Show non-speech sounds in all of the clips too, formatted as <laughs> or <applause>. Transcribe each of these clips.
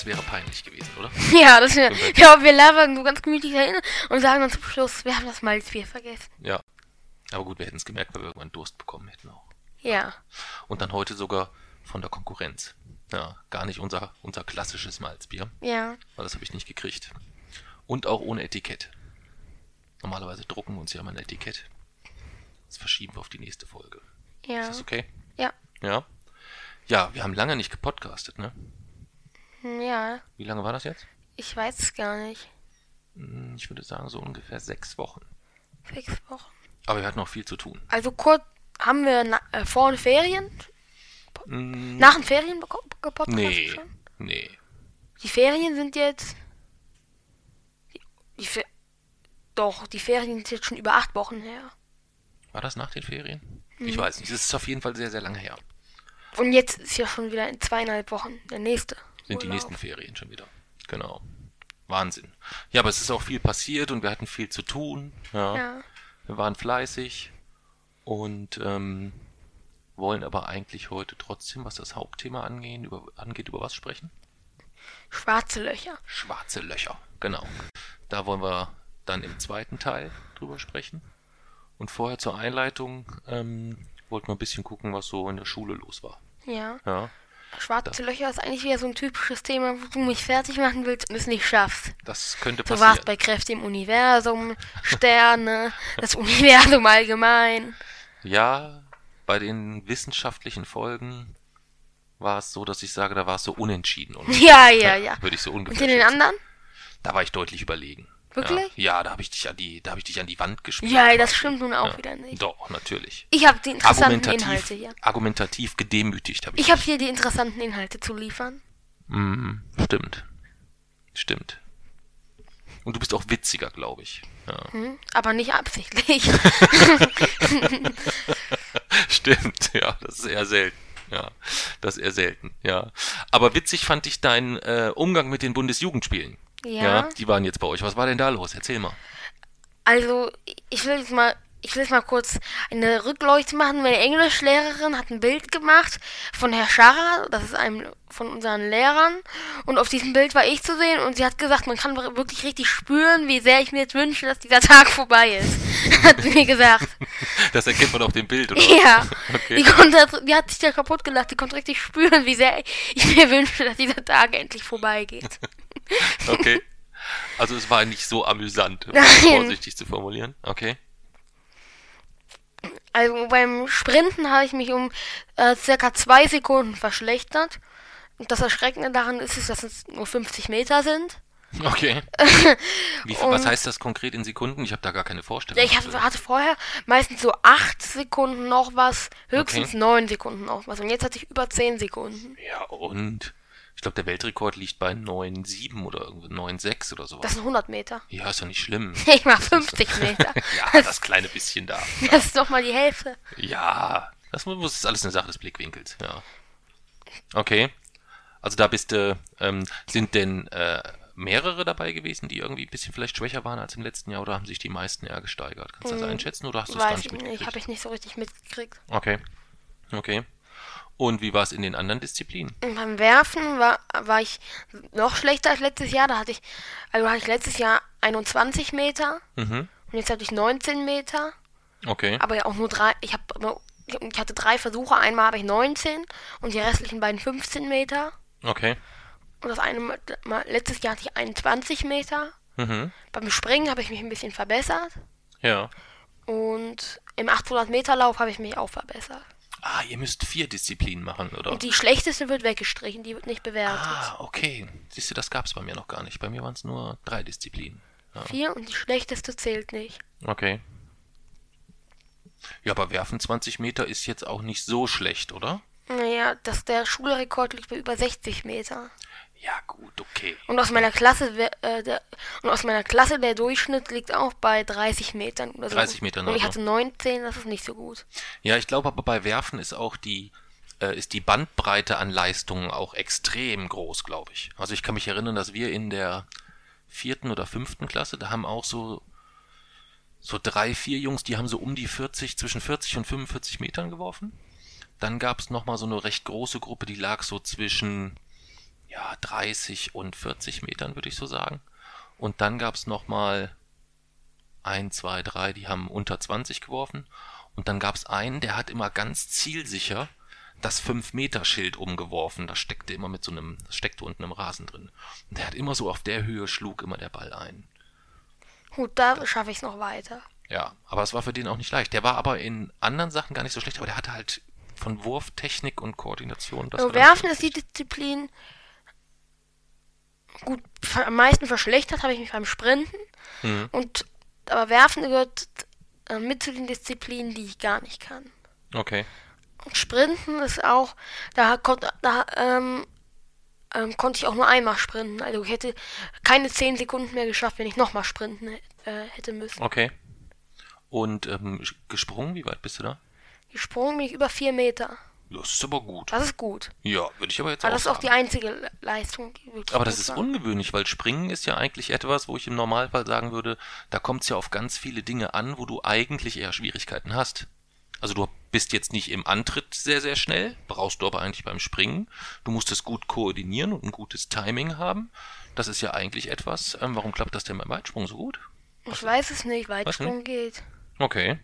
Das wäre peinlich gewesen, oder? <laughs> Ja, das wir, ja, wir labern so ganz gemütlich dahin und sagen dann zum Schluss, wir haben das Malzbier vergessen. Ja. Aber gut, wir hätten es gemerkt, weil wir irgendwann Durst bekommen hätten auch. Ja. Und dann heute sogar von der Konkurrenz. Ja, gar nicht unser, unser klassisches Malzbier, Ja. weil das habe ich nicht gekriegt. Und auch ohne Etikett. Normalerweise drucken wir uns ja mal ein Etikett. Das verschieben wir auf die nächste Folge. Ja. Ist das okay? Ja. Ja. Ja, wir haben lange nicht gepodcastet, ne? Hm, Ja. Wie lange war das jetzt? Ich weiß es gar nicht. Hm, Ich würde sagen, so ungefähr sechs Wochen. Sechs Wochen. Aber wir hatten noch viel zu tun. Also kurz haben wir na, äh, vor den Ferien, Hm, nach den Ferien gepodcastet nee, schon? nee. Die Ferien sind jetzt. Die, die Fe Doch, die Ferien sind jetzt schon über acht Wochen her. War das nach den Ferien? Mhm. Ich weiß nicht. Es ist auf jeden Fall sehr, sehr lange her. Und jetzt ist ja schon wieder in zweieinhalb Wochen der nächste. Sind die nächsten Ferien schon wieder. Genau. Wahnsinn. Ja, aber es ist auch viel passiert und wir hatten viel zu tun. Ja. Ja. Wir waren fleißig und ähm, wollen aber eigentlich heute trotzdem, was das Hauptthema angehen, über, angeht, über was sprechen? Schwarze Löcher. Schwarze Löcher. Genau. Da wollen wir dann im zweiten Teil drüber sprechen. Und vorher zur Einleitung ähm, wollten wir ein bisschen gucken, was so in der Schule los war. Ja. Ja. Schwarze Löcher ist eigentlich wieder so ein typisches Thema, wo du mich fertig machen willst und es nicht schaffst. Das könnte Du warst passieren. bei Kräfte im Universum, Sterne, <laughs> das Universum allgemein. Ja, bei den wissenschaftlichen Folgen war es so, dass ich sage, da war es so unentschieden. Und <laughs> Ja, ja, ja. Würde ich so Und ungefähr in den anderen? Da war ich deutlich überlegen. Wirklich? Ja, ja da habe ich dich an die, da habe ich dich an die Wand gespielt. Ja, das stimmt nun auch Ja. wieder nicht. Doch, natürlich. Ich habe die interessanten Argumentativ, Inhalte hier. argumentativ gedemütigt habe ich. Ich habe hier die interessanten Inhalte zu liefern. Mhm, stimmt. Stimmt. Und du bist auch witziger, glaube ich. Ja. Hm? Aber nicht absichtlich. <laughs> <laughs> Stimmt, ja, das ist eher selten. Ja, das ist eher selten, ja. Aber witzig fand ich deinen äh, Umgang mit den Bundesjugendspielen. Ja. Die waren jetzt bei euch. Was war denn da los? Erzähl mal. Also, ich will jetzt mal, ich will jetzt mal kurz eine Rückleuchte machen. Meine Englischlehrerin hat ein Bild gemacht von Herr Scharrer, das ist einem von unseren Lehrern. Und auf diesem Bild war ich zu sehen und sie hat gesagt, man kann wirklich richtig spüren, wie sehr ich mir jetzt wünsche, dass dieser <laughs> Tag vorbei ist. <laughs> hat sie mir gesagt. <laughs> Das erkennt man auf dem Bild, oder? Ja. Okay. Die, konnte, die hat sich da kaputt gelacht. Die konnte richtig spüren, wie sehr ich mir wünsche, dass dieser Tag endlich vorbeigeht. Okay. Also es war nicht so amüsant, um vorsichtig zu formulieren. Okay. Also beim Sprinten habe ich mich um äh, circa zwei Sekunden verschlechtert. Und das Erschreckende daran ist, dass es nur 50 Meter sind. Okay. <laughs> Wie, viel- was heißt das konkret in Sekunden? Ich habe da gar keine Vorstellung. Ich hatte, hatte vorher meistens so 8 Sekunden noch was, höchstens Okay. 9 Sekunden noch was. Und jetzt hatte ich über 10 Sekunden. Ja, und? Ich glaube, der Weltrekord liegt bei 9,7 oder irgendwie 9,6 oder sowas. Das sind 100 Meter. ja, ist ja nicht schlimm. <laughs> Ich mach 50 Meter. <laughs> Ja, das kleine bisschen da. <laughs> Das ist doch mal die Hälfte. Ja, das ist alles eine Sache des Blickwinkels, ja. Okay. Also da bist du, ähm, sind denn äh, mehrere dabei gewesen, die irgendwie ein bisschen vielleicht schwächer waren als im letzten Jahr oder haben sich die meisten eher gesteigert? Kannst du das einschätzen oder hast du es gar Hm. Nicht ich mitgekriegt? habe ich nicht so richtig mitgekriegt. Okay. Okay. Und wie war es in den anderen Disziplinen? Beim Werfen war, war ich noch schlechter als letztes Jahr. Da hatte ich, also hatte ich letztes Jahr 21 Meter Mhm. und jetzt hatte ich 19 Meter. Okay. Aber ja auch nur drei. Ich habe ich hatte drei Versuche. Einmal habe ich 19 und die restlichen beiden 15 Meter. Okay. Und das eine Mal, mal letztes Jahr hatte ich 21 Meter. Mhm. Beim Springen habe ich mich ein bisschen verbessert. Ja. Und im 800 Meter Lauf habe ich mich auch verbessert. Ah, ihr müsst vier Disziplinen machen, oder? Die schlechteste wird weggestrichen, die wird nicht bewertet. ah, okay. Siehst du, das gab es bei mir noch gar nicht. Bei mir waren es nur drei Disziplinen. Ja. Vier und die schlechteste zählt nicht. Okay. Ja, aber werfen 20 Meter ist jetzt auch nicht so schlecht, oder? Naja, dass der Schulrekord liegt bei über 60 Meter. Ja, gut, okay. Und aus meiner Klasse, äh, der, und aus meiner Klasse der Durchschnitt liegt auch bei 30 Metern oder so. 30 Metern Und ich also. hatte 19, das ist nicht so gut. Ja, ich glaube aber bei Werfen ist auch die, äh, ist die Bandbreite an Leistungen auch extrem groß, glaube ich. Also ich kann mich erinnern, dass wir in der vierten oder fünften Klasse, da haben auch so, so drei, vier Jungs, die haben so um die 40, zwischen 40 und 45 Metern geworfen. Dann gab es nochmal so eine recht große Gruppe, die lag so zwischen, ja, 30 und 40 Metern, würde ich so sagen. Und dann gab es nochmal ein, zwei, drei, die haben unter 20 geworfen. Und dann gab es einen, der hat immer ganz zielsicher das 5-Meter-Schild umgeworfen. Das steckte immer mit so einem, das steckte unten im Rasen drin. Und der hat immer so auf der Höhe schlug immer der Ball ein. Gut, da schaffe ich es noch weiter. Ja, aber es war für den auch nicht leicht. Der war aber in anderen Sachen gar nicht so schlecht, aber der hatte halt von Wurftechnik und Koordination. Das So, war dann Werfen ist die Disziplin. Gut, am meisten verschlechtert habe ich mich beim Sprinten. Mhm. Und aber Werfen gehört äh, mit zu den Disziplinen, die ich gar nicht kann. Okay. Und Sprinten ist auch, da, kommt, da ähm, ähm, konnte ich auch nur einmal sprinten. Also ich hätte keine 10 Sekunden mehr geschafft, wenn ich nochmal sprinten äh, hätte müssen. Okay. Und ähm, gesprungen, wie weit bist du da? Gesprungen bin ich über 4 Meter. Das ist aber gut. Das ist gut. Ja, würde ich aber jetzt Aber auch das ist auch sagen. die einzige Le- Leistung, die wirklich Aber das ist war. ungewöhnlich, weil Springen ist ja eigentlich etwas, wo ich im Normalfall sagen würde, da kommt es ja auf ganz viele Dinge an, wo du eigentlich eher Schwierigkeiten hast. Also du bist jetzt nicht im Antritt sehr, sehr schnell, brauchst du aber eigentlich beim Springen. Du musst es gut koordinieren und ein gutes Timing haben. Das ist ja eigentlich etwas. Ähm, warum klappt das denn beim Weitsprung so gut? Ich weiß es nicht, Weitsprung geht. Okay.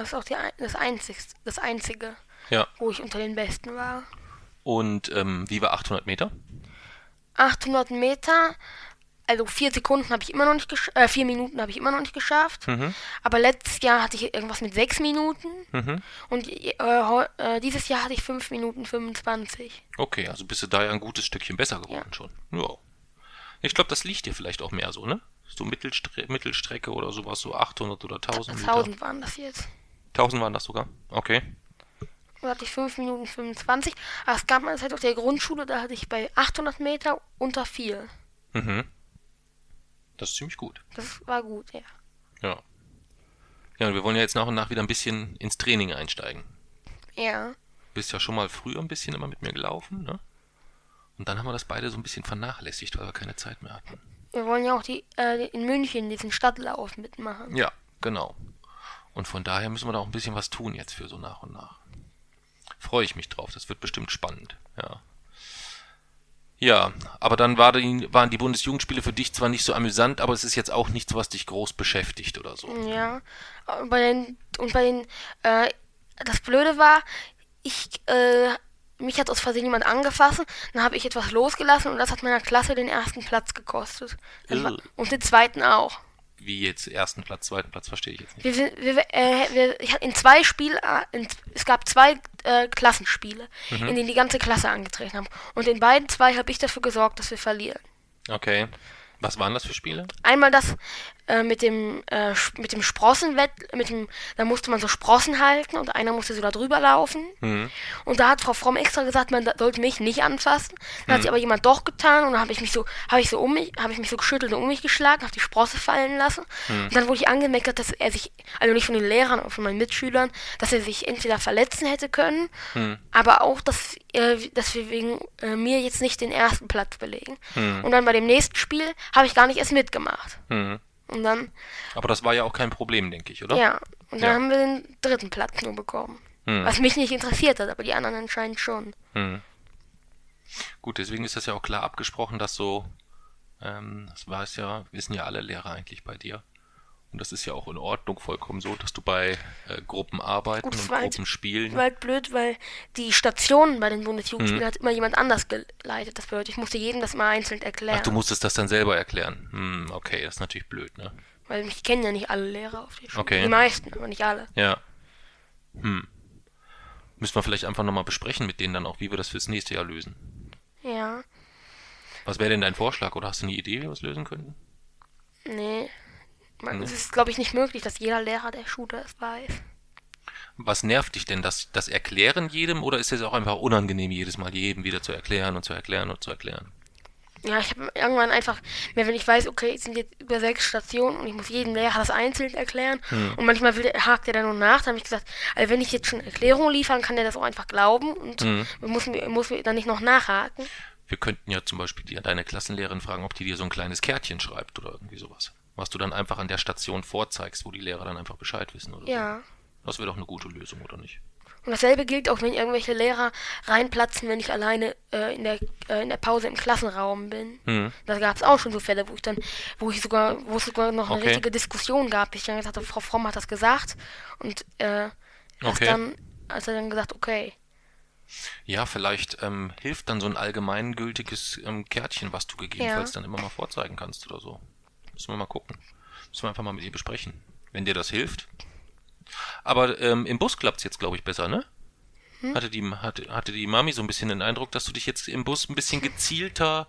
Das ist auch die, das, Einzigste, das Einzige, Ja. wo ich unter den Besten war. Und ähm, wie war 800 Meter? 800 Meter, also vier Sekunden habe ich immer noch nicht geschafft, äh, vier Minuten habe ich immer noch nicht geschafft. Mhm. Aber letztes Jahr hatte ich irgendwas mit sechs Minuten Mhm. und äh, äh, dieses Jahr hatte ich fünf Minuten 25. Okay, also bist du da ja ein gutes Stückchen besser geworden schon. Ja. Ich glaube, das liegt dir vielleicht auch mehr so, ne? So Mittelstre Mittelstrecke oder sowas, so 800 oder 1000 Meter. 1000 waren das jetzt. 1000 waren das sogar? Okay. Da hatte ich 5 Minuten 25. Aber es gab mal eine Zeit auf der Grundschule, da hatte ich bei 800 Meter unter 4. Mhm. Das ist ziemlich gut. Das war gut, ja. Ja. Ja, und wir wollen ja jetzt nach und nach wieder ein bisschen ins Training einsteigen. Ja. Du bist ja schon mal früher ein bisschen immer mit mir gelaufen, ne? Und dann haben wir das beide so ein bisschen vernachlässigt, weil wir keine Zeit mehr hatten. Wir wollen ja auch die, äh, in München diesen Stadtlauf mitmachen. Ja, genau. Und von daher müssen wir da auch ein bisschen was tun jetzt für so nach und nach. Freue ich mich drauf, das wird bestimmt spannend, ja. Ja, aber dann war die, waren die Bundesjugendspiele für dich zwar nicht so amüsant, aber es ist jetzt auch nichts, was dich groß beschäftigt oder so. Ja. Und bei den, und bei den, äh, das Blöde war, ich, äh, mich hat aus Versehen jemand angefasst, dann habe ich etwas losgelassen und das hat meiner Klasse den ersten Platz gekostet. Und den zweiten auch. Wie jetzt ersten Platz, zweiten Platz, verstehe ich jetzt nicht. Wir, sind- wir, äh, wir, in zwei Spiel, äh, in, es gab zwei äh, Klassenspiele, Mhm. in denen die ganze Klasse angetreten haben. Und in beiden zwei habe ich dafür gesorgt, dass wir verlieren. Okay. Was waren das für Spiele? Einmal das äh, mit dem äh, mit dem Sprossenwett, mit dem, da musste man so Sprossen halten und einer musste so da drüber laufen. Mhm. Und da hat Frau Fromm extra gesagt, man sollte mich nicht anfassen. Dann Mhm. hat sie aber jemand doch getan und dann habe ich mich so, habe ich so um mich, habe ich mich so geschüttelt und um mich geschlagen, habe die Sprosse fallen lassen. Mhm. Und dann wurde ich angemeckert, dass er sich, also nicht von den Lehrern, aber von meinen Mitschülern, dass er sich entweder verletzen hätte können, Mhm. aber auch, dass, äh, dass wir wegen äh, mir jetzt nicht den ersten Platz belegen. Mhm. Und dann bei dem nächsten Spiel habe ich gar nicht erst mitgemacht. Und dann, Aber das war ja auch kein Problem, denke ich, oder? ja, und dann Ja. haben wir den dritten Platz nur bekommen. Mhm. Was mich nicht interessiert hat, aber die anderen anscheinend schon. Hm. Gut, deswegen ist das ja auch klar abgesprochen, dass so, ähm, das weiß ja, wissen ja alle Lehrer eigentlich bei dir. Und das ist ja auch in Ordnung vollkommen so, dass du bei äh, Gruppenarbeiten Gut, und weil- Gruppenspielen. war halt blöd, weil die Stationen bei den Bundesjugendspielen Mhm. hat immer jemand anders geleitet. Das bedeutet, ich musste jedem das mal einzeln erklären. Ach, du musstest das dann selber erklären. Hm, okay, das ist natürlich blöd, ne? weil mich kennen ja nicht alle Lehrer auf der Schule. Okay. Die meisten, aber nicht alle. Ja. Hm. Müssen wir vielleicht einfach nochmal besprechen mit denen dann auch, wie wir das fürs nächste Jahr lösen. Ja, Was wäre denn dein Vorschlag oder hast du eine Idee, wie wir es lösen könnten? nee. Man, Nee. Es ist, glaube ich, nicht möglich, dass jeder Lehrer der Schule es weiß. Was nervt dich denn? Das, das Erklären jedem oder ist es auch einfach unangenehm, jedes Mal jedem wieder zu erklären und zu erklären und zu erklären? Ja, ich habe irgendwann einfach, mehr wenn ich weiß, okay, es sind jetzt über sechs Stationen und ich muss jedem Lehrer das einzeln erklären Hm. und manchmal will, hakt er dann nur nach, dann habe ich gesagt, also wenn ich jetzt schon Erklärungen liefern, kann der das auch einfach glauben und Hm. muss, muss dann nicht noch nachhaken. Wir könnten ja zum Beispiel die, deine Klassenlehrerin fragen, ob die dir so ein kleines Kärtchen schreibt oder irgendwie sowas. Was du dann einfach an der Station vorzeigst, wo die Lehrer dann einfach Bescheid wissen oder so. Ja. Das wäre doch eine gute Lösung, oder nicht? Und dasselbe gilt auch, wenn irgendwelche Lehrer reinplatzen, wenn ich alleine äh, in, der, äh, in der Pause im Klassenraum bin. Hm. Da gab es auch schon so Fälle, wo ich dann, wo ich sogar, wo es sogar noch eine Okay. richtige Diskussion gab. Ich dann gesagt habe, Frau Fromm hat das gesagt und äh, Okay. dann, als er dann gesagt, okay. Ja, vielleicht ähm, hilft dann so ein allgemeingültiges ähm, Kärtchen, was du gegebenenfalls dann immer mal vorzeigen kannst oder so. Müssen wir mal gucken. Müssen wir einfach mal mit ihr besprechen. Wenn dir das hilft. Aber ähm, im Bus klappt's jetzt, glaube ich, besser, ne? Hatte, die, hatte, hatte die Mami so ein bisschen den Eindruck, dass du dich jetzt im Bus ein bisschen gezielter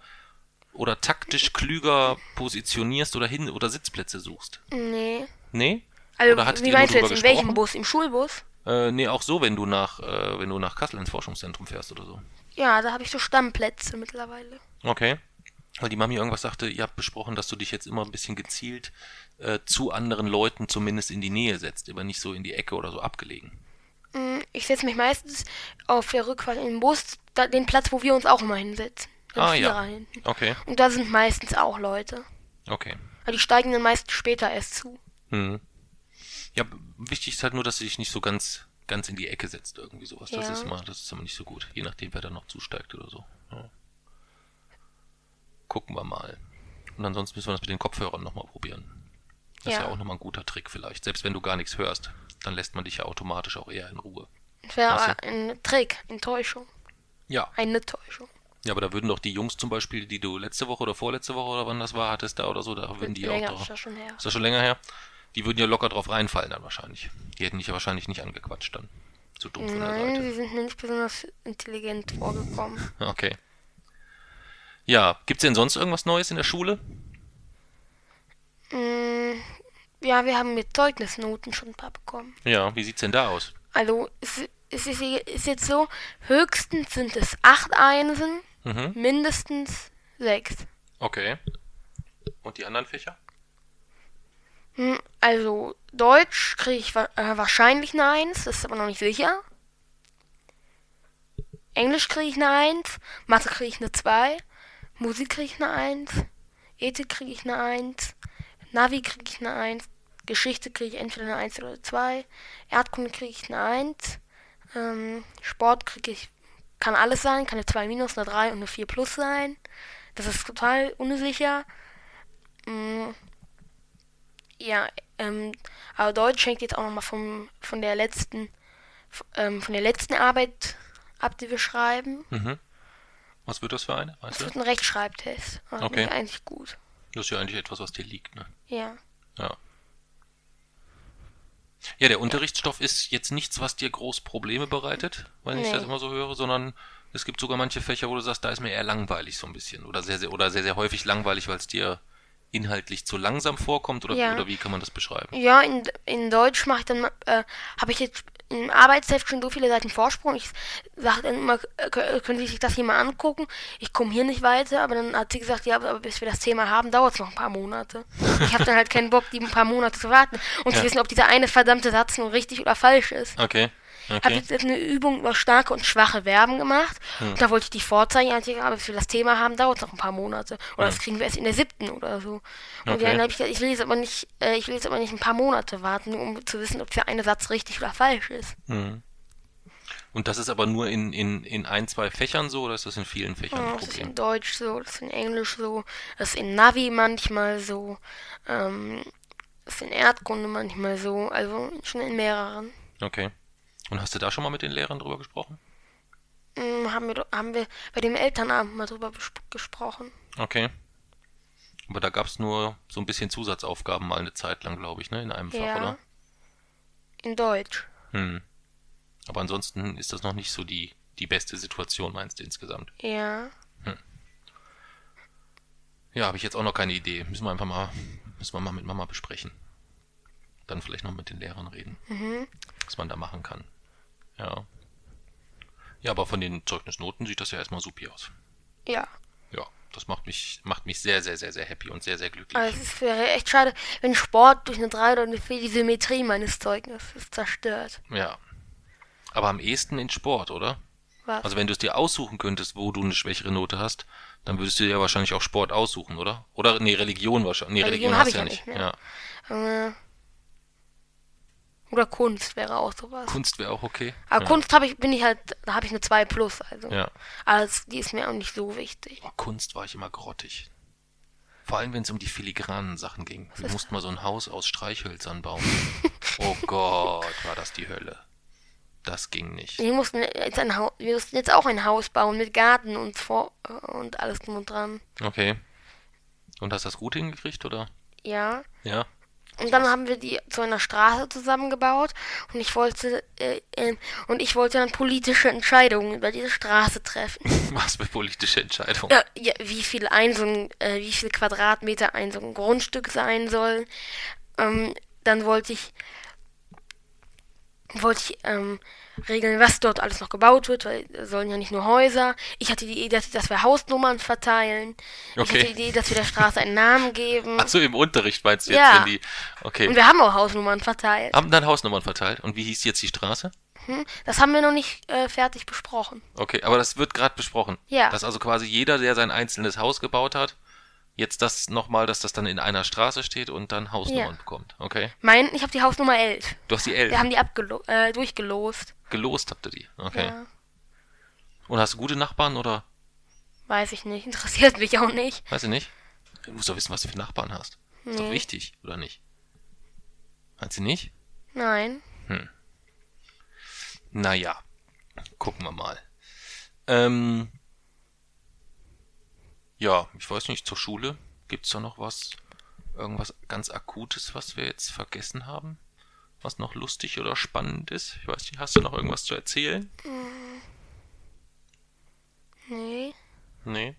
oder taktisch klüger positionierst oder hin oder Sitzplätze suchst? Nee. Nee? Also, wie meinst du jetzt, in welchem? Bus? Im Schulbus? Äh, nee, auch so, wenn du nach, äh, wenn du nach Kassel ins Forschungszentrum fährst oder so. Ja, da habe ich so Stammplätze mittlerweile. Okay. Weil die Mami irgendwas sagte, ihr habt besprochen, dass du dich jetzt immer ein bisschen gezielt äh, zu anderen Leuten zumindest in die Nähe setzt, aber nicht so in die Ecke oder so abgelegen. Mm, Ich setze mich meistens auf der Rückfahrt in den Bus, da, den Platz, wo wir uns auch immer hinsetzen. Ah ja. hinten. Okay, Und da sind meistens auch Leute. okay. Aber die steigen dann meist später erst zu. Hm. Ja, wichtig ist halt nur, dass du dich nicht so ganz, ganz in die Ecke setzt, irgendwie sowas. Das Ja. ist immer, das ist immer nicht so gut. Je nachdem, wer da noch zusteigt oder so. Ja. Gucken wir mal. Und ansonsten müssen wir das mit den Kopfhörern nochmal probieren. Das ist Ja. ja auch nochmal ein guter Trick vielleicht. Selbst wenn du gar nichts hörst, dann lässt man dich ja automatisch auch eher in Ruhe. Das wäre aber ein Trick, Enttäuschung. Ja. Eine Täuschung. Ja, aber da würden doch die Jungs zum Beispiel, die du letzte Woche oder vorletzte Woche oder wann das war, hattest da oder so, da würden die Länger auch ist drauf. das schon her. Ist das schon länger her? Die würden ja locker drauf reinfallen dann wahrscheinlich. Die hätten dich ja wahrscheinlich nicht angequatscht dann. Zu dumm von der Nein, Seite. sie sind mir nicht besonders intelligent vorgekommen. <laughs> Okay. Ja, gibt's denn sonst irgendwas Neues in der Schule? Mm, ja, wir haben mit Zeugnisnoten schon ein paar bekommen. Ja, wie sieht's denn da aus? Also, es, es ist, ist jetzt so, höchstens sind es acht Einsen, Mhm. mindestens sechs. Okay. Und die anderen Fächer? Hm, Also, Deutsch kriege ich wa äh, wahrscheinlich eine Eins, das ist aber noch nicht sicher. Englisch kriege ich eine Eins, Mathe kriege ich eine 2, Musik kriege ich eine Eins, Ethik kriege ich eine Eins, Navi kriege ich eine Eins, Geschichte kriege ich entweder eine Eins oder 2, Erdkunde kriege ich eine Eins, ähm, Sport kriege ich, kann alles sein, kann eine 2 minus, eine 3 und eine 4 plus sein. Das ist total unsicher. Mm, ja, ähm, aber Deutsch hängt jetzt auch nochmal von der letzten, ähm, von der letzten Arbeit ab, die wir schreiben. Mhm. Was wird das für eine? Weißt du? wird ein Rechtschreibtest. Das Okay. ist eigentlich gut. Das ist ja eigentlich etwas, was dir liegt, ne? Ja. Ja. Ja, der Unterrichtsstoff ist jetzt nichts, was dir groß Probleme bereitet, wenn ich Nee. das immer so höre, sondern es gibt sogar manche Fächer, wo du sagst, da ist mir eher langweilig so ein bisschen. Oder sehr, sehr, oder sehr, sehr häufig langweilig, weil es dir inhaltlich zu langsam vorkommt oder, Ja. oder wie kann man das beschreiben? Ja, in, in Deutsch mache ich dann, äh, habe ich jetzt Arbeitsheft schon so viele Seiten Vorsprung. Ich dann immer, äh, kö- können Sie sich das hier mal angucken? Ich komme hier nicht weiter, aber dann hat sie gesagt, ja, aber bis wir das Thema haben, dauert es noch ein paar Monate. Ich habe dann halt keinen Bock, die ein paar Monate zu warten und Ja. zu wissen, ob dieser eine verdammte Satz nun richtig oder falsch ist. Okay. Habe Okay. jetzt eine Übung über starke und schwache Verben gemacht. Hm. Und da wollte ich die vorzeigen. Aber bis wir das Thema haben, dauert es noch ein paar Monate. Oder Ja. das kriegen wir erst in der siebten oder so. Und Okay. dann habe ich gesagt, ich will jetzt aber nicht, äh, ich will jetzt aber nicht ein paar Monate warten, nur um zu wissen, ob der eine Satz richtig oder falsch ist. Mhm. Und das ist aber nur in, in, in ein, zwei Fächern so oder ist das in vielen Fächern Ja, ein das ist Problem? in Deutsch so, das ist in Englisch so, das ist in Navi manchmal so, ähm, das ist in Erdkunde manchmal so, also schon in mehreren. Okay. Und hast du da schon mal mit den Lehrern drüber gesprochen? Hm, haben, wir, haben wir bei dem Elternabend mal drüber gesprochen. Okay. Aber da gab es nur so ein bisschen Zusatzaufgaben mal eine Zeit lang, glaube ich, ne? In einem Fach, Ja. oder? In Deutsch. Hm. Aber ansonsten ist das noch nicht so die, die beste Situation, meinst du insgesamt? Ja. Ja, habe ich jetzt auch noch keine Idee. Müssen wir einfach mal, müssen wir mal mit Mama besprechen. dann vielleicht noch mit den Lehrern reden, Mhm. was man da machen kann. Ja. Ja, aber von den Zeugnisnoten sieht das ja erstmal supi aus. Ja. Ja, das macht mich, macht mich sehr, sehr, sehr, sehr happy und sehr, sehr glücklich. Also es wäre echt schade, wenn Sport durch eine 3 oder eine 4 die Symmetrie meines Zeugnisses zerstört. Ja. Aber am ehesten in Sport, oder? Was? Also wenn du es dir aussuchen könntest, wo du eine schwächere Note hast, dann würdest du dir ja wahrscheinlich auch Sport aussuchen, oder? Oder nee, Religion wahrscheinlich. Nee, Religion Religion, hast ich du ja nicht. nicht Ja. Äh, oder Kunst wäre auch sowas. Kunst wäre auch okay. Aber ja. Kunst habe ich, bin ich halt, da habe ich eine 2 plus, also. Ja. Also die ist mir auch nicht so wichtig. Oh, Kunst war ich immer grottig. Vor allem, wenn es um die filigranen Sachen ging. Wir mussten mal so ein Haus aus Streichhölzern bauen. <laughs> oh Gott, war das die Hölle. Das ging nicht. Wir mussten jetzt ein Haus, wir mussten jetzt auch ein Haus bauen mit Garten und vor und alles drum und dran. Okay. Und hast du das gut hingekriegt, oder? Ja. Ja. Und dann haben wir die zu einer Straße zusammengebaut und ich wollte äh, äh, und ich wollte dann politische Entscheidungen über diese Straße treffen. <laughs> Was für politische Entscheidung. Ja, ja, wie viel ein so ein, äh, wie viel Quadratmeter ein so ein Grundstück sein soll. Ähm, dann wollte ich wollte ich ähm, regeln, was dort alles noch gebaut wird, weil es sollen ja nicht nur Häuser. Ich hatte die Idee, dass, wir Hausnummern verteilen. Ich Okay. hatte die Idee, dass wir der Straße einen Namen geben. Ach so, im Unterricht meinst du jetzt, Ja. wenn die. Okay. Und wir haben auch Hausnummern verteilt. Haben dann Hausnummern verteilt. Und wie hieß jetzt die Straße? Hm? Das haben wir noch nicht äh, fertig besprochen. Okay, aber das wird gerade besprochen. Ja. Dass also quasi jeder, der sein einzelnes Haus gebaut hat, jetzt das nochmal, dass das dann in einer Straße steht und dann Hausnummern Ja. bekommt. Okay. Mein, ich habe die Hausnummer 11. Du hast die elf. Wir haben die abgelo äh, durchgelost. Gelost habt ihr die. Okay. Ja, Und hast du gute Nachbarn oder? weiß ich nicht. <laughs> Interessiert mich auch nicht. Weiß ich nicht. Du musst doch wissen, was du für Nachbarn hast. Ist doch Nee. wichtig, oder nicht? Meinst du nicht? Nein. Naja, gucken wir mal. Ähm, ja, ich weiß nicht, zur Schule. Gibt's da noch was, irgendwas ganz Akutes, was wir jetzt vergessen haben? Was noch lustig oder spannend ist? Ich weiß nicht, hast du noch irgendwas zu erzählen? Nee. Nee.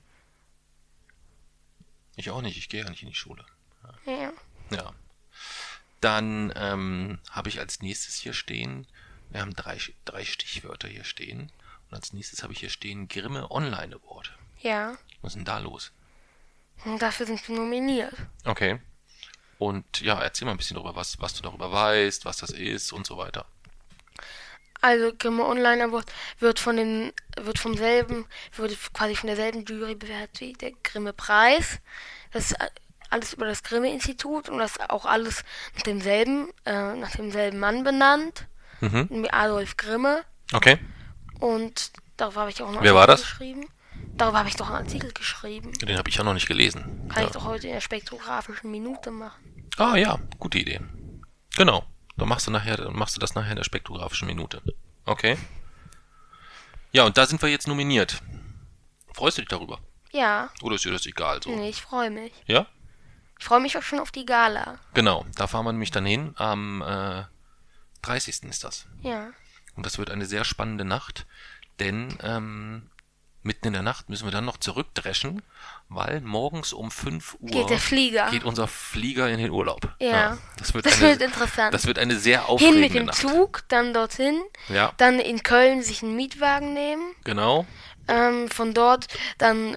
Ich auch nicht, ich gehe ja nicht in die Schule. Ja. Ja. Dann ähm, habe ich als nächstes hier stehen, wir haben drei, drei Stichwörter hier stehen. Und als nächstes habe ich hier stehen Grimme Online Award. Ja. Was ist denn da los? Und dafür sind wir nominiert. Okay. Und ja, erzähl mal ein bisschen darüber, was, was du darüber weißt, was das ist und so weiter. Also Grimme Online Award wird von den wird vom selben wird quasi von derselben Jury bewertet wie der Grimme Preis. Das ist alles über das Grimme Institut und das ist auch alles nach demselben äh, nach demselben Mann benannt, Mhm. Adolf Grimme Okay. und darüber habe ich auch einen Wer war das? geschrieben. Darüber habe ich doch einen Artikel geschrieben. Den habe ich ja noch nicht gelesen. Kann ja. ich doch heute in der spektrographischen Minute machen. Ah ja, gute Idee. Genau. Dann machst du nachher, machst du das nachher in der spektrographischen Minute. Okay. Ja, und da sind wir jetzt nominiert. Freust du dich darüber? Ja, Oder ist dir das egal so? nee, ich freue mich. Ja? Ich freue mich auch schon auf die Gala. Genau. Da fahren wir nämlich dann hin. Am äh, 30. ist das. Ja. Und das wird eine sehr spannende Nacht, denn ähm, mitten in der Nacht müssen wir dann noch zurückdreschen, weil morgens um 5 Uhr Geht der Flieger. geht unser Flieger in den Urlaub. Ja. das wird, Das eine, wird interessant. Das wird eine sehr Hin aufregende mit dem Nacht. Zug, dann dorthin, Ja, dann in Köln sich einen Mietwagen nehmen, genau. ähm, von dort dann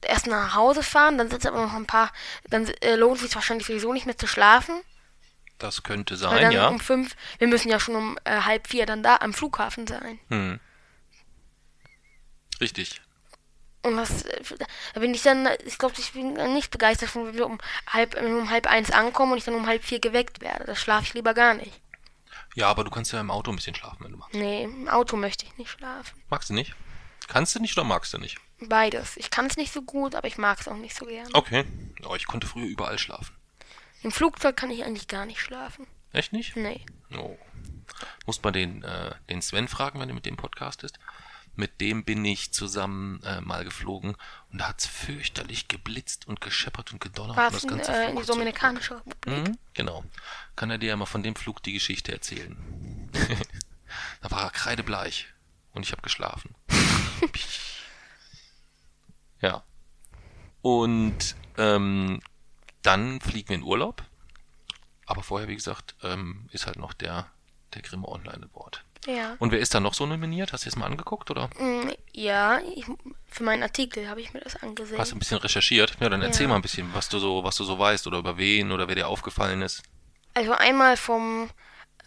erst nach Hause fahren, dann sind aber noch ein paar, dann äh, lohnt sich wahrscheinlich sowieso nicht mehr zu schlafen, Das könnte sein, ja. um fünf, wir müssen ja schon um äh, halb vier dann da am Flughafen sein. Hm. Richtig. Und äh, da bin ich dann, ich glaube, ich bin nicht begeistert von, wenn wir um halb, um halb eins ankommen und ich dann um halb vier geweckt werde. Das schlafe ich lieber gar nicht. Ja, aber du kannst ja im Auto ein bisschen schlafen, wenn du magst. Nee, im Auto möchte ich nicht schlafen. Magst du nicht? Kannst du nicht oder magst du nicht? Beides. Ich kann es nicht so gut, aber ich mag es auch nicht so gern. Okay. Oh, ich konnte früher überall schlafen. Im Flugzeug kann ich eigentlich gar nicht schlafen. Echt nicht? Nee. Oh. Muss man den, äh, den Sven fragen, wenn er mit dem Podcast ist. Mit dem bin ich zusammen äh, mal geflogen und da hat's fürchterlich geblitzt und gescheppert und gedonnert. War es in, äh, in die Dominikanische Republik? Mhm, genau. Kann er dir ja mal von dem Flug die Geschichte erzählen. <laughs> da war er kreidebleich und ich habe geschlafen. <laughs> ja. Und ähm, dann fliegen wir in Urlaub. Aber vorher, wie gesagt, ähm, ist halt noch der, der Grimme Online Award. Ja. Und wer ist da noch so nominiert? Hast du es mal angeguckt oder Mm, Ja, ich, für meinen Artikel habe ich mir das angesehen. hast du ein bisschen recherchiert? Ja, dann erzähl Ja. mal ein bisschen, was du so, was du so weißt oder über wen oder wer dir aufgefallen ist. Also einmal vom,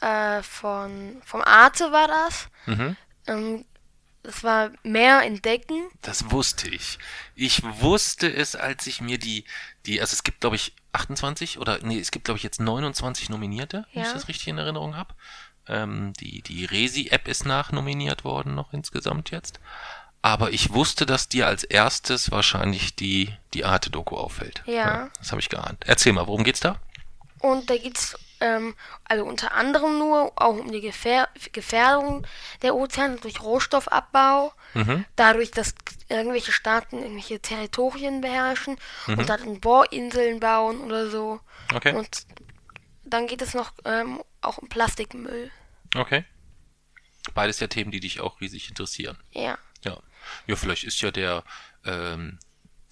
äh, von, vom Arte war das. Mhm. Ähm, das war mehr entdecken. Das wusste ich. Ich wusste es, als ich mir die, die, also es gibt, glaube ich, 28 oder, nee, es gibt, glaube ich, jetzt 29 Nominierte, wenn ich Ja. das richtig in Erinnerung habe. Ähm, die, die Resi-App ist nachnominiert worden, noch insgesamt jetzt. Aber ich wusste, dass dir als erstes wahrscheinlich die, die Arte-Doku auffällt. Ja. Das habe ich geahnt. Erzähl mal, worum geht's da? Und da geht's ähm, also unter anderem nur auch um die Gefähr Gefährdung der Ozeane durch Rohstoffabbau, Mhm. dadurch, dass irgendwelche Staaten irgendwelche Territorien beherrschen Mhm. und dann Bohrinseln bauen oder so. Okay. Und dann geht es noch ähm, auch um Plastikmüll. Okay. Beides ja Themen, die dich auch riesig interessieren. Ja. Ja. Ja, vielleicht ist ja der, ähm,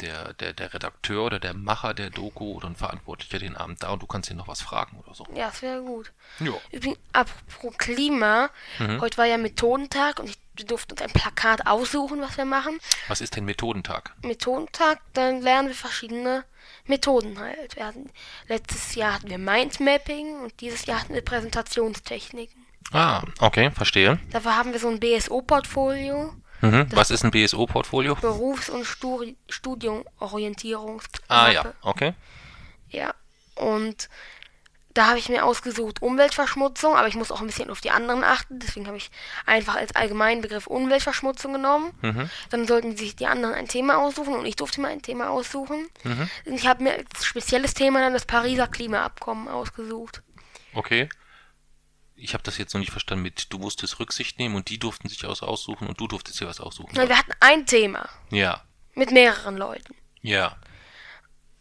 der, der, der Redakteur oder der Macher der Doku oder ein Verantwortlicher den Abend da und du kannst ihn noch was fragen oder so. Ja, das wäre gut. Ja. Übrigens, apropos Klima, Mhm. heute war ja Methodentag und ich, wir durften uns ein Plakat aussuchen, was wir machen. Was ist denn Methodentag? Methodentag, dann lernen wir verschiedene Methoden halt. Hatten, letztes Jahr hatten wir Mindmapping und dieses Jahr hatten wir Präsentationstechniken. Ah, okay, verstehe. Dafür haben wir so ein BSO-Portfolio, Mhm. Was ist ein BSO-Portfolio? Berufs- und Studi Studienorientierungs. Ah ja, okay. Ja. Und da habe ich mir ausgesucht Umweltverschmutzung, aber ich muss auch ein bisschen auf die anderen achten. Deswegen habe ich einfach als allgemeinen Begriff Umweltverschmutzung genommen. Mhm. Dann sollten sich die anderen ein Thema aussuchen und ich durfte mir ein Thema aussuchen. Mhm. Ich habe mir als spezielles Thema dann das Pariser Klimaabkommen ausgesucht. Okay. Ich habe das jetzt noch nicht verstanden mit, du musstest Rücksicht nehmen und die durften sich was aussuchen und du durftest dir was aussuchen. Nein, wir hatten ein Thema Ja, mit mehreren Leuten. ja.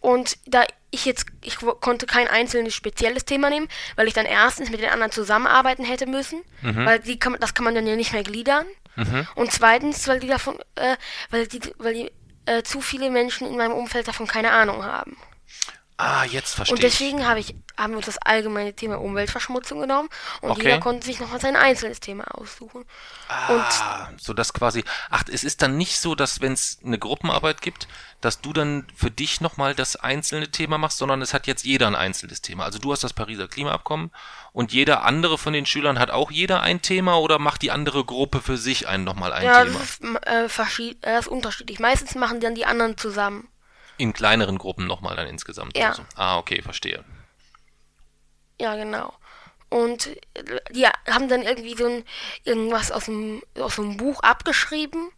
Und da ich jetzt, ich konnte kein einzelnes spezielles Thema nehmen, weil ich dann erstens mit den anderen zusammenarbeiten hätte müssen, weil die kann, das kann man dann ja nicht mehr gliedern. Mhm. Und zweitens, weil die davon, äh, weil die, weil die äh, zu viele Menschen in meinem Umfeld davon keine Ahnung haben. Ah, jetzt verstehe Und deswegen habe ich, haben wir uns das allgemeine Thema Umweltverschmutzung genommen und Okay. jeder konnte sich noch sein einzelnes Thema aussuchen. ich. Ah, so dass quasi, ach, es ist dann nicht so, dass wenn es eine Gruppenarbeit gibt, dass du dann für dich nochmal das einzelne Thema machst, sondern es hat jetzt jeder ein einzelnes Thema. Also du hast das Pariser Klimaabkommen und jeder andere von den Schülern hat auch jeder ein Thema oder macht die andere Gruppe für sich ein nochmal ein Ja, Thema? das ist, m- äh, verschied äh, das ist unterschiedlich. Meistens machen dann die anderen zusammen. In kleineren Gruppen nochmal dann insgesamt. Ja. oder so. Ah, okay, verstehe. Ja, genau. Und äh, die haben dann irgendwie so ein irgendwas aus dem aus einem Buch abgeschrieben.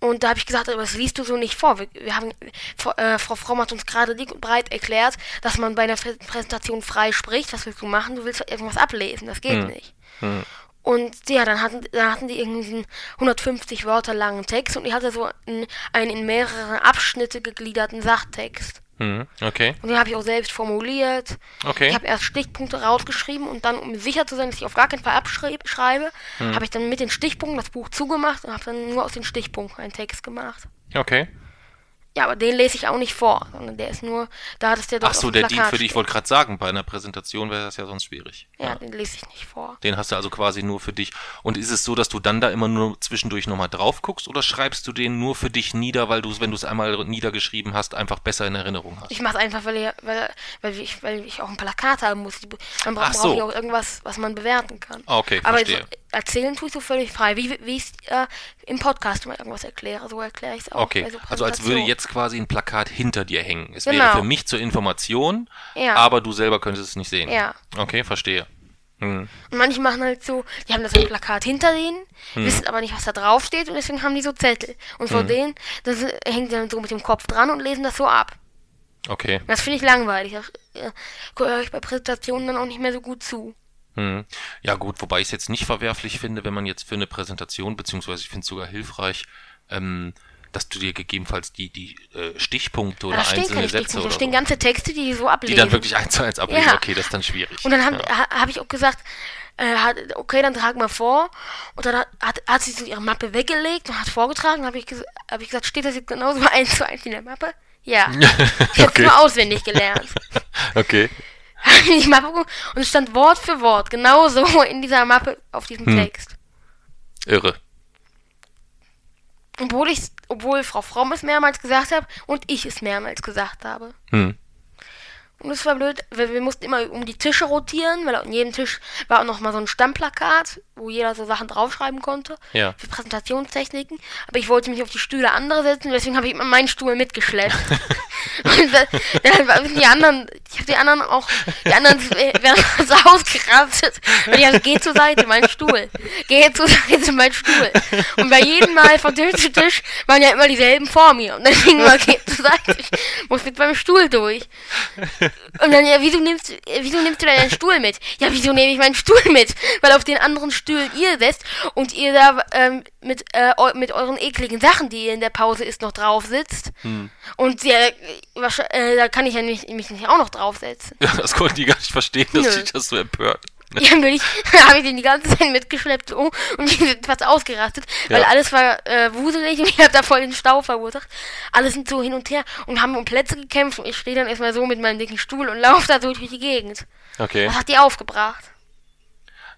Und da habe ich gesagt, aber das liest du so nicht vor. Wir, wir haben, Frau- äh, Frau Fromm hat uns gerade dick und breit erklärt, dass man bei einer Prä- Präsentation frei spricht. Was willst du machen? Du willst irgendwas ablesen. Das geht nicht. Und ja, dann hatten, dann hatten die irgendwie einen 150 Wörter langen Text und ich hatte so einen, einen in mehrere Abschnitte gegliederten Sachtext. Hm, okay, Und den habe ich auch selbst formuliert. okay. Ich habe erst Stichpunkte rausgeschrieben und dann, um sicher zu sein, dass ich auf gar keinen Fall abschreibe, Hm. habe ich dann mit den Stichpunkten das Buch zugemacht und habe dann nur aus den Stichpunkten einen Text gemacht. Okay. Ja, aber den lese ich auch nicht vor, sondern der ist nur, da hat es der dort Ach so, auf dem der dient für dich. Ich wollte gerade sagen, bei einer Präsentation wäre das ja sonst schwierig. Ja, den lese ich nicht vor. Den hast du also quasi nur für dich. Und ist es so, dass du dann da immer nur zwischendurch nochmal drauf guckst oder schreibst du den nur für dich nieder, weil du es, wenn du es einmal niedergeschrieben hast, einfach besser in Erinnerung hast? Ich mache es einfach, weil, ich- weil, weil, ich, weil ich auch ein Plakat haben muss. Die- Dann bra Ach brauche so. ich auch irgendwas, was man bewerten kann. Ah, okay, Aber verstehe. so, erzählen tue ich so völlig frei. Wie, wie ich äh, im Podcast mal irgendwas erkläre, so erkläre ich es auch. Okay, so also als würde jetzt quasi ein Plakat hinter dir hängen. Es wäre Genau. für mich zur Information, Ja. aber du selber könntest es nicht sehen. Ja. Okay, verstehe. Hm. Und manche machen halt so, die haben das ein Plakat hinter denen, Hm. wissen aber nicht, was da drauf steht und deswegen haben die so Zettel. Und vor denen, das hängen die dann so mit dem Kopf dran und lesen das so ab. Okay. Das finde ich langweilig. Das äh, höre ich bei Präsentationen dann auch nicht mehr so gut zu. Hm. Ja gut, wobei ich es jetzt nicht verwerflich finde, wenn man jetzt für eine Präsentation, beziehungsweise ich finde es sogar hilfreich, ähm, dass du dir gegebenenfalls die, die äh, Stichpunkte oder Da stehen einzelne Sätze oder da stehen ganze Texte, die so ablesen. die dann wirklich eins zu eins ablesen. Ja. Okay, das ist dann schwierig. Und dann habe ja. ha, hab ich auch gesagt, äh, hat, okay, dann trag mal vor. Und dann hat, hat, hat sie so ihre Mappe weggelegt und hat vorgetragen. Habe ich, hab ich gesagt, steht das jetzt genauso <laughs> eins zu eins in der Mappe? Ja. <laughs> Ich habe Okay. nur auswendig gelernt. <laughs> okay. Die Mappe geguckt und es stand Wort für Wort genau so <laughs> in dieser Mappe auf diesem Hm. Text. Irre. Obwohl ich, obwohl Frau Fromm es mehrmals gesagt hat und ich es mehrmals gesagt habe. Hm. Und es war blöd, weil wir mussten immer um die Tische rotieren, weil an jedem Tisch war auch noch mal so ein Stammplakat, wo jeder so Sachen draufschreiben konnte. Ja. Für Präsentationstechniken. Aber ich wollte mich auf die Stühle anderer setzen, deswegen habe ich immer meinen Stuhl mitgeschleppt. <laughs> Und da- dann die anderen, ich habe die anderen auch, die anderen werden <laughs> so ausgerastet. Und ich hab, geh zur Seite, mein Stuhl. Geh zur Seite, mein Stuhl. Und bei jedem Mal von Tisch zu Tisch waren ja immer dieselben vor mir. Und deswegen war, geh zur Seite, ich muss mit meinem Stuhl durch. Und dann, ja, wieso nimmst, äh, wieso nimmst du denn deinen Stuhl mit? Ja, wieso nehme ich meinen Stuhl mit? Weil auf den anderen Stühlen ihr sitzt und ihr da ähm, mit, äh, mit euren ekligen Sachen, die ihr in der Pause isst, noch drauf sitzt. Und ja, wahrscheinlich, äh, da kann ich ja nicht, mich nicht auch noch draufsetzen. Ja, das konnten die gar nicht verstehen, dass Nö. dich das so empört. <laughs> Ja, bin ich, <laughs> habe ich den die ganze Zeit mitgeschleppt so, und die sind fast ausgerastet, weil Ja. alles war äh, wuselig und ich habe da voll den Stau verursacht. Alle sind so hin und her und haben um Plätze gekämpft und ich stehe dann erstmal so mit meinem dicken Stuhl und laufe da so durch die Gegend. Okay. Was hat die aufgebracht?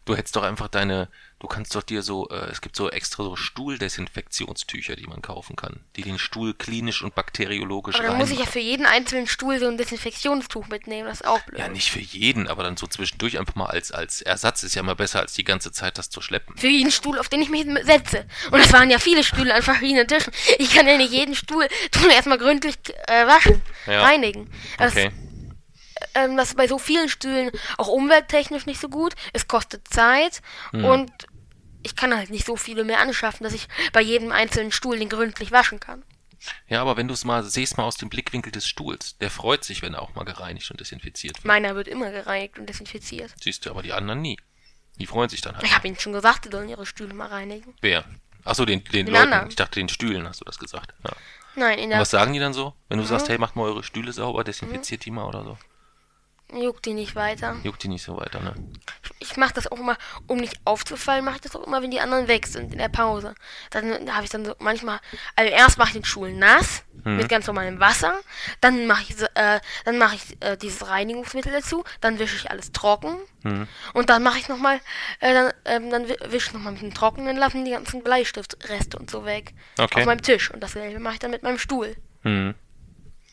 Du hättest doch einfach deine, du kannst doch dir so, äh, es gibt so extra so Stuhldesinfektionstücher, die man kaufen kann, die den Stuhl klinisch und bakteriologisch Aber dann muss ich ja für jeden einzelnen Stuhl so ein Desinfektionstuch mitnehmen, das ist auch blöd. Ja, nicht für jeden, aber dann so zwischendurch einfach mal als, als Ersatz ist ja mal besser, als die ganze Zeit das zu schleppen. Für jeden Stuhl, auf den ich mich setze. Und es waren ja viele Stühle an verschiedenen Tischen. Ich kann ja nicht jeden Stuhl tun erstmal gründlich äh, waschen, Ja. reinigen. Das, Okay. ähm, das ist bei so vielen Stühlen auch umwelttechnisch nicht so gut. Es kostet Zeit Hm. und ich kann halt nicht so viele mehr anschaffen, dass ich bei jedem einzelnen Stuhl den gründlich waschen kann. Ja, aber wenn du es mal siehst, mal aus dem Blickwinkel des Stuhls, der freut sich, wenn er auch mal gereinigt und desinfiziert wird. Meiner wird immer gereinigt und desinfiziert. Siehst du, aber die anderen nie. Die freuen sich dann halt. Ich habe ihnen schon gesagt, die sollen ihre Stühle mal reinigen. Wer? Achso, den, den, Den Leuten. anderen. Ich dachte, den Stühlen hast du das gesagt. Ja. Nein, in Und der was sagen die dann so? Wenn du Mhm. sagst, hey, macht mal eure Stühle sauber, desinfiziert die mal oder so. Juckt die nicht weiter. Juckt die nicht so weiter, ne? Ich mache das auch immer, um nicht aufzufallen, mache ich das auch immer, wenn die anderen weg sind in der Pause. Dann habe ich dann so manchmal, also erst mache ich den Stuhl nass mit ganz normalem Wasser, dann mache ich äh, dann mache ich äh, dieses Reinigungsmittel dazu, dann wische ich alles trocken und dann mache ich noch mal, äh, dann, ähm, dann wi- wische ich noch mal mit dem trockenen Lappen die ganzen Bleistiftreste und so weg Okay. auf meinem Tisch und dasselbe mache ich dann mit meinem Stuhl. Mhm.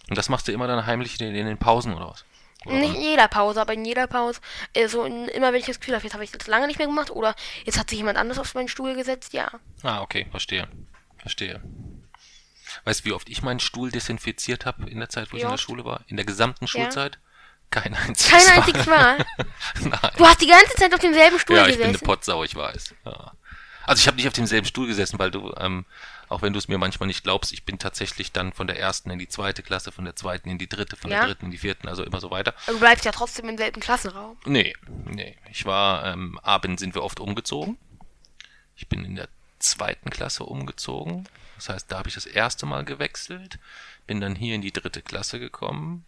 Und das machst du immer dann heimlich in, in den Pausen oder was? Oder Nicht in jeder Pause, aber in jeder Pause. Äh, so in, immer wenn ich das Gefühl habe, jetzt habe ich das lange nicht mehr gemacht oder jetzt hat sich jemand anders auf meinen Stuhl gesetzt, ja. Ah, okay, verstehe. Verstehe. Weißt du, wie oft ich meinen Stuhl desinfiziert habe in der Zeit, wo Wie ich in der oft? Schule war? In der gesamten Ja. Schulzeit? Kein einziges Kein Mal. einziges Mal. <laughs> Nein. Du hast die ganze Zeit auf demselben Stuhl Ja, ich bin eine gesessen. Potsau, ich weiß. Ja. Also ich habe nicht auf demselben Stuhl gesessen, weil du, ähm, auch wenn du es mir manchmal nicht glaubst, ich bin tatsächlich dann von der ersten in die zweite Klasse, von der zweiten in die dritte, von Ja? der dritten in die vierten, also immer so weiter. Aber du bleibst ja trotzdem im selben Klassenraum. Nee, nee. Ich war, ähm, abends sind wir oft umgezogen. Ich bin in der zweiten Klasse umgezogen. Das heißt, da habe ich das erste Mal gewechselt. Bin dann hier in die dritte Klasse gekommen.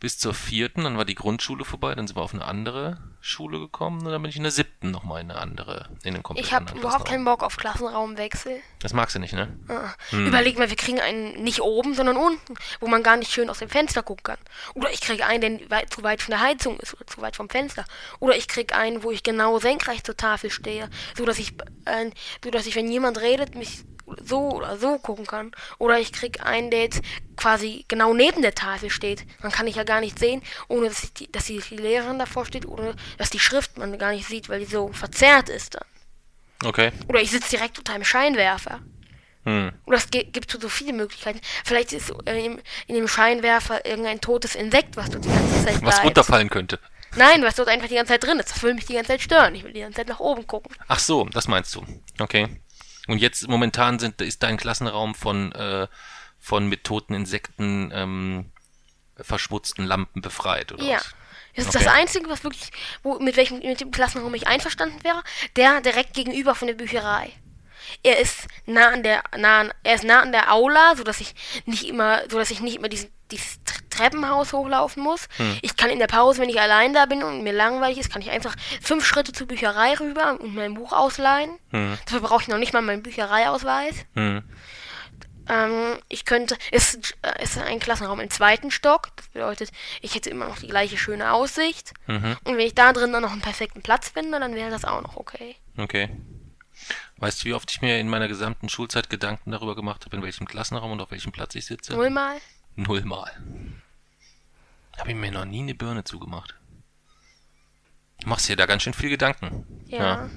Bis zur vierten, dann war die Grundschule vorbei, dann sind wir auf eine andere Schule gekommen und dann bin ich in der siebten nochmal in eine andere, in einen komplett Ich habe überhaupt keinen. Bock auf Klassenraumwechsel. Das magst du nicht, ne? Ah. Überleg mal, wir kriegen einen nicht oben, sondern unten, wo man gar nicht schön aus dem Fenster gucken kann. Oder ich kriege einen, der weit, zu weit von der Heizung ist oder zu weit vom Fenster. Oder ich kriege einen, wo ich genau senkrecht zur Tafel stehe, so dass ich, äh, so dass ich, wenn jemand redet, mich so oder so gucken kann. Oder ich krieg einen, der jetzt quasi genau neben der Tafel steht. Dann kann ich ja gar nicht sehen, ohne dass, ich die, dass die, Lehrerin davor steht, oder dass die Schrift man gar nicht sieht, weil die so verzerrt ist dann. Okay. Oder ich sitze direkt unter einem Scheinwerfer. Hm. Oder es gibt so viele Möglichkeiten. Vielleicht ist in dem Scheinwerfer irgendein totes Insekt, was dort die ganze Zeit Was runterfallen könnte. Nein, was dort einfach die ganze Zeit drin ist. Das will mich die ganze Zeit stören. Ich will die ganze Zeit nach oben gucken. Ach so, das meinst du. Okay. Und jetzt momentan sind, ist dein Klassenraum von, äh, von mit toten Insekten ähm, verschmutzten Lampen befreit, oder Ja. was? Das ist Okay. das Einzige, was wirklich, wo, mit welchem mit dem Klassenraum ich einverstanden wäre, der direkt gegenüber von der Bücherei. Er ist nah an der, nah an, er ist nah an der Aula, so dass ich nicht immer, so dass ich nicht immer diesen, dieses Treppenhaus hochlaufen muss. Hm. Ich kann in der Pause, wenn ich allein da bin und mir langweilig ist, kann ich einfach fünf Schritte zur Bücherei rüber und mein Buch ausleihen. Hm. Dafür brauche ich noch nicht mal meinen Büchereiausweis. Hm. Ähm, ich könnte, es ist, äh, ist ein Klassenraum im zweiten Stock. Das bedeutet, ich hätte immer noch die gleiche schöne Aussicht. Mhm. Und wenn ich da drin dann noch einen perfekten Platz finde, dann wäre das auch noch okay. Okay. Weißt du, wie oft ich mir in meiner gesamten Schulzeit Gedanken darüber gemacht habe, in welchem Klassenraum und auf welchem Platz ich sitze? Null mal. Nullmal. Habe ich mir noch nie eine Birne zugemacht. Du machst dir da ganz schön viel Gedanken. Ja.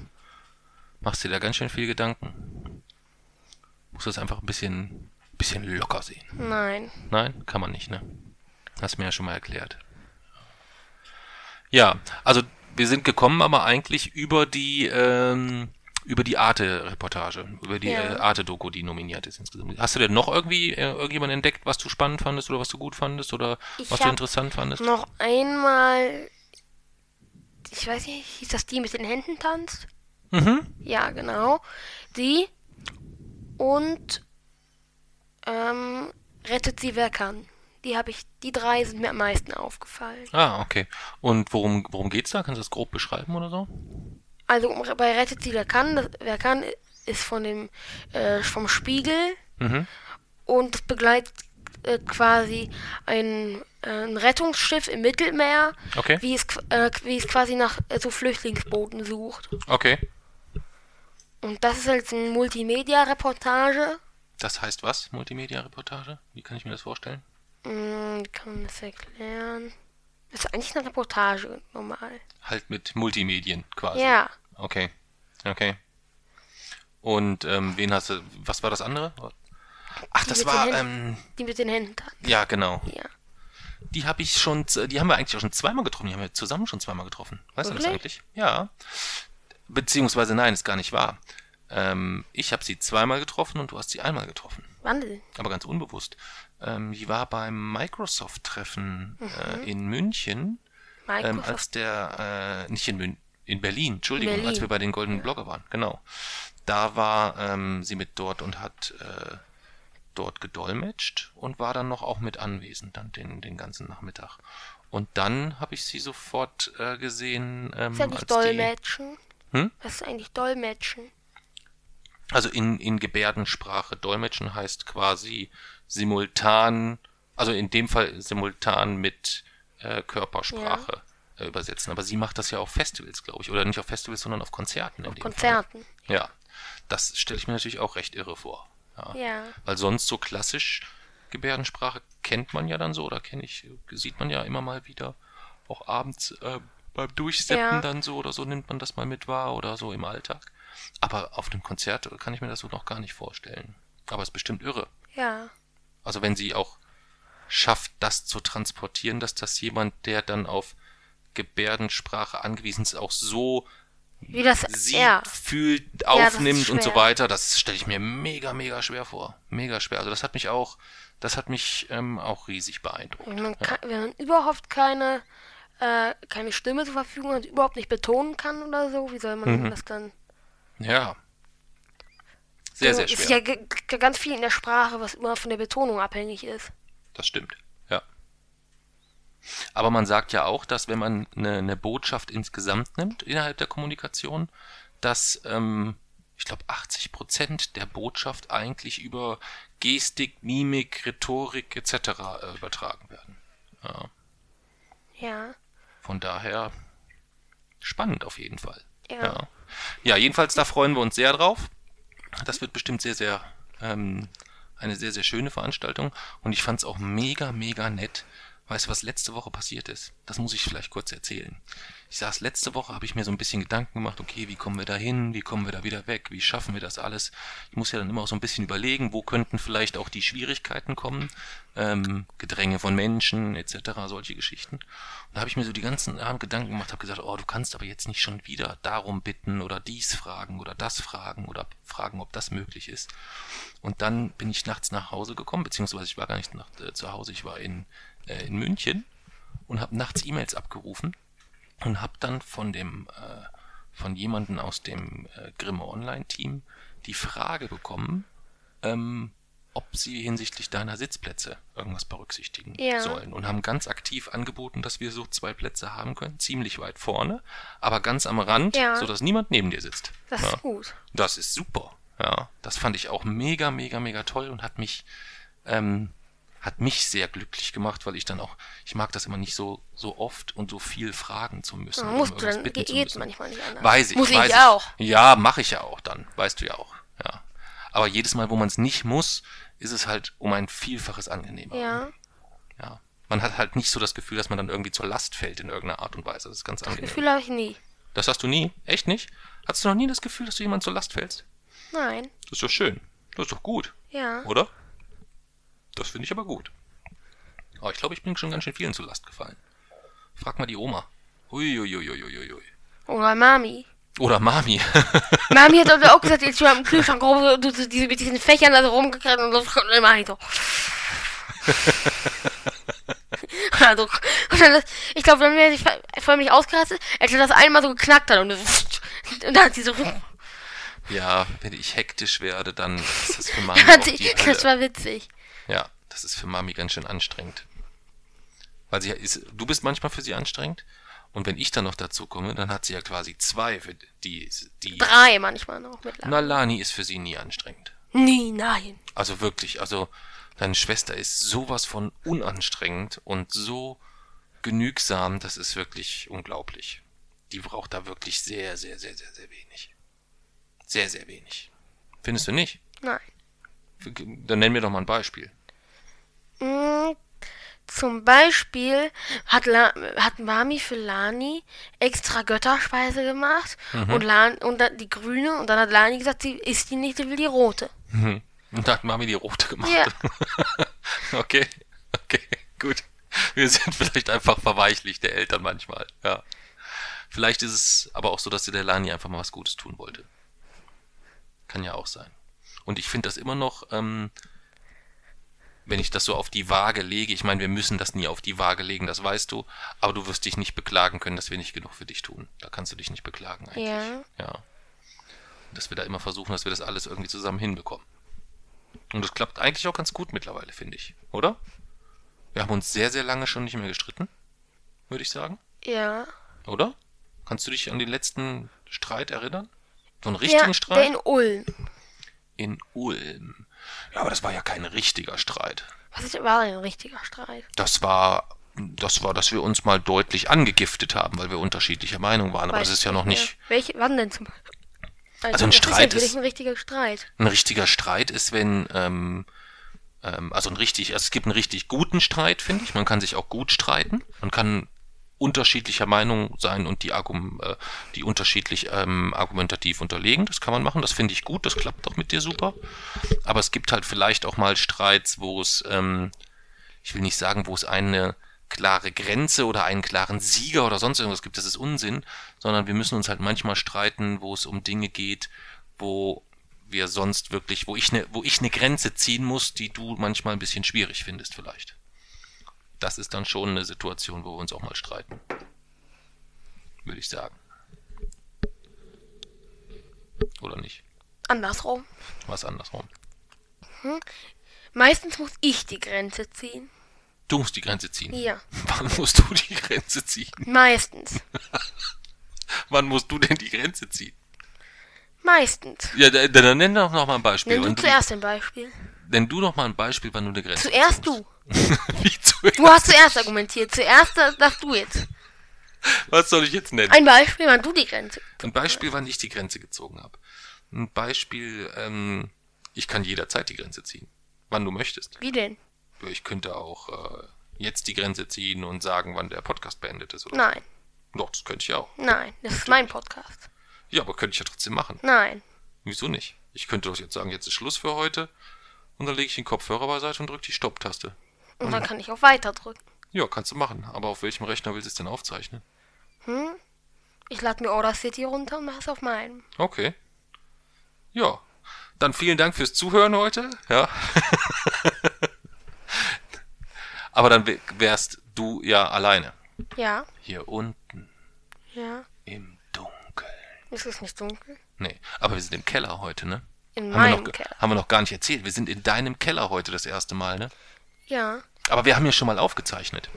Machst dir da ganz schön viel Gedanken. Musst das einfach ein bisschen, bisschen locker sehen. Nein. Nein, kann man nicht, ne? Hast mir ja schon mal erklärt. Ja, also wir sind gekommen, aber eigentlich über die ähm, über die Arte-Reportage, über die Ja. äh, Arte-Doku, die nominiert ist insgesamt. Hast du denn noch irgendwie äh, irgendjemanden entdeckt, was du spannend fandest oder was du gut fandest oder Ich was du interessant fandest? Noch einmal. Ich weiß nicht, hieß das die mit den Händen tanzt? Mhm. Ja, genau. Die. Und. Ähm, rettet sie wer kann. Die habe ich. Die drei sind mir am meisten aufgefallen. Ah, okay. Und worum worum geht's da? Kannst du das grob beschreiben oder so? Also bei Rettet sie wer kann, das, wer kann, ist von dem äh, vom Spiegel Mhm. und begleitet äh, quasi ein, äh, ein Rettungsschiff im Mittelmeer, Okay. wie es äh, wie es quasi nach äh, so Flüchtlingsbooten sucht. Okay. Und das ist halt eine Multimedia-Reportage. Das heißt was? Multimedia-Reportage? Wie kann ich mir das vorstellen? Wie kann man das erklären? Das ist eigentlich eine Reportage, normal. Halt mit Multimedien quasi. Ja, Okay. Okay. Und ähm, wen hast du. Was war das andere? Ach, Die das war. Ähm, die mit den Händen ja, genau. Ja. Die habe ich schon. Die haben wir eigentlich auch schon zweimal getroffen. Die haben wir zusammen schon zweimal getroffen. Weißt du das Wirklich? eigentlich? Ja. Beziehungsweise nein, ist gar nicht wahr. Ähm, ich habe sie zweimal getroffen und du hast sie einmal getroffen. Wann denn? aber ganz unbewusst. Ähm, die war beim Microsoft-Treffen äh, in München, ähm, als der, äh, nicht in München, in Berlin, Entschuldigung, Berlin. als wir bei den Goldenen Blogger waren, genau. Da war ähm, sie mit dort und hat äh, dort gedolmetscht und war dann noch auch mit anwesend, dann den, den ganzen Nachmittag. Und dann habe ich sie sofort äh, gesehen, ähm, ist ja nicht als die, Dolmetschen. Hm? Was ist eigentlich Dolmetschen? Also in, in Gebärdensprache dolmetschen heißt quasi simultan, also in dem Fall simultan mit äh, Körpersprache äh, übersetzen. Aber sie macht das ja auf Festivals, glaube ich. Oder nicht auf Festivals, sondern auf Konzerten. in dem Konzerten. Fall. Ja, das stelle ich mir natürlich auch recht irre vor. Ja. Ja. Weil sonst so klassisch Gebärdensprache kennt man ja dann so, oder kenne ich, sieht man ja immer mal wieder. Auch abends äh, beim Durchseppen Ja. dann so oder so nimmt man das mal mit wahr oder so im Alltag. Aber auf einem Konzert kann ich mir das so noch gar nicht vorstellen. Aber es ist bestimmt irre. Ja. Also wenn sie auch schafft, das zu transportieren, dass das jemand, der dann auf Gebärdensprache angewiesen ist, auch so Wie das. sieht, ja. fühlt, aufnimmt und so weiter, das stelle ich mir mega, mega schwer vor. Mega schwer. Also das hat mich auch, das hat mich ähm, auch riesig beeindruckt. Wenn man, kann, wenn man überhaupt keine, äh, keine Stimme zur Verfügung hat, überhaupt nicht betonen kann oder so, wie soll man Mhm. das dann? Ja. Sehr, sehr Es ist schwer. ja g- g- ganz viel in der Sprache, was immer von der Betonung abhängig ist. Das stimmt, ja. Aber man sagt ja auch, dass wenn man eine, eine Botschaft insgesamt nimmt innerhalb der Kommunikation, dass ähm, ich glaube 80 Prozent der Botschaft eigentlich über Gestik, Mimik, Rhetorik etc. Äh, übertragen werden. Ja, Ja. von daher spannend auf jeden Fall. Ja. Ja. Ja, jedenfalls da freuen wir uns sehr drauf. Das wird bestimmt sehr, sehr ähm, eine sehr, sehr schöne Veranstaltung. Und ich fand es auch mega, mega nett. Weißt du, was letzte Woche passiert ist? Das muss ich vielleicht kurz erzählen. Ich saß letzte Woche, habe ich mir so ein bisschen Gedanken gemacht, okay, wie kommen wir da hin? Wie kommen wir da wieder weg? Wie schaffen wir das alles? Ich muss ja dann immer auch so ein bisschen überlegen, wo könnten vielleicht auch die Schwierigkeiten kommen? Ähm, Gedränge von Menschen, etc., solche Geschichten. Und da habe ich mir so die ganzen Abend Gedanken gemacht, habe gesagt, oh, du kannst aber jetzt nicht schon wieder darum bitten oder dies fragen oder das fragen oder fragen, ob das möglich ist. Und dann bin ich nachts nach Hause gekommen, beziehungsweise ich war gar nicht nach, äh, zu Hause, ich war in, äh, in München und habe nachts E-Mails abgerufen und habe dann von dem äh, von jemanden aus dem äh, Grimme Online Team die Frage bekommen, ähm, ob sie hinsichtlich deiner Sitzplätze irgendwas berücksichtigen Ja. sollen und haben ganz aktiv angeboten, dass wir so zwei Plätze haben können, ziemlich weit vorne, aber ganz am Rand, Ja. so dass niemand neben dir sitzt. Das Ja. ist gut. Das ist super. Ja, das fand ich auch mega, mega, mega toll und hat mich, ähm, hat mich sehr glücklich gemacht, weil ich dann auch, ich mag das immer nicht so, so oft und so viel fragen zu müssen. Man oder muss um irgendwas dann bitten geht manchmal nicht anders. Weiß ich. Muss weiß ich auch. Ja, mache ich ja auch dann. Weißt du ja auch. Ja. Aber jedes Mal, wo man es nicht muss, ist es halt um ein Vielfaches angenehmer. Ja. ja. Man hat halt nicht so das Gefühl, dass man dann irgendwie zur Last fällt in irgendeiner Art und Weise. Das ist ganz angenehm. Gefühl habe ich nie. Das hast du nie? Echt nicht? Hattest du noch nie das Gefühl, dass du jemand zur Last fällst? Nein. Das ist doch schön. Das ist doch gut, Ja. oder? Das finde ich aber gut. Aber ich glaube, ich bin schon ganz schön vielen zur Last gefallen. Frag mal die Oma. Uiuiuiuiui. Oder Mami. Oder Mami. <laughs> Mami hat auch gesagt, <laughs> jetzt schon im Kühlschrank rum, diese, mit diesen Fächern <laughs> also rumgekriegt und dann mach ich so. also, das- ich glaube, dann wäre ich voll mich ausgerastet, er das einmal so geknackt hat und, und dann hat sie so, ja, wenn ich hektisch werde, dann ist das für Mami sie, die das war witzig. Ja, das ist für Mami ganz schön anstrengend. Weil sie ja ist, du bist manchmal für sie anstrengend und wenn ich dann noch dazu komme, dann hat sie ja quasi zwei für die, die. Drei manchmal noch mit Na, Lani ist für sie nie anstrengend. Nie, nein. Also wirklich, also deine Schwester ist sowas von unanstrengend und so genügsam, das ist wirklich unglaublich. Die braucht da wirklich sehr, sehr, sehr, sehr, sehr wenig. Sehr, sehr wenig. Findest du nicht? Nein. Dann nenn mir doch mal ein Beispiel. Mm, Zum Beispiel hat, La hat Mami für Lani extra Götterspeise gemacht und, Lan und die grüne und dann hat Lani gesagt, sie isst die nicht, sie will die rote. Und da hat Mami die rote gemacht. Ja. <laughs> okay, okay, gut. Wir sind vielleicht einfach verweichlichte Eltern manchmal, ja. Vielleicht ist es aber auch so, dass sie der Lani einfach mal was Gutes tun wollte. Kann ja auch sein. Und ich finde das immer noch, ähm, wenn ich das so auf die Waage lege, ich meine, wir müssen das nie auf die Waage legen, das weißt du, aber du wirst dich nicht beklagen können, dass wir nicht genug für dich tun. Da kannst du dich nicht beklagen eigentlich. Ja. Ja. Dass wir da immer versuchen, dass wir das alles irgendwie zusammen hinbekommen. Und das klappt eigentlich auch ganz gut mittlerweile, finde ich. Oder? Wir haben uns sehr, sehr lange schon nicht mehr gestritten, würde ich sagen. Ja. Oder? Kannst du dich an den letzten Streit erinnern? So einen richtigen ja, Streit? Der in Ulm. In Ulm. Ja, aber das war ja kein richtiger Streit. Was war denn ein richtiger Streit? Das war, das war, dass wir uns mal deutlich angegiftet haben, weil wir unterschiedlicher Meinung waren. Aber das ist ja noch nicht. Welche, wann denn zum Beispiel? Also ein das Streit ist ist- ein richtiger Streit. Ein richtiger Streit ist, wenn, ähm, ähm, also ein richtig, also es gibt einen richtig guten Streit, finde ich. Man kann sich auch gut streiten. Man kann unterschiedlicher Meinung sein und die, Argum äh, die unterschiedlich ähm, argumentativ unterlegen. Das kann man machen. Das finde ich gut. Das klappt doch mit dir super. Aber es gibt halt vielleicht auch mal Streits, wo es, ähm, ich will nicht sagen, wo es eine klare Grenze oder einen klaren Sieger oder sonst irgendwas gibt. Das ist Unsinn. Sondern wir müssen uns halt manchmal streiten, wo es um Dinge geht, wo wir sonst wirklich, wo ich eine, wo ich eine Grenze ziehen muss, die du manchmal ein bisschen schwierig findest vielleicht. Das ist dann schon eine Situation, wo wir uns auch mal streiten. Würde ich sagen. Oder nicht? Andersrum. Was andersrum. Meistens muss ich die Grenze ziehen. Du musst die Grenze ziehen. Ja. <laughs> Wann musst du die Grenze ziehen? Meistens. <laughs> Wann musst du denn die Grenze ziehen? Meistens. Ja, da- dann nenn doch noch mal ein Beispiel. Nenn du Wenn zuerst ein Beispiel. Nenn du doch mal ein Beispiel, wann du eine Grenze Zuerst du. <laughs> Wie zuerst? Du hast zuerst argumentiert. Zuerst das- sagst du jetzt. Was soll ich jetzt nennen? Ein Beispiel, wann du die Grenze. Ein Beispiel, wann ich die Grenze gezogen habe. Ein Beispiel, ähm, ich kann jederzeit die Grenze ziehen. Wann du möchtest. Wie denn? Ich könnte auch äh, jetzt die Grenze ziehen und sagen, wann der Podcast beendet ist. Oder Nein. Doch, das könnte ich auch. Nein. Das ist mein Podcast. Ja, aber könnte ich ja trotzdem machen. Nein. Wieso nicht? Ich könnte doch jetzt sagen, jetzt ist Schluss für heute. Und dann lege ich den Kopfhörer beiseite und drücke die Stopptaste. Und dann kann ich auch weiter drücken. Ja, kannst du machen. Aber auf welchem Rechner willst du es denn aufzeichnen? Ich lade mir Audacity runter und mache es auf meinem. Okay. Ja. Dann vielen Dank fürs Zuhören heute. Ja. <laughs> Aber dann wär- wärst du ja alleine. Ja. Hier unten Ja. im Dunkeln. Es ist nicht dunkel. Nee, aber wir sind im Keller heute, ne? In Haben wir, meinem noch, ge- Keller. haben wir noch gar nicht erzählt. Wir sind in deinem Keller heute das erste Mal, ne? Ja. Aber wir haben ja schon mal aufgezeichnet.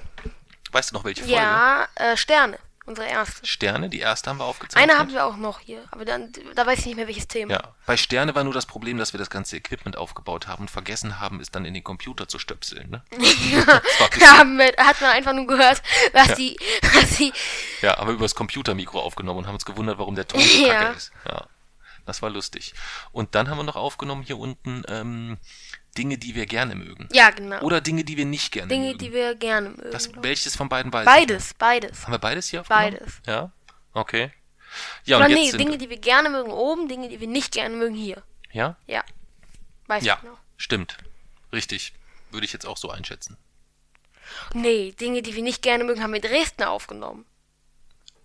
Weißt du noch welche Folge? Ja, äh, Sterne. Unsere erste. Sterne, die erste haben wir aufgezeichnet. Eine haben wir auch noch hier, aber dann, da weiß ich nicht mehr welches Thema. Ja, bei Sterne war nur das Problem, dass wir das ganze Equipment aufgebaut haben und vergessen haben, es dann in den Computer zu stöpseln. Ne? <laughs> Ein Da hat man einfach nur gehört, was die, was die, ja, haben wir über das Computermikro aufgenommen und haben uns gewundert, warum der Ton so Ja. kacke ist. Ja, das war lustig. Und dann haben wir noch aufgenommen hier unten ähm, Dinge, die wir gerne mögen. ja genau. Oder Dinge, die wir nicht gerne Dinge, mögen. die wir gerne mögen. das, ich. welches von beiden weiß ich nicht. beides, beides. Haben wir beides hier aufgenommen? Beides. Ja, okay. Ja, Oder und jetzt nee, Dinge, die wir gerne mögen oben, Dinge, die wir nicht gerne mögen hier. Ja? Ja. Weiß Ja, ich noch. stimmt. Richtig. Würde ich jetzt auch so einschätzen. Nee, Dinge, die wir nicht gerne mögen, haben wir in Dresden aufgenommen.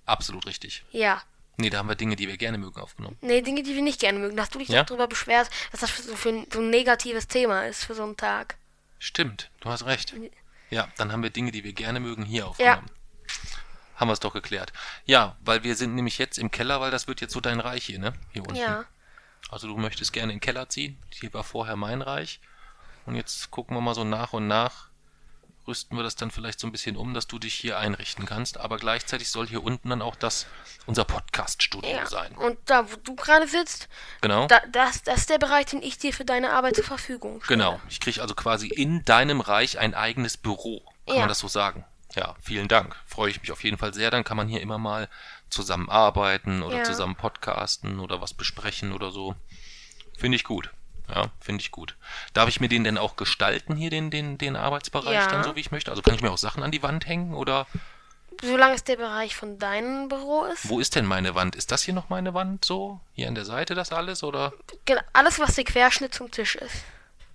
Absolut richtig. Ja. Nee, da haben wir Dinge, die wir gerne mögen, aufgenommen. Nee, Dinge, die wir nicht gerne mögen. Da hast du dich Ja? doch drüber beschwert, dass das für so, für ein, so ein negatives Thema ist für so einen Tag. Stimmt, du hast recht. Ja, dann haben wir Dinge, die wir gerne mögen, hier aufgenommen. Haben wir es doch geklärt. Ja, weil wir sind nämlich jetzt im Keller, weil das wird jetzt so dein Reich hier, ne? Hier unten. Ja. Also du möchtest gerne in den Keller ziehen. Hier war vorher mein Reich. Und jetzt gucken wir mal so nach und nach, rüsten wir das dann vielleicht so ein bisschen um, dass du dich hier einrichten kannst. Aber gleichzeitig soll hier unten dann auch das unser Podcast-Studio ja. sein. Und da, wo du gerade sitzt, Genau. da, das, das ist der Bereich, den ich dir für deine Arbeit zur Verfügung stelle. Genau. Ich kriege also quasi in deinem Reich ein eigenes Büro. Kann Ja. man das so sagen? Ja, vielen Dank. Freue ich mich auf jeden Fall sehr. Dann kann man hier immer mal zusammen arbeiten oder Ja. zusammen podcasten oder was besprechen oder so. Finde ich gut. Ja, finde ich gut. Darf ich mir den denn auch gestalten hier, den, den, den Arbeitsbereich Ja. dann so, wie ich möchte? Also kann ich mir auch Sachen an die Wand hängen oder Solange es der Bereich von deinem Büro ist. wo ist denn meine Wand? Ist das hier noch meine Wand so? Hier an der Seite das alles oder Genau, alles, was der Querschnitt zum Tisch ist.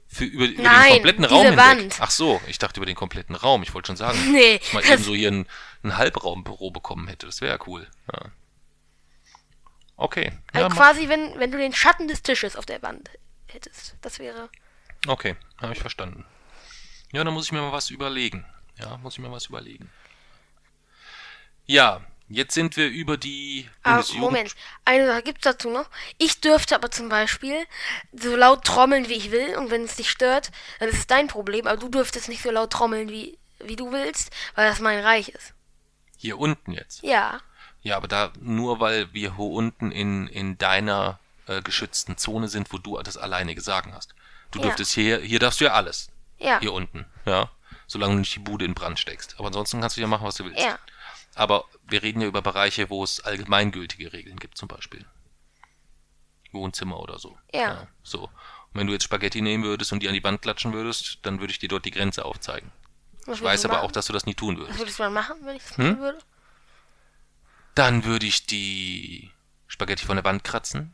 für über, über Nein, den kompletten Raum hinweg? Wand. Ach so, ich dachte über den kompletten Raum. Ich wollte schon sagen, <laughs> Nee, dass man das- eben so hier ein, ein Halbraumbüro bekommen hätte. Das wäre ja cool. Ja. Okay. Ja, Also ma- quasi, wenn, wenn du den Schatten des Tisches auf der Wand hättest. Das wäre. okay, habe ich verstanden. Ja, dann muss ich mir mal was überlegen. Ja, muss ich mir was überlegen. Ja, jetzt sind wir über die Ah, Moment, eine Sache gibt's dazu noch. Ich dürfte aber zum Beispiel so laut trommeln, wie ich will. Und wenn es dich stört, dann ist es dein Problem. Aber du dürftest nicht so laut trommeln, wie, wie du willst, weil das mein Reich ist. Hier unten jetzt. Ja. Ja, aber da nur weil wir hier unten in, in deiner äh, geschützten Zone sind, wo du das alleinige Sagen hast. Du Ja. dürftest hier, hier darfst du ja alles. Ja. Hier unten, ja. Solange du nicht die Bude in Brand steckst. Aber ansonsten kannst du ja machen, was du willst. Ja. Aber wir reden ja über Bereiche, wo es allgemeingültige Regeln gibt, zum Beispiel. Wohnzimmer oder so. Ja. so. Und wenn du jetzt Spaghetti nehmen würdest und die an die Wand klatschen würdest, dann würde ich dir dort die Grenze aufzeigen. Was Ich weiß würdest aber machen? auch, dass du das nie tun Was würdest. würdest du dann machen, wenn ich das Hm? machen würde? Dann würde ich die Spaghetti von der Wand kratzen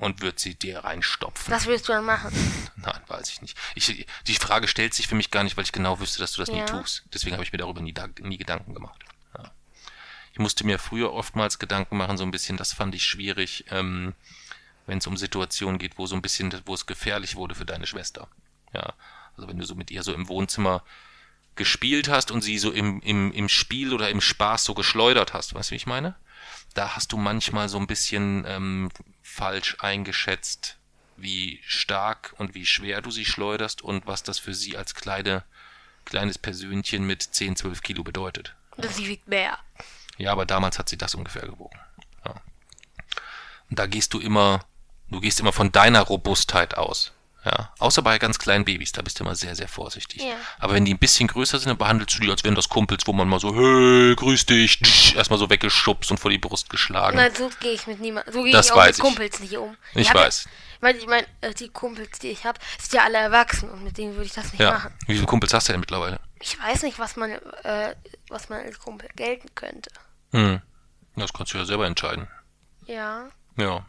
und würde sie dir reinstopfen. Was würdest du dann machen? <laughs> Nein, weiß ich nicht. Ich, die Frage stellt sich für mich gar nicht, weil ich genau wüsste, dass du das nie Ja. tust. Deswegen habe ich mir darüber nie, da- nie Gedanken gemacht. Ja. Ich musste mir früher oftmals Gedanken machen, so ein bisschen, das fand ich schwierig, ähm, wenn es um Situationen geht, wo so ein bisschen, wo es gefährlich wurde für deine Schwester. Ja, also wenn du so mit ihr so im Wohnzimmer gespielt hast und sie so im, im, im Spiel oder im Spaß so geschleudert hast, weißt du, wie ich meine? Da hast du manchmal so ein bisschen ähm, falsch eingeschätzt, wie stark und wie schwer du sie schleuderst und was das für sie als kleine, kleines Persönchen mit 10, 12 Kilo bedeutet. Sie wiegt mehr. Ja, aber damals hat sie das ungefähr gewogen. Ja. Und da gehst du immer, du gehst immer von deiner Robustheit aus. Ja. Außer bei ganz kleinen Babys, da bist du immer sehr, sehr vorsichtig. Ja. Aber wenn die ein bisschen größer sind, dann behandelst du die, als wären das Kumpels, wo man mal so, hey, grüß dich, tsch, erstmal so weggeschubst und vor die Brust geschlagen. Nein, so gehe ich mit niemandem. So gehe ich auch mit ich. Kumpels nicht um. Ich hab weiß. Ja, ich meine, ich mein, äh, die Kumpels, die ich habe, sind ja alle erwachsen und mit denen würde ich das nicht Ja. machen. Wie viele Kumpels hast du denn mittlerweile? Ich weiß nicht, was man, äh, was man als Kumpel gelten könnte. Hm. Das kannst du ja selber entscheiden. Ja. Ja.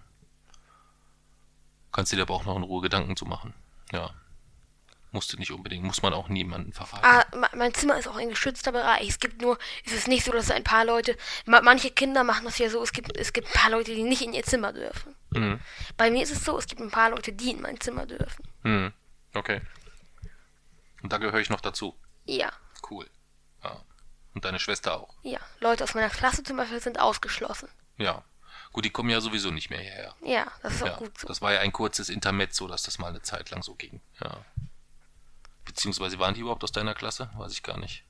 Kannst dir aber auch noch in Ruhe Gedanken zu machen. Ja. Musste nicht unbedingt, muss man auch niemanden verraten. Ah, mein Zimmer ist auch ein geschützter Bereich. Es gibt nur, es ist nicht so, dass ein paar Leute, ma manche Kinder machen das ja so, es gibt, es gibt ein paar Leute, die nicht in ihr Zimmer dürfen. Mhm. Bei mir ist es so, es gibt ein paar Leute, die in mein Zimmer dürfen. Hm. Okay. Und da gehöre ich noch dazu. Ja, Cool. Ja. Und deine Schwester auch. ja. Leute aus meiner Klasse zum Beispiel sind ausgeschlossen. Ja. Gut, die kommen ja sowieso nicht mehr hierher. Ja, das ist auch Ja. gut so. Das war ja ein kurzes Intermezzo, dass das mal eine Zeit lang so ging. Ja. Beziehungsweise waren die überhaupt aus deiner Klasse? Weiß ich gar nicht.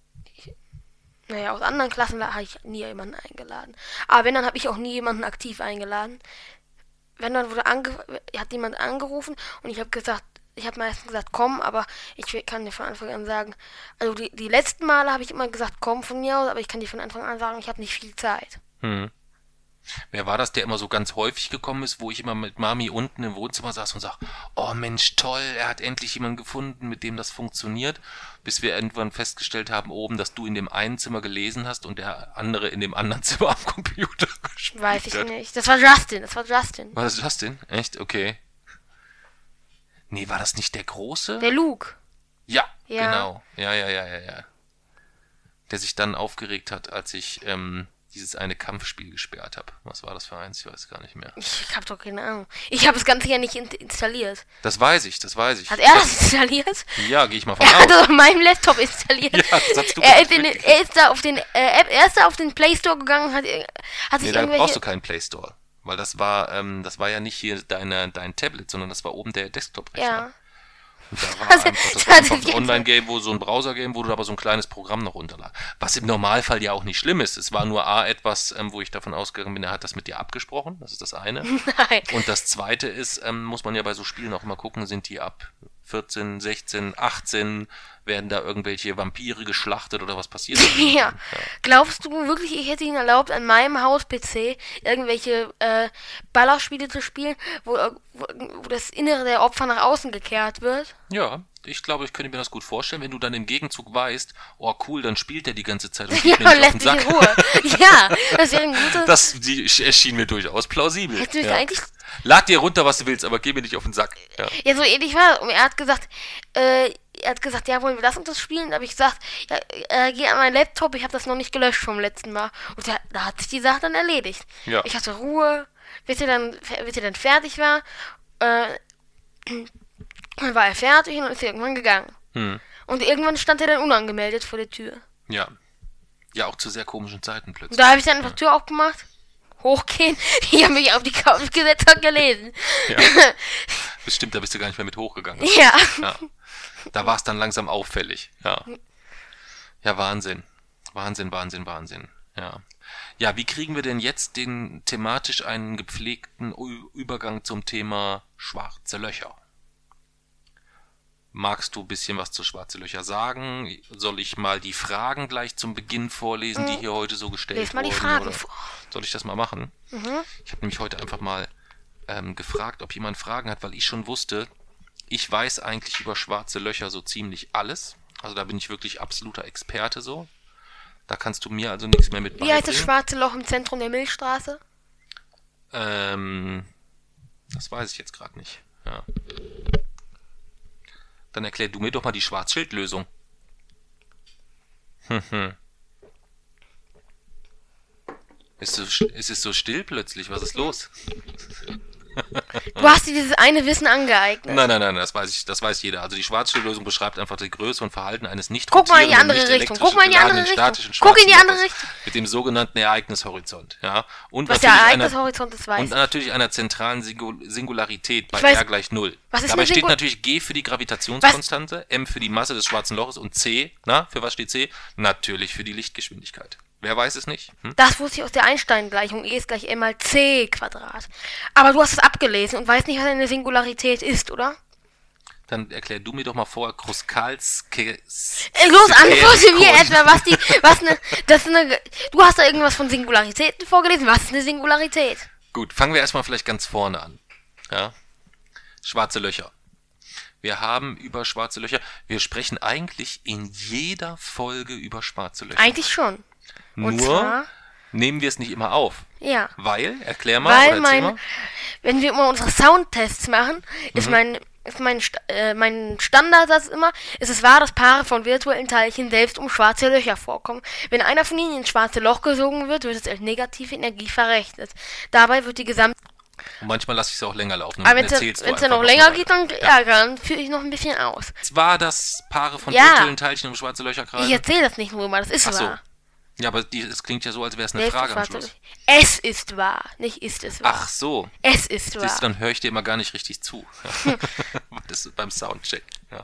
Naja, aus anderen Klassen habe ich nie jemanden eingeladen. Aber wenn, dann habe ich auch nie jemanden aktiv eingeladen. Wenn, dann wurde ange hat jemand angerufen und ich habe gesagt, ich habe meistens gesagt, komm, aber ich kann dir von Anfang an sagen, also die, die letzten Male habe ich immer gesagt, komm von mir aus, aber ich kann dir von Anfang an sagen, ich habe nicht viel Zeit. Hm. Wer war das, der immer so ganz häufig gekommen ist, wo ich immer mit Mami unten im Wohnzimmer saß und sag, oh Mensch, toll, er hat endlich jemanden gefunden, mit dem das funktioniert, bis wir irgendwann festgestellt haben oben, dass du in dem einen Zimmer gelesen hast und der andere in dem anderen <laughs> Zimmer am Computer gespielt Weiß ich hat. nicht. Das war Justin, das war Justin. War das Justin? Echt? Okay. Nee, war das nicht der Große? Der Luke. Ja, ja. genau. Ja, ja, ja, ja, ja. Der sich dann aufgeregt hat, als ich ähm, dieses eine Kampfspiel gesperrt habe. Was war das für eins? Ich weiß gar nicht mehr. Ich habe doch keine Ahnung. Ich habe das Ganze ja nicht in installiert. Das weiß ich, das weiß ich. Hat er das installiert? Ja, gehe ich mal von er aus. Er hat das auf meinem Laptop installiert. Ja, das hast du er, ist in, er ist da auf den äh, er ist da auf den Play Store gegangen, hat, hat nee, sich da brauchst du keinen Play Store. Weil das war, ähm, das war ja nicht hier deine, dein Tablet, sondern das war oben der Desktop-Rechner. Ja. Da war also, war ein Online-Game, wo so ein Browser-Game, wo du aber so ein kleines Programm noch runterladest. Was im Normalfall ja auch nicht schlimm ist. Es war nur A, etwas, ähm, wo ich davon ausgegangen bin, er hat das mit dir abgesprochen. Das ist das eine. <laughs> Nein. Und das zweite ist, ähm, muss man ja bei so Spielen auch immer gucken, sind die ab 14, 16, 18, werden da irgendwelche Vampire geschlachtet oder was passiert? <laughs> ja. ja. Glaubst du wirklich, ich hätte ihn erlaubt, an meinem Haus-PC irgendwelche äh, Ballerspiele zu spielen, wo, wo, wo das Innere der Opfer nach außen gekehrt wird? Ja, ich glaube, ich könnte mir das gut vorstellen, wenn du dann im Gegenzug weißt, oh cool, dann spielt er die ganze Zeit und <laughs> ja, mir nicht auf den Sack. Ruhe. <laughs> ja, das wäre ein guter... Das die, erschien mir durchaus plausibel. Hättest du ja. eigentlich Lad dir runter, was du willst, aber geh mir nicht auf den Sack. Ja, ja so ähnlich war. Und er hat gesagt, äh, er hat gesagt, ja, wollen wir das und das spielen? Da habe ich gesagt, ja, äh, geh an meinen Laptop, ich habe das noch nicht gelöscht vom letzten Mal. Und da, da hat sich die Sache dann erledigt. Ja. Ich hatte Ruhe, bis er dann, bis er dann fertig war. Äh, <clears throat> dann war er fertig und ist irgendwann gegangen. Hm. Und irgendwann stand er dann unangemeldet vor der Tür. Ja. Ja, auch zu sehr komischen Zeiten plötzlich. Da habe ich dann einfach ja. Tür aufgemacht hochgehen. <laughs> Ich habe mich auf die Couch gesetzt und gelesen. Ja. <laughs> Bestimmt, da bist du gar nicht mehr mit hochgegangen. Ja. ja. Da war es dann langsam auffällig. Ja. Ja, Wahnsinn. Wahnsinn, Wahnsinn, Wahnsinn. Ja. Ja, wie kriegen wir denn jetzt den thematisch einen gepflegten Übergang zum Thema schwarze Löcher? Magst du ein bisschen was zu Schwarze Löcher sagen? Soll ich mal die Fragen gleich zum Beginn vorlesen, die hm. hier heute so gestellt Lies mal die Fragen oder vor. Soll ich das mal machen? Mhm. Ich habe nämlich heute einfach mal ähm, gefragt, ob jemand Fragen hat, weil ich schon wusste, ich weiß eigentlich über schwarze Löcher so ziemlich alles. Also da bin ich wirklich absoluter Experte so. Da kannst du mir also nichts mehr mit. Wie heißt das schwarze Loch im Zentrum der Milchstraße? Ähm, das weiß ich jetzt gerade nicht. Ja. Dann erklär du mir doch mal die Schwarzschildlösung. Hm, hm. Ist, so, ist es so still plötzlich? Was ist los? <laughs> Du hast dir dieses eine Wissen angeeignet. Nein, nein, nein, das weiß ich, das weiß jeder. Also die Schwarzschildlösung beschreibt einfach die Größe und Verhalten eines nicht Guck mal in die andere Richtung. Guck mal in die andere Richtung. Guck in die andere Richtung. Mit dem sogenannten Ereignishorizont, ja. Und Was der Ereignishorizont ist, weiß Und natürlich einer zentralen Singularität bei weiß, R gleich Null. Was ist Dabei steht natürlich G für die Gravitationskonstante, was? M für die Masse des schwarzen Loches und C, na, für was steht C? Natürlich für die Lichtgeschwindigkeit. Wer weiß es nicht? Hm? Das wusste ich aus der Einstein-Gleichung. E ist gleich m mal c Quadrat. Aber du hast es abgelesen und weißt nicht, was eine Singularität ist, oder? Dann erklär du mir doch mal vor, Kruskals... Äh, los, antworte mir etwa, was die... Was ne, das eine, du hast da irgendwas von Singularitäten vorgelesen. Was ist eine Singularität? Gut, fangen wir erstmal vielleicht ganz vorne an. Ja? Schwarze Löcher. Wir haben über schwarze Löcher... Wir sprechen eigentlich in jeder Folge über schwarze Löcher. Eigentlich schon. Und Nur zwar, nehmen wir es nicht immer auf. Ja. Weil, erklär mal, Weil oder mein, mal. wenn wir immer unsere Soundtests machen, mhm. ist mein ist mein, äh, mein Standardsatz immer, ist es wahr, dass Paare von virtuellen Teilchen selbst um schwarze Löcher vorkommen. Wenn einer von ihnen ins schwarze Loch gesogen wird, wird es als negative Energie verrechnet. Dabei wird die gesamte und manchmal lasse ich es auch länger laufen. Aber wenn es ja noch länger geht, dann, ja. ja dann führe ich noch ein bisschen aus. War das Paare von ja. virtuellen Teilchen um schwarze Löcher gerade? Ich erzähle das nicht nur immer, das ist Ach wahr. Ja, aber es klingt ja so, als wäre es eine Selbst Frage am Schluss. Es ist wahr, nicht ist es wahr. Ach so. Es ist wahr. Siehst, dann höre ich dir immer gar nicht richtig zu. <laughs> <laughs> das ist beim Soundcheck. Ja.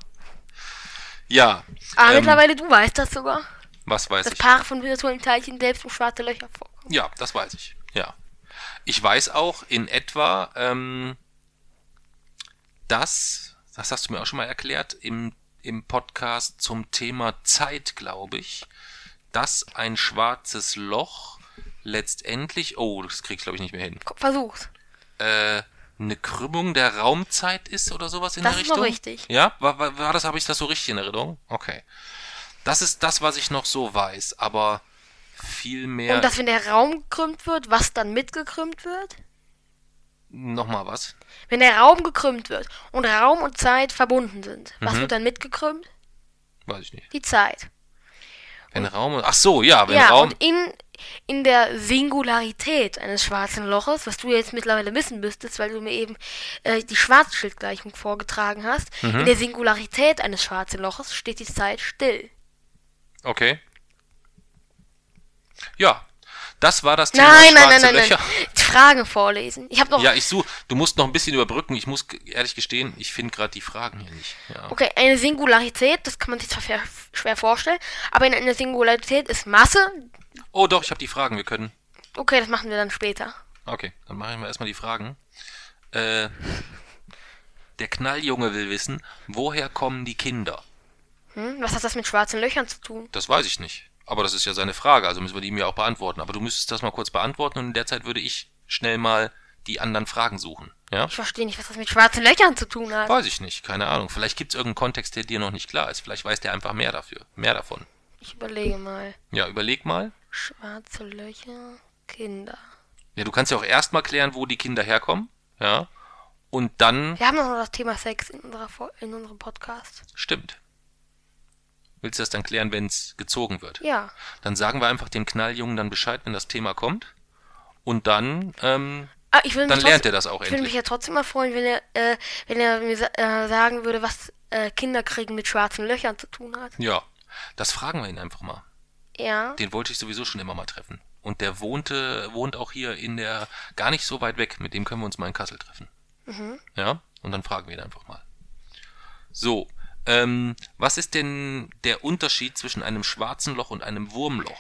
ja ah, ähm, mittlerweile du weißt das sogar. Was weiß dass ich? Paare von virtuellen Teilchen selbst um schwarze Löcher vorkommen. Ja, das weiß ich. Ja. Ich weiß auch in etwa, ähm, dass, das hast du mir auch schon mal erklärt, im, im Podcast zum Thema Zeit, glaube ich, dass ein schwarzes Loch letztendlich, oh, das krieg ich glaube ich nicht mehr hin, Versuch's. äh, eine Krümmung der Raumzeit ist oder sowas in Das der ist Richtung? noch richtig. Ja, war, war, war das, habe ich das so richtig in Erinnerung? Okay. Das ist das, was ich noch so weiß, aber viel mehr. Und dass wenn der Raum gekrümmt wird, was dann mitgekrümmt wird? Nochmal was? Wenn der Raum gekrümmt wird und Raum und Zeit verbunden sind, was Mhm. wird dann mitgekrümmt? Weiß ich nicht. Die Zeit. Wenn Raum. Ach so, ja, wenn ja, Raum. und in, in der Singularität eines schwarzen Loches, was du jetzt mittlerweile wissen müsstest, weil du mir eben äh, die Schwarzschildgleichung vorgetragen hast, Mhm. in der Singularität eines schwarzen Loches steht die Zeit still. Okay. Ja, das war das Thema Nein, nein, schwarze nein, nein, Löcher. nein. Fragen vorlesen. Ich habe noch Ja, ich suche. Du musst noch ein bisschen überbrücken. Ich muss ehrlich gestehen, ich finde gerade die Fragen hier nicht. Ja. Okay, eine Singularität, das kann man sich zwar schwer vorstellen, aber in einer Singularität ist Masse. Oh, doch, ich habe die Fragen. Wir können. Okay, das machen wir dann später. Okay, dann machen wir erstmal die Fragen. Äh, der Knalljunge will wissen, woher kommen die Kinder? Hm? Was hat das mit schwarzen Löchern zu tun? Das weiß ich nicht. Aber das ist ja seine Frage, also müssen wir die ihm ja auch beantworten. Aber du müsstest das mal kurz beantworten und in der Zeit würde ich schnell mal die anderen Fragen suchen. Ja? Ich verstehe nicht, was das mit schwarzen Löchern zu tun hat. Weiß ich nicht, keine Ahnung. Vielleicht gibt es irgendeinen Kontext, der dir noch nicht klar ist. Vielleicht weiß der einfach mehr dafür. Mehr davon. Ich überlege mal. Ja, überleg mal. Schwarze Löcher, Kinder. Ja, du kannst ja auch erstmal klären, wo die Kinder herkommen. Ja. Und dann. Wir haben noch das Thema Sex in, unserer, in unserem Podcast. Stimmt. Willst du das dann klären, wenn es gezogen wird? Ja. Dann sagen wir einfach dem Knalljungen dann Bescheid, wenn das Thema kommt. Und dann, ähm, Ah, ich dann lernt er das auch Ich würde mich endlich. ja trotzdem mal freuen, wenn er, äh, wenn er mir äh, sagen würde, was äh, Kinderkriegen mit schwarzen Löchern zu tun hat. Ja. Das fragen wir ihn einfach mal. Ja. Den wollte ich sowieso schon immer mal treffen. Und der wohnte, wohnt auch hier in der, gar nicht so weit weg. Mit dem können wir uns mal in Kassel treffen. Ja, und dann fragen wir ihn einfach mal. So, ähm, was ist denn der Unterschied zwischen einem schwarzen Loch und einem Wurmloch?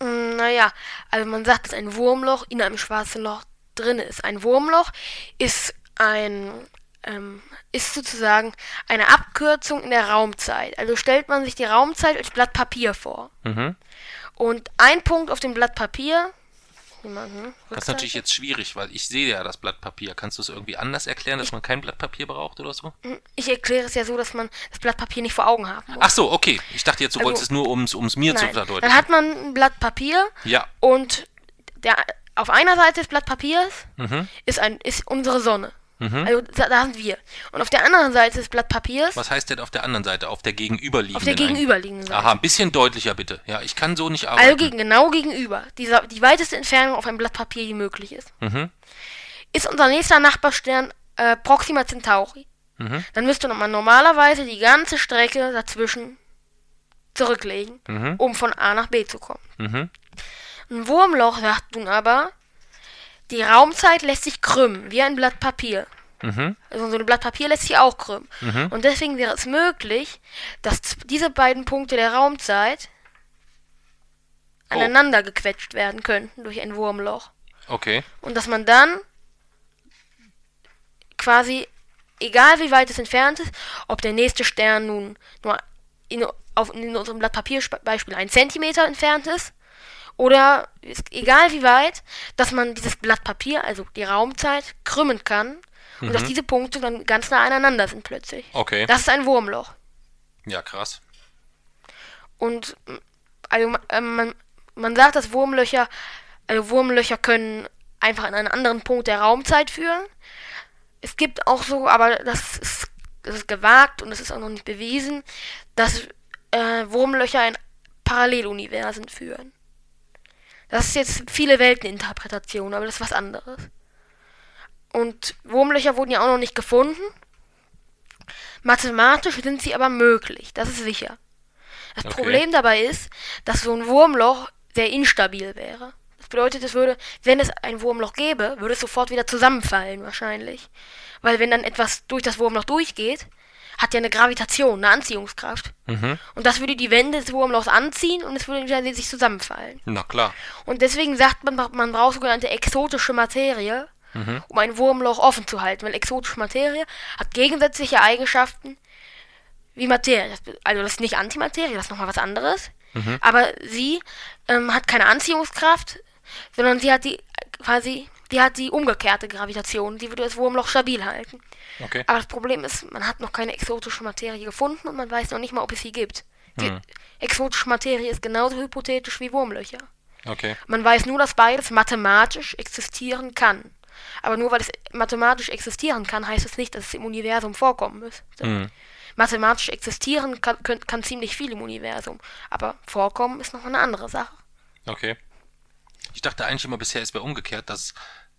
Mm, Naja, also man sagt, dass ein Wurmloch in einem schwarzen Loch drin ist. Ein Wurmloch ist ein ähm, ist sozusagen eine Abkürzung in der Raumzeit. Also stellt man sich die Raumzeit als Blatt Papier vor. Mhm. Und ein Punkt auf dem Blatt Papier. Jemanden, Das ist natürlich jetzt schwierig, weil ich sehe ja das Blatt Papier. Kannst du es irgendwie anders erklären, dass man kein Blatt Papier braucht oder so? Ich erkläre es ja so, dass man das Blatt Papier nicht vor Augen haben muss. Ach so, okay. Ich dachte jetzt, du Also- wolltest es nur, ums ums mir zu Nein. verdeutlichen. Dann hat man ein Blatt Papier Ja. und der, auf einer Seite des Blatt Papiers Mhm. ist, ein, ist unsere Sonne. Mhm. Also da, da sind wir. Und auf der anderen Seite des Blatt Papiers, Was heißt denn auf der anderen Seite? Auf der gegenüberliegenden? auf der gegenüberliegenden Seite. Aha, ein bisschen deutlicher bitte. Ja, ich kann so nicht arbeiten. Also gegen, genau gegenüber. Die, sa- die weiteste Entfernung auf einem Blatt Papier, die möglich ist. Mhm. Ist unser nächster Nachbarstern äh, Proxima Centauri. Mhm. Dann müsste man normalerweise die ganze Strecke dazwischen zurücklegen, Mhm. um von A nach B zu kommen. Mhm. Ein Wurmloch sagt nun aber, die Raumzeit lässt sich krümmen, wie ein Blatt Papier. Mhm. Also so ein Blatt Papier lässt sich auch krümmen. Mhm. Und deswegen wäre es möglich, dass diese beiden Punkte der Raumzeit Oh. aneinander gequetscht werden könnten durch ein Wurmloch. Okay. Und dass man dann quasi, egal wie weit es entfernt ist, ob der nächste Stern nun nur in, auf, in unserem Blatt Papier sp- Beispiel ein Zentimeter entfernt ist, oder ist, egal wie weit, dass man dieses Blatt Papier, also die Raumzeit, krümmen kann und dass diese Punkte dann ganz nah aneinander sind plötzlich. Okay. Das ist ein Wurmloch. Ja, krass. Und also, ähm, man, man sagt, dass Wurmlöcher, also Wurmlöcher können einfach an einen anderen Punkt der Raumzeit führen. Es gibt auch so, aber das ist, das ist gewagt und es ist auch noch nicht bewiesen, dass äh, Wurmlöcher in Paralleluniversen führen. Das ist jetzt viele Welteninterpretation, aber das ist was anderes. Und Wurmlöcher wurden ja auch noch nicht gefunden. Mathematisch sind sie aber möglich, das ist sicher. Das Okay. Problem dabei ist, dass so ein Wurmloch sehr instabil wäre. Das bedeutet, es würde, wenn es ein Wurmloch gäbe, würde es sofort wieder zusammenfallen wahrscheinlich. Weil wenn dann etwas durch das Wurmloch durchgeht, hat ja eine Gravitation, eine Anziehungskraft. Mhm. Und das würde die Wände des Wurmlochs anziehen und es würde sich zusammenfallen. Na klar. Und deswegen sagt man, man braucht sogenannte exotische Materie, um ein Wurmloch offen zu halten. Weil exotische Materie hat gegensätzliche Eigenschaften wie Materie. Also das ist nicht Antimaterie, das ist nochmal was anderes. Aber sie ähm, hat keine Anziehungskraft, sondern sie hat die quasi, die hat die umgekehrte Gravitation. Die würde das Wurmloch stabil halten. Okay. Aber das Problem ist, man hat noch keine exotische Materie gefunden und man weiß noch nicht mal, ob es sie gibt. Die exotische Materie ist genauso hypothetisch wie Wurmlöcher. Okay. Man weiß nur, dass beides mathematisch existieren kann. Aber nur weil es mathematisch existieren kann, heißt es nicht, dass es im Universum vorkommen müsste. Mhm. Mathematisch existieren kann, kann, kann ziemlich viel im Universum. Aber vorkommen ist noch eine andere Sache. Okay. Ich dachte eigentlich immer bisher, es wäre umgekehrt, dass,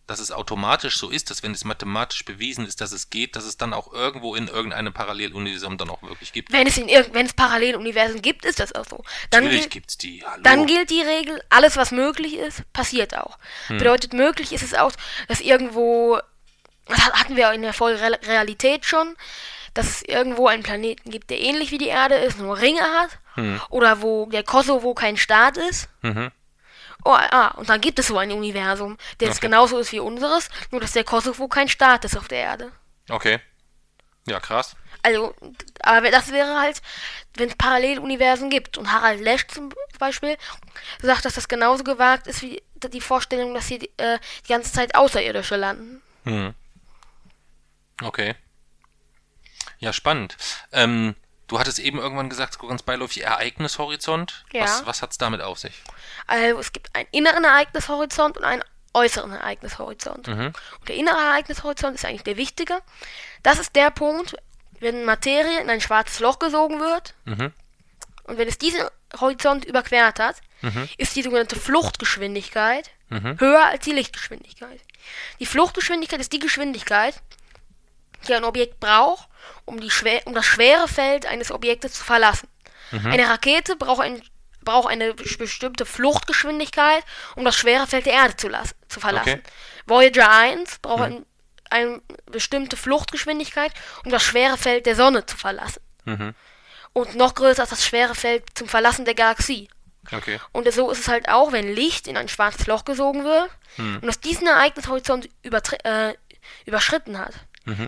dass es automatisch so ist, dass wenn es mathematisch bewiesen ist, dass es geht, dass es dann auch irgendwo in irgendeinem Paralleluniversum dann auch wirklich gibt. Wenn es, in wenn es Paralleluniversen gibt, ist das auch so. Dann Natürlich gibt's die. Hallo. Dann gilt die Regel, alles was möglich ist, passiert auch. Bedeutet, möglich ist es auch, dass irgendwo, das hat- hatten wir in der Folge Re Realität schon, dass es irgendwo einen Planeten gibt, der ähnlich wie die Erde ist, nur Ringe hat. Oder wo der Kosovo kein Staat ist. Mhm. Oh, ah, und dann gibt es so ein Universum, das Okay. genauso ist wie unseres, nur dass der Kosovo kein Staat ist auf der Erde. Okay. Ja, krass. Also, aber das wäre halt, wenn es Paralleluniversen gibt. Und Harald Lesch zum Beispiel sagt, dass das genauso gewagt ist wie die Vorstellung, dass hier äh, die ganze Zeit Außerirdische landen. Hm. Okay. Ja, spannend. Ähm, du hattest eben irgendwann gesagt, so ganz beiläufig Ereignishorizont. Ja. Was, was hat's damit auf sich? Also es gibt einen inneren Ereignishorizont und einen äußeren Ereignishorizont. Mhm. Und der innere Ereignishorizont ist eigentlich der wichtige. Das ist der Punkt, wenn Materie in ein schwarzes Loch gesogen wird Mhm. und wenn es diesen Horizont überquert hat, ist die sogenannte Fluchtgeschwindigkeit Mhm. höher als die Lichtgeschwindigkeit. Die Fluchtgeschwindigkeit ist die Geschwindigkeit, die ein Objekt braucht, um, die schwer, um das schwere Feld eines Objektes zu verlassen. Eine Rakete braucht, ein, braucht eine bes- bestimmte Fluchtgeschwindigkeit, um das schwere Feld der Erde zu, las, zu verlassen. Okay. Voyager 1 braucht ein, eine bestimmte Fluchtgeschwindigkeit, um das schwere Feld der Sonne zu verlassen. Mhm. Und noch größer als das schwere Feld zum Verlassen der Galaxie. Okay. Und so ist es halt auch, wenn Licht in ein schwarzes Loch gesogen wird und das diesen Ereignishorizont äh, überschritten hat,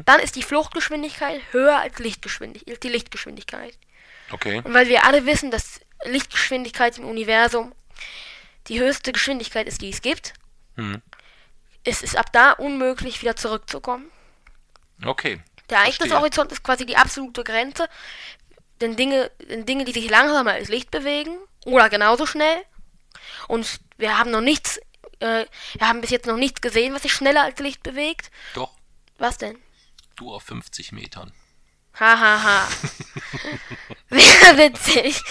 dann ist die Fluchtgeschwindigkeit höher als Lichtgeschwindig die Lichtgeschwindigkeit. Okay. Und weil wir alle wissen, dass Lichtgeschwindigkeit im Universum die höchste Geschwindigkeit ist, die es gibt, Hm. ist es ab da unmöglich, wieder zurückzukommen. Okay. Der Ereignishorizont ist quasi die absolute Grenze, denn Dinge, denn Dinge, die sich langsamer als Licht bewegen oder genauso schnell. Und wir haben noch nichts, äh, wir haben bis jetzt noch nichts gesehen, was sich schneller als Licht bewegt. Doch, Was denn? Du auf 50 Metern. Hahaha. Ha, ha. Sehr <laughs> witzig.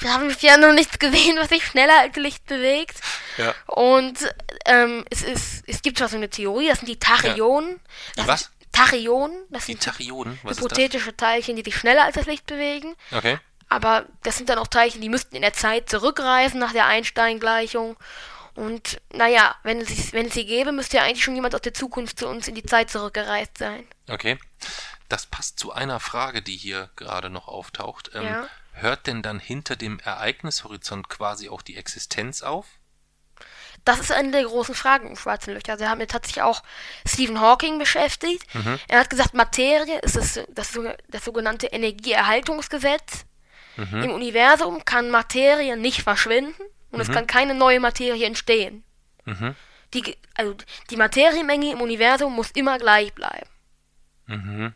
Wir haben bisher noch nichts gesehen, was sich schneller als Licht bewegt. Ja. Und ähm, es, ist, es gibt zwar so eine Theorie, das sind die Tachyonen. Das was? Tachyonen, das Die sind Tachyonen, was hypothetische Teilchen, die sich schneller als das Licht bewegen. Okay. Aber das sind dann auch Teilchen, die müssten in der Zeit zurückreisen nach der Einstein-Gleichung. Und naja, wenn es, sich- wenn es sie gäbe, müsste ja eigentlich schon jemand aus der Zukunft zu uns in die Zeit zurückgereist sein. Okay. Das passt zu einer Frage, die hier gerade noch auftaucht. Ähm, Ja. Hört denn dann hinter dem Ereignishorizont quasi auch die Existenz auf? Das ist eine der großen Fragen im schwarzen Löcher. Also damit hat sich auch Stephen Hawking beschäftigt. Er hat gesagt, Materie ist das, das, das sogenannte Energieerhaltungsgesetz. Im Universum kann Materie nicht verschwinden und es kann keine neue Materie entstehen. Mhm. Die, also die Materiemenge im Universum muss immer gleich bleiben. Mhm.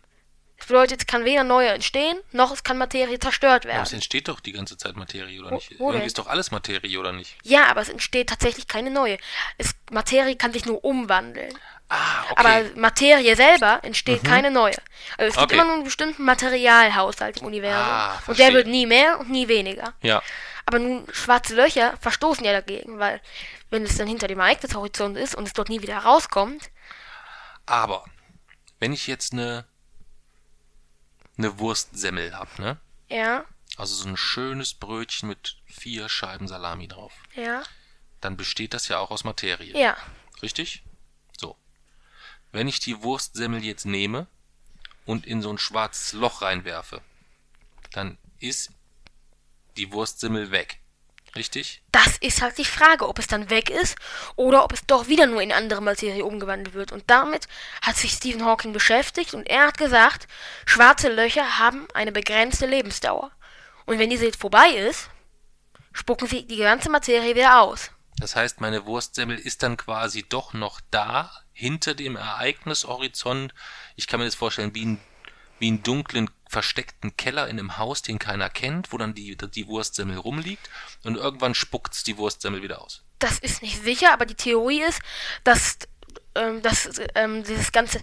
Das bedeutet, es kann weder neue entstehen, noch es kann Materie zerstört Aber es werden. entsteht doch die ganze Zeit Materie, oder nicht? wo Irgendwie ist doch alles Materie, oder nicht? Ja, aber es entsteht tatsächlich keine neue. Es, Materie kann sich nur umwandeln. Ah, okay. Aber Materie selber entsteht keine neue. Also es gibt Okay. immer nur einen bestimmten Materialhaushalt im Universum. Ah, und der wird nie mehr und nie weniger. ja. Aber nun, schwarze Löcher verstoßen ja dagegen, weil wenn es dann hinter dem Ereignishorizont ist und es dort nie wieder rauskommt, Aber, wenn ich jetzt eine, eine Wurstsemmel hab, ne? ja, Also so ein schönes Brötchen mit vier Scheiben Salami drauf. ja, Dann besteht das ja auch aus Materie. ja, Richtig? So. wenn ich die Wurstsemmel jetzt nehme und in so ein schwarzes Loch reinwerfe, dann ist die Wurstsemmel weg. Richtig? Das ist halt die Frage, ob es dann weg ist oder ob es doch wieder nur in andere Materie umgewandelt wird. Und damit hat sich Stephen Hawking beschäftigt und er hat gesagt, schwarze Löcher haben eine begrenzte Lebensdauer. Und wenn diese jetzt vorbei ist, spucken sie die ganze Materie wieder aus. Das heißt, meine Wurstsemmel ist dann quasi doch noch da, hinter dem Ereignishorizont. Ich kann mir das vorstellen, wie ein wie einen dunklen, versteckten Keller in einem Haus, den keiner kennt, wo dann die, die Wurstsemmel rumliegt und irgendwann spuckt's die Wurstsemmel wieder aus. Das ist nicht sicher, aber die Theorie ist, dass ähm, dass ähm, dieses ganze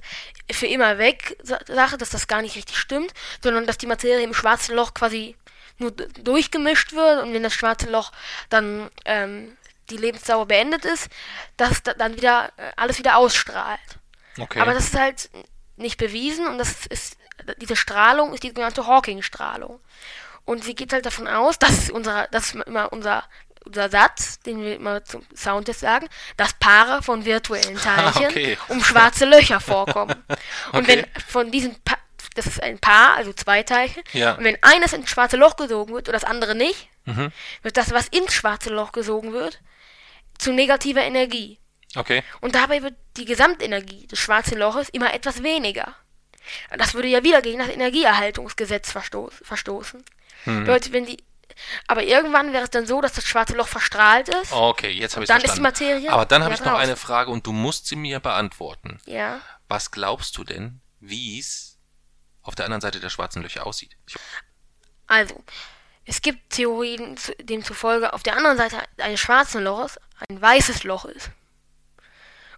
für immer weg Sache, dass das gar nicht richtig stimmt, sondern dass die Materie im schwarzen Loch quasi nur durchgemischt wird und wenn das schwarze Loch dann ähm, die Lebensdauer beendet ist, dass da dann wieder äh, alles wieder ausstrahlt. Okay. Aber das ist halt nicht bewiesen und das ist diese Strahlung ist die sogenannte Hawking-Strahlung. Und sie geht halt davon aus, das ist unser, das ist immer unser, unser Satz, den wir immer zum Soundtest sagen, dass Paare von virtuellen <laughs> Teilchen okay. um schwarze Löcher vorkommen. <laughs> Und okay. wenn von diesen pa das ist ein Paar, also zwei Teilchen, ja. und wenn eines ins schwarze Loch gesogen wird und das andere nicht, mhm. wird das, was ins schwarze Loch gesogen wird, zu negativer Energie. Okay. Und dabei wird die Gesamtenergie des schwarzen Loches immer etwas weniger. Das würde ja wieder gegen das Energieerhaltungsgesetz verstoß, verstoßen. Hm. Leute, wenn die. Aber irgendwann wäre es dann so, dass das schwarze Loch verstrahlt ist. Okay, jetzt habe ich Dann ist die Materie. Aber dann habe ich noch eine Frage und du musst sie mir beantworten. Ja. Was glaubst du denn, wie es auf der anderen Seite der schwarzen Löcher aussieht? Also, es gibt Theorien, demzufolge auf der anderen Seite eines schwarzen Loches ein weißes Loch ist.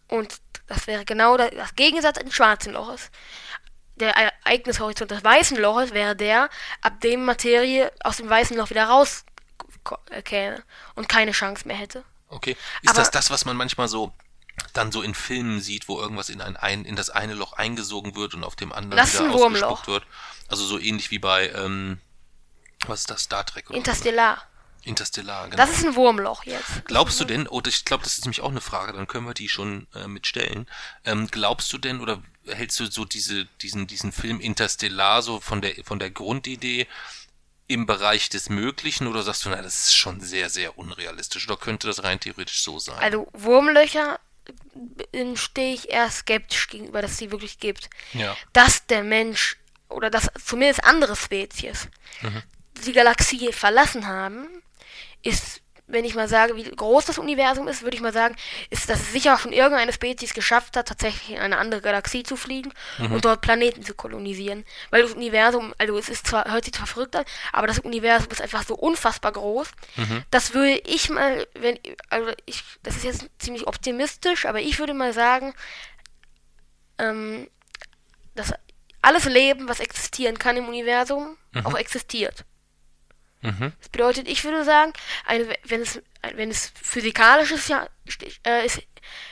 Und das wäre genau das Gegensatz eines schwarzen Loches der Ereignishorizont des weißen Loches wäre der, ab dem Materie aus dem weißen Loch wieder rauskäme und keine Chance mehr hätte. Okay. Ist Aber das das, was man manchmal so dann so in Filmen sieht, wo irgendwas in ein, in das eine Loch eingesogen wird und auf dem anderen das wieder ausgespuckt wird? Also so ähnlich wie bei ähm, was ist das Star Trek oder Interstellar. Was? Interstellar, genau. Das ist ein Wurmloch jetzt. Glaubst du denn, oder ich glaube, das ist nämlich auch eine Frage, dann können wir die schon äh, mitstellen. Ähm, glaubst du denn, oder hältst du so diese, diesen, diesen Film Interstellar so von der, von der Grundidee im Bereich des Möglichen oder sagst du, na, das ist schon sehr, sehr unrealistisch oder könnte das rein theoretisch so sein? Also Wurmlöcher stehe ich eher skeptisch gegenüber, dass es sie wirklich gibt. Ja. Dass der Mensch oder dass zumindest andere Spezies mhm. die Galaxie verlassen haben, ist, wenn ich mal sage, wie groß das Universum ist, würde ich mal sagen, ist, dass es sicher schon irgendeine Spezies geschafft hat, tatsächlich in eine andere Galaxie zu fliegen mhm. und dort Planeten zu kolonisieren. Weil das Universum, also es ist zwar, hört sich zwar verrückt an, aber das Universum ist einfach so unfassbar groß. Mhm. Das würde ich mal, wenn, also ich, das ist jetzt ziemlich optimistisch, aber ich würde mal sagen, ähm, dass alles Leben, was existieren kann im Universum, mhm. auch existiert. Mhm. Das bedeutet, ich würde sagen, eine, wenn, es, wenn es physikalisch ist, ja, äh, ist,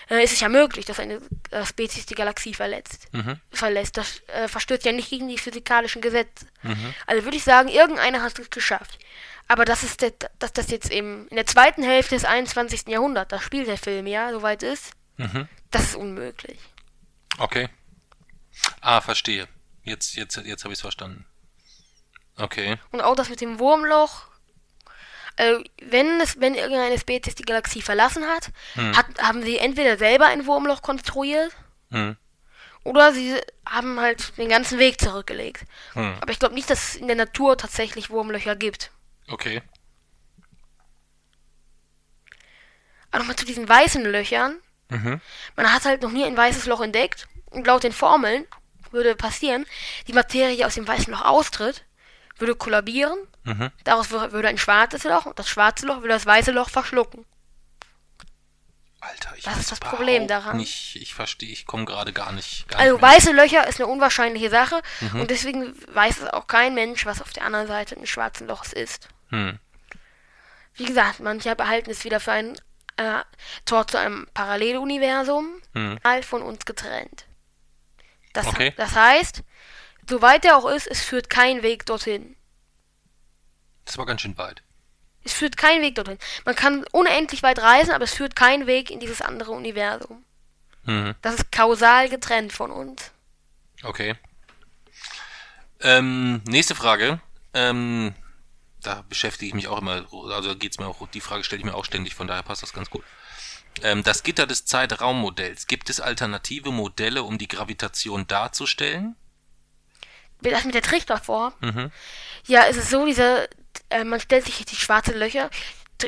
äh, ist es ja möglich, dass eine Spezies die Galaxie verletzt, mhm. verlässt. Das äh, verstößt ja nicht gegen die physikalischen Gesetze. Mhm. Also würde ich sagen, irgendeiner hat es geschafft. Aber das ist der, dass das jetzt eben in der zweiten Hälfte des 21. Jahrhunderts, da spielt der Film ja, soweit ist, mhm. das ist unmöglich. Okay. Ah, verstehe. Jetzt, jetzt, jetzt habe ich es verstanden. Okay. Und auch das mit dem Wurmloch. Also, wenn es, wenn irgendeine Spezies die Galaxie verlassen hat, hm. hat, haben sie entweder selber ein Wurmloch konstruiert hm. oder sie haben halt den ganzen Weg zurückgelegt. Hm. Aber ich glaube nicht, dass es in der Natur tatsächlich Wurmlöcher gibt. Okay. Aber nochmal zu diesen weißen Löchern. Mhm. Man hat halt noch nie ein weißes Loch entdeckt. Und laut den Formeln würde passieren, die Materie aus dem weißen Loch austritt würde kollabieren. Mhm. Daraus würde ein schwarzes Loch und das schwarze Loch würde das weiße Loch verschlucken. Alter, ich das ist das Problem daran. Nicht, ich verstehe, ich komme gerade gar nicht. Gar also nicht weiße Löcher ist eine unwahrscheinliche Sache mhm. und deswegen weiß es auch kein Mensch, was auf der anderen Seite eines schwarzen Lochs ist. Hm. Wie gesagt, manche behalten es wieder für ein äh, Tor zu einem Paralleluniversum, hm. all von uns getrennt. Das, okay. das heißt, Soweit er auch ist, es führt kein Weg dorthin. Das war ganz schön weit. Es führt kein Weg dorthin. Man kann unendlich weit reisen, aber es führt kein Weg in dieses andere Universum. Mhm. Das ist kausal getrennt von uns. Okay. Ähm, nächste Frage. Ähm, da beschäftige ich mich auch immer, also geht's mir auch, die Frage stelle ich mir auch ständig, von daher passt das ganz gut. Ähm, das Gitter des Zeitraummodells. Gibt es alternative Modelle, um die Gravitation darzustellen? Das mit der Trichterform. Mhm. Ja, es ist so, diese, äh, man stellt sich die schwarzen Löcher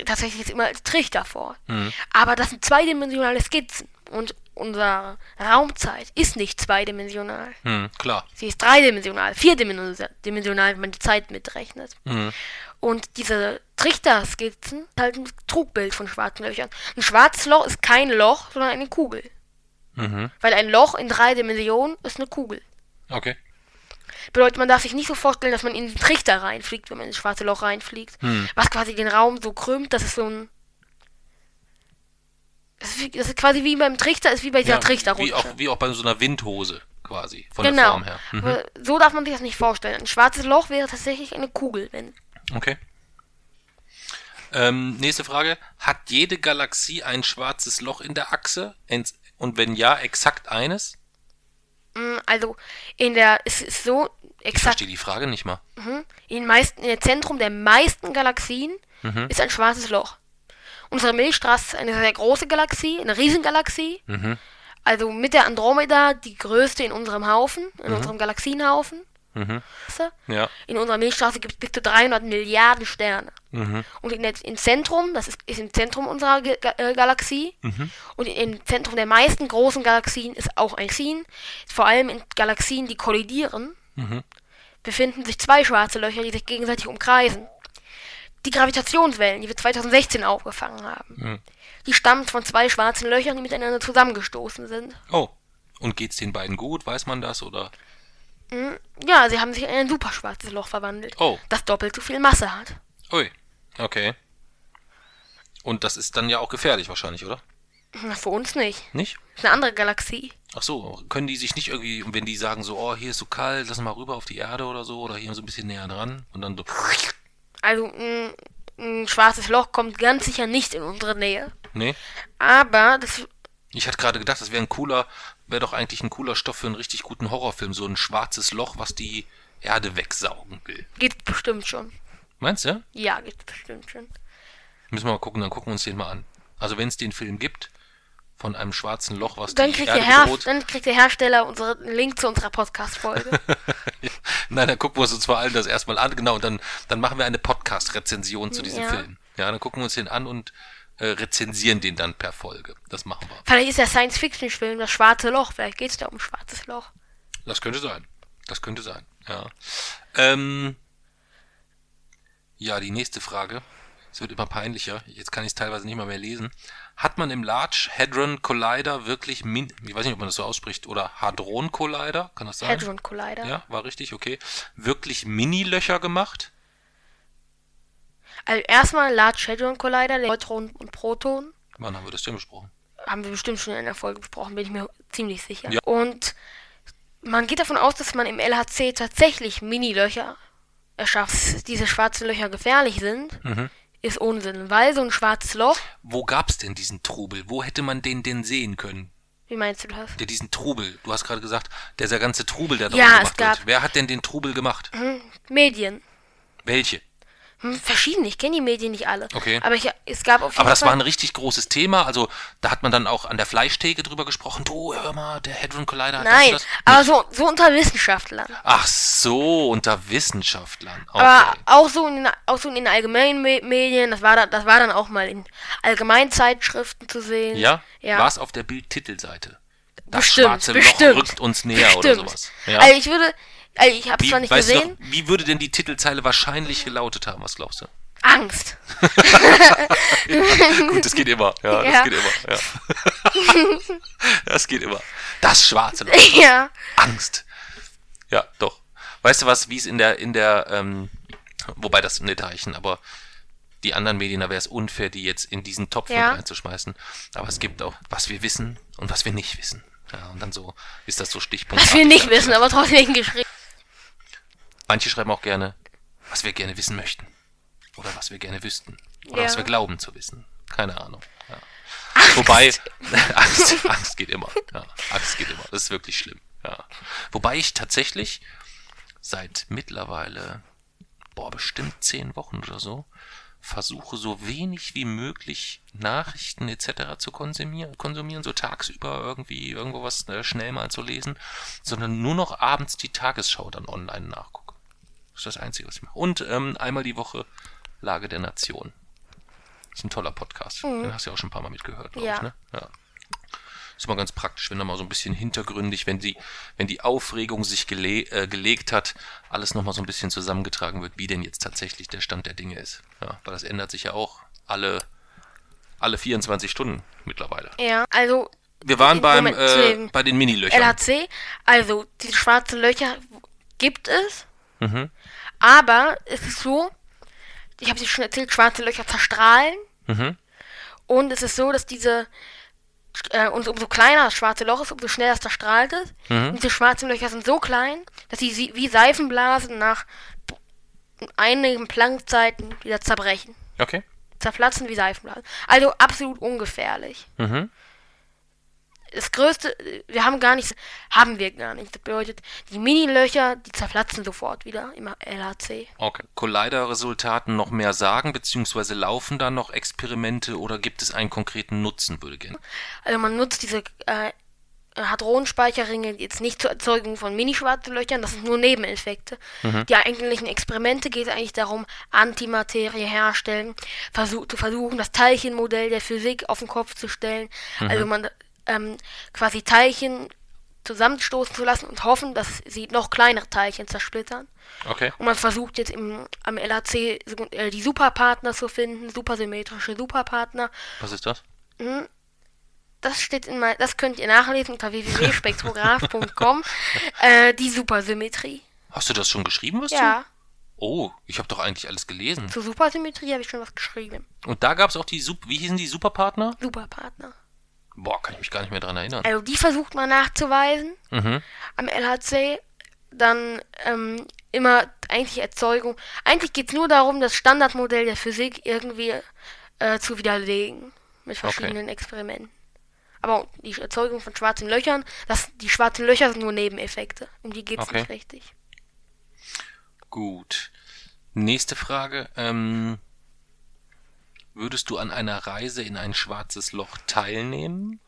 tatsächlich jetzt immer als Trichter vor. Mhm. Aber das sind zweidimensionale Skizzen. Und unsere Raumzeit ist nicht zweidimensional. Hm, klar. Sie ist dreidimensional, vierdimensional, wenn man die Zeit mitrechnet. Mhm. Und diese Trichterskizzen sind halt ein Trugbild von schwarzen Löchern. Ein schwarzes Loch ist kein Loch, sondern eine Kugel. Mhm. Weil ein Loch in drei Dimensionen ist eine Kugel. Okay. Bedeutet, man darf sich nicht so vorstellen, dass man in den Trichter reinfliegt, wenn man ins schwarze Loch reinfliegt. Hm. Was quasi den Raum so krümmt, das ist so ein. Das ist, das ist quasi wie beim Trichter, ist wie bei dieser Ja, Trichterrutsche. wie auch, wie auch bei so einer Windhose quasi, von der genau. Form her. Mhm. So darf man sich das nicht vorstellen. Ein schwarzes Loch wäre tatsächlich eine Kugel, wenn. Okay. Ähm, nächste Frage. Hat jede Galaxie ein schwarzes Loch in der Achse? Und wenn ja, exakt eines? Mm, Also in der. Es ist so Ich exakt. verstehe die Frage nicht mal. In den meisten, in der Zentrum der meisten Galaxien Mhm. ist ein schwarzes Loch. Unsere Milchstraße ist eine sehr große Galaxie, eine Riesengalaxie. Mhm. Also mit der Andromeda die größte in unserem Haufen, in unserem Galaxienhaufen. Mhm. Ja. In unserer Milchstraße gibt es bis zu 300 Milliarden Sterne. Mhm. Und in der, im Zentrum, das ist, ist im Zentrum unserer Ge Ga äh, Galaxie, Mhm. und im Zentrum der meisten großen Galaxien ist auch ein Galaxien. Vor allem in Galaxien, die kollidieren, Mhm. befinden sich zwei schwarze Löcher, die sich gegenseitig umkreisen. Die Gravitationswellen, die wir 2016 aufgefangen haben, Mhm. die stammen von zwei schwarzen Löchern, die miteinander zusammengestoßen sind. Oh. Und geht's den beiden gut? Weiß man das? Oder? Ja, sie haben sich in ein superschwarzes Loch verwandelt, Oh. das doppelt so viel Masse hat. Ui. Okay. Und das ist dann ja auch gefährlich wahrscheinlich, oder? Na, Für uns nicht. Nicht? Das ist eine andere Galaxie. Ach so, können die sich nicht irgendwie, wenn die sagen so, oh, hier ist so kalt, lass mal rüber auf die Erde oder so, oder hier so ein bisschen näher dran und dann so, Also ein, ein schwarzes Loch kommt ganz sicher nicht in unsere Nähe. nee. Aber das Ich hatte gerade gedacht, das wäre ein cooler, wäre doch eigentlich ein cooler Stoff für einen richtig guten Horrorfilm, so ein schwarzes Loch, was die Erde wegsaugen will. geht bestimmt schon. Meinst du? Ja, geht bestimmt schon. Müssen wir mal gucken, dann gucken wir uns den mal an. Also wenn es den Film gibt, von einem schwarzen Loch, was Dann die kriegt, Erde der bedroht. dann kriegt der Hersteller unseren Link zu unserer Podcast-Folge. <laughs> Nein, dann gucken wir uns vor allem das erstmal an, genau, und dann, dann machen wir eine Podcast-Rezension zu diesem Ja. Film. Ja, dann gucken wir uns den an und äh, rezensieren den dann per Folge. Das machen wir. Vielleicht ist der Science-Fiction-Film das schwarze Loch. Vielleicht geht es da um ein schwarzes Loch. Das könnte sein. Das könnte sein, ja. Ähm, ja, die nächste Frage. Es wird immer peinlicher. Jetzt kann ich es teilweise nicht mal mehr lesen. Hat man im Large Hadron Collider wirklich, min ich weiß nicht, ob man das so ausspricht, oder Hadron Collider, kann das sein? Hadron Collider. Ja, war richtig, okay. Wirklich Mini-Löcher gemacht? Also erstmal Large Hadron Collider, der Neutron und Proton. Wann haben wir das denn besprochen? Haben wir bestimmt schon in der Folge besprochen, bin ich mir ziemlich sicher. Ja. Und man geht davon aus, dass man im LHC tatsächlich Mini-Löcher erschafft. Diese schwarzen Löcher gefährlich sind, Mhm. ist Unsinn. Weil so ein schwarzes Loch, Wo gab's denn diesen Trubel? Wo hätte man den denn sehen können? wie meinst du das? Der diesen Trubel, du hast gerade gesagt, dieser ganze Trubel, der da Ja, gemacht es gab- wird. Wer hat denn den Trubel gemacht? Hm, Medien. Welche? Hm, verschiedene, ich kenne die Medien nicht alle. Okay. Aber ich, es gab auf jeden Aber das Fall. war ein richtig großes Thema. Also da hat man dann auch an der Fleischtheke drüber gesprochen. Du, hör mal, der Hadron Collider hat Nein, das, das. aber so, so unter Wissenschaftlern. Ach so, unter Wissenschaftlern. Okay. Aber auch so in, den- auch so in den allgemeinen Me Medien, das war, da, das war dann auch mal in Allgemeinzeitschriften zu sehen. ja? Ja. War es auf der Bildtitelseite? Das bestimmt, schwarze bestimmt. Loch rückt uns näher bestimmt. oder sowas. Ja? Also ich würde, also ich habe es zwar nicht gesehen, noch, wie würde denn die Titelzeile wahrscheinlich gelautet haben? Was glaubst du? Angst. <laughs> Gut, das geht immer. Ja, das Ja. geht immer. Ja. <laughs> das geht immer. Das schwarze Loch. ja. Angst. Ja, doch. Weißt du was, wie es in der, in der, ähm, wobei das nicht reichen, aber die anderen Medien, da wäre es unfair, die jetzt in diesen Topf Ja. reinzuschmeißen. Aber es gibt auch, was wir wissen und was wir nicht wissen. Ja, und dann so ist das so Stichpunkt. Was wir nicht wissen, aber trotzdem geschrieben. Manche schreiben auch gerne, was wir gerne wissen möchten. Oder was wir gerne wüssten. Oder Ja. was wir glauben zu wissen. Keine Ahnung. Ja. Wobei, <laughs> Angst, Angst geht immer. Ja, Angst geht immer. Das ist wirklich schlimm. Ja. Wobei ich tatsächlich seit mittlerweile, boah, bestimmt zehn Wochen oder so, versuche so wenig wie möglich Nachrichten etc. zu konsumieren, konsumieren, so tagsüber irgendwie irgendwo was äh, schnell mal zu lesen, sondern nur noch abends die Tagesschau dann online nachgucke. Das ist das Einzige, was ich mache. Und ähm, einmal die Woche Lage der Nation. Das ist ein toller Podcast. Mhm. Den hast du ja auch schon ein paar Mal mitgehört, glaube Ja. ich, ne? Ja. Ist immer ganz praktisch, wenn da mal so ein bisschen hintergründig, wenn die, wenn die Aufregung sich gele äh, gelegt hat, alles nochmal so ein bisschen zusammengetragen wird, wie denn jetzt tatsächlich der Stand der Dinge ist. Ja, weil das ändert sich ja auch alle, alle 24 Stunden mittlerweile. Ja, also Wir waren beim, Moment, äh, dem bei den Minilöchern. LHC, also diese schwarzen Löcher gibt es, Mhm. Aber es ist so, ich habe es schon erzählt, schwarze Löcher zerstrahlen Mhm. und es ist so, dass diese äh, und umso kleiner das schwarze Loch ist, umso schneller es zerstrahlt ist. Mhm. Und diese schwarzen Löcher sind so klein, dass sie wie Seifenblasen nach einigen Planckzeiten wieder zerbrechen. Okay. Zerplatzen wie Seifenblasen. Also absolut ungefährlich. Mhm. Das größte, wir haben gar nichts, haben wir gar nicht. Das bedeutet, die Mini-Löcher, die zerplatzen sofort wieder im LHC. Okay. Collider-Resultaten noch mehr sagen, beziehungsweise laufen da noch Experimente oder gibt es einen konkreten Nutzen, würde gerne. Also man nutzt diese äh, Hadronenspeicherringe jetzt nicht zur Erzeugung von mini-schwarzen Löchern, das sind nur Nebeneffekte. Die eigentlichen Experimente geht es eigentlich darum, Antimaterie herstellen, versuch, zu versuchen, das Teilchenmodell der Physik auf den Kopf zu stellen. Also man ähm, quasi Teilchen zusammenstoßen zu lassen und hoffen, dass sie noch kleinere Teilchen zersplittern. Okay. Und man versucht jetzt im, am LHC äh, die Superpartner zu finden, supersymmetrische Superpartner. Was ist das? Das steht in mein, das könnt ihr nachlesen unter www.spektrograph.com. <laughs> äh, die Supersymmetrie. Hast du das schon geschrieben, was Ja, du? Oh, ich habe doch eigentlich alles gelesen. zur Supersymmetrie habe ich schon was geschrieben. Und da gab es auch die, Sup wie hießen die Superpartner? Superpartner. Boah, kann ich mich gar nicht mehr dran erinnern. Also die versucht man nachzuweisen Mhm. am LHC. Dann ähm, immer eigentlich Erzeugung. Eigentlich geht es nur darum, das Standardmodell der Physik irgendwie äh, zu widerlegen. Mit verschiedenen Experimenten. Aber die Erzeugung von schwarzen Löchern, das, die schwarzen Löcher sind nur Nebeneffekte. Um die geht es Okay. nicht richtig. Gut. Nächste Frage. Ähm, würdest du an einer Reise in ein schwarzes Loch teilnehmen?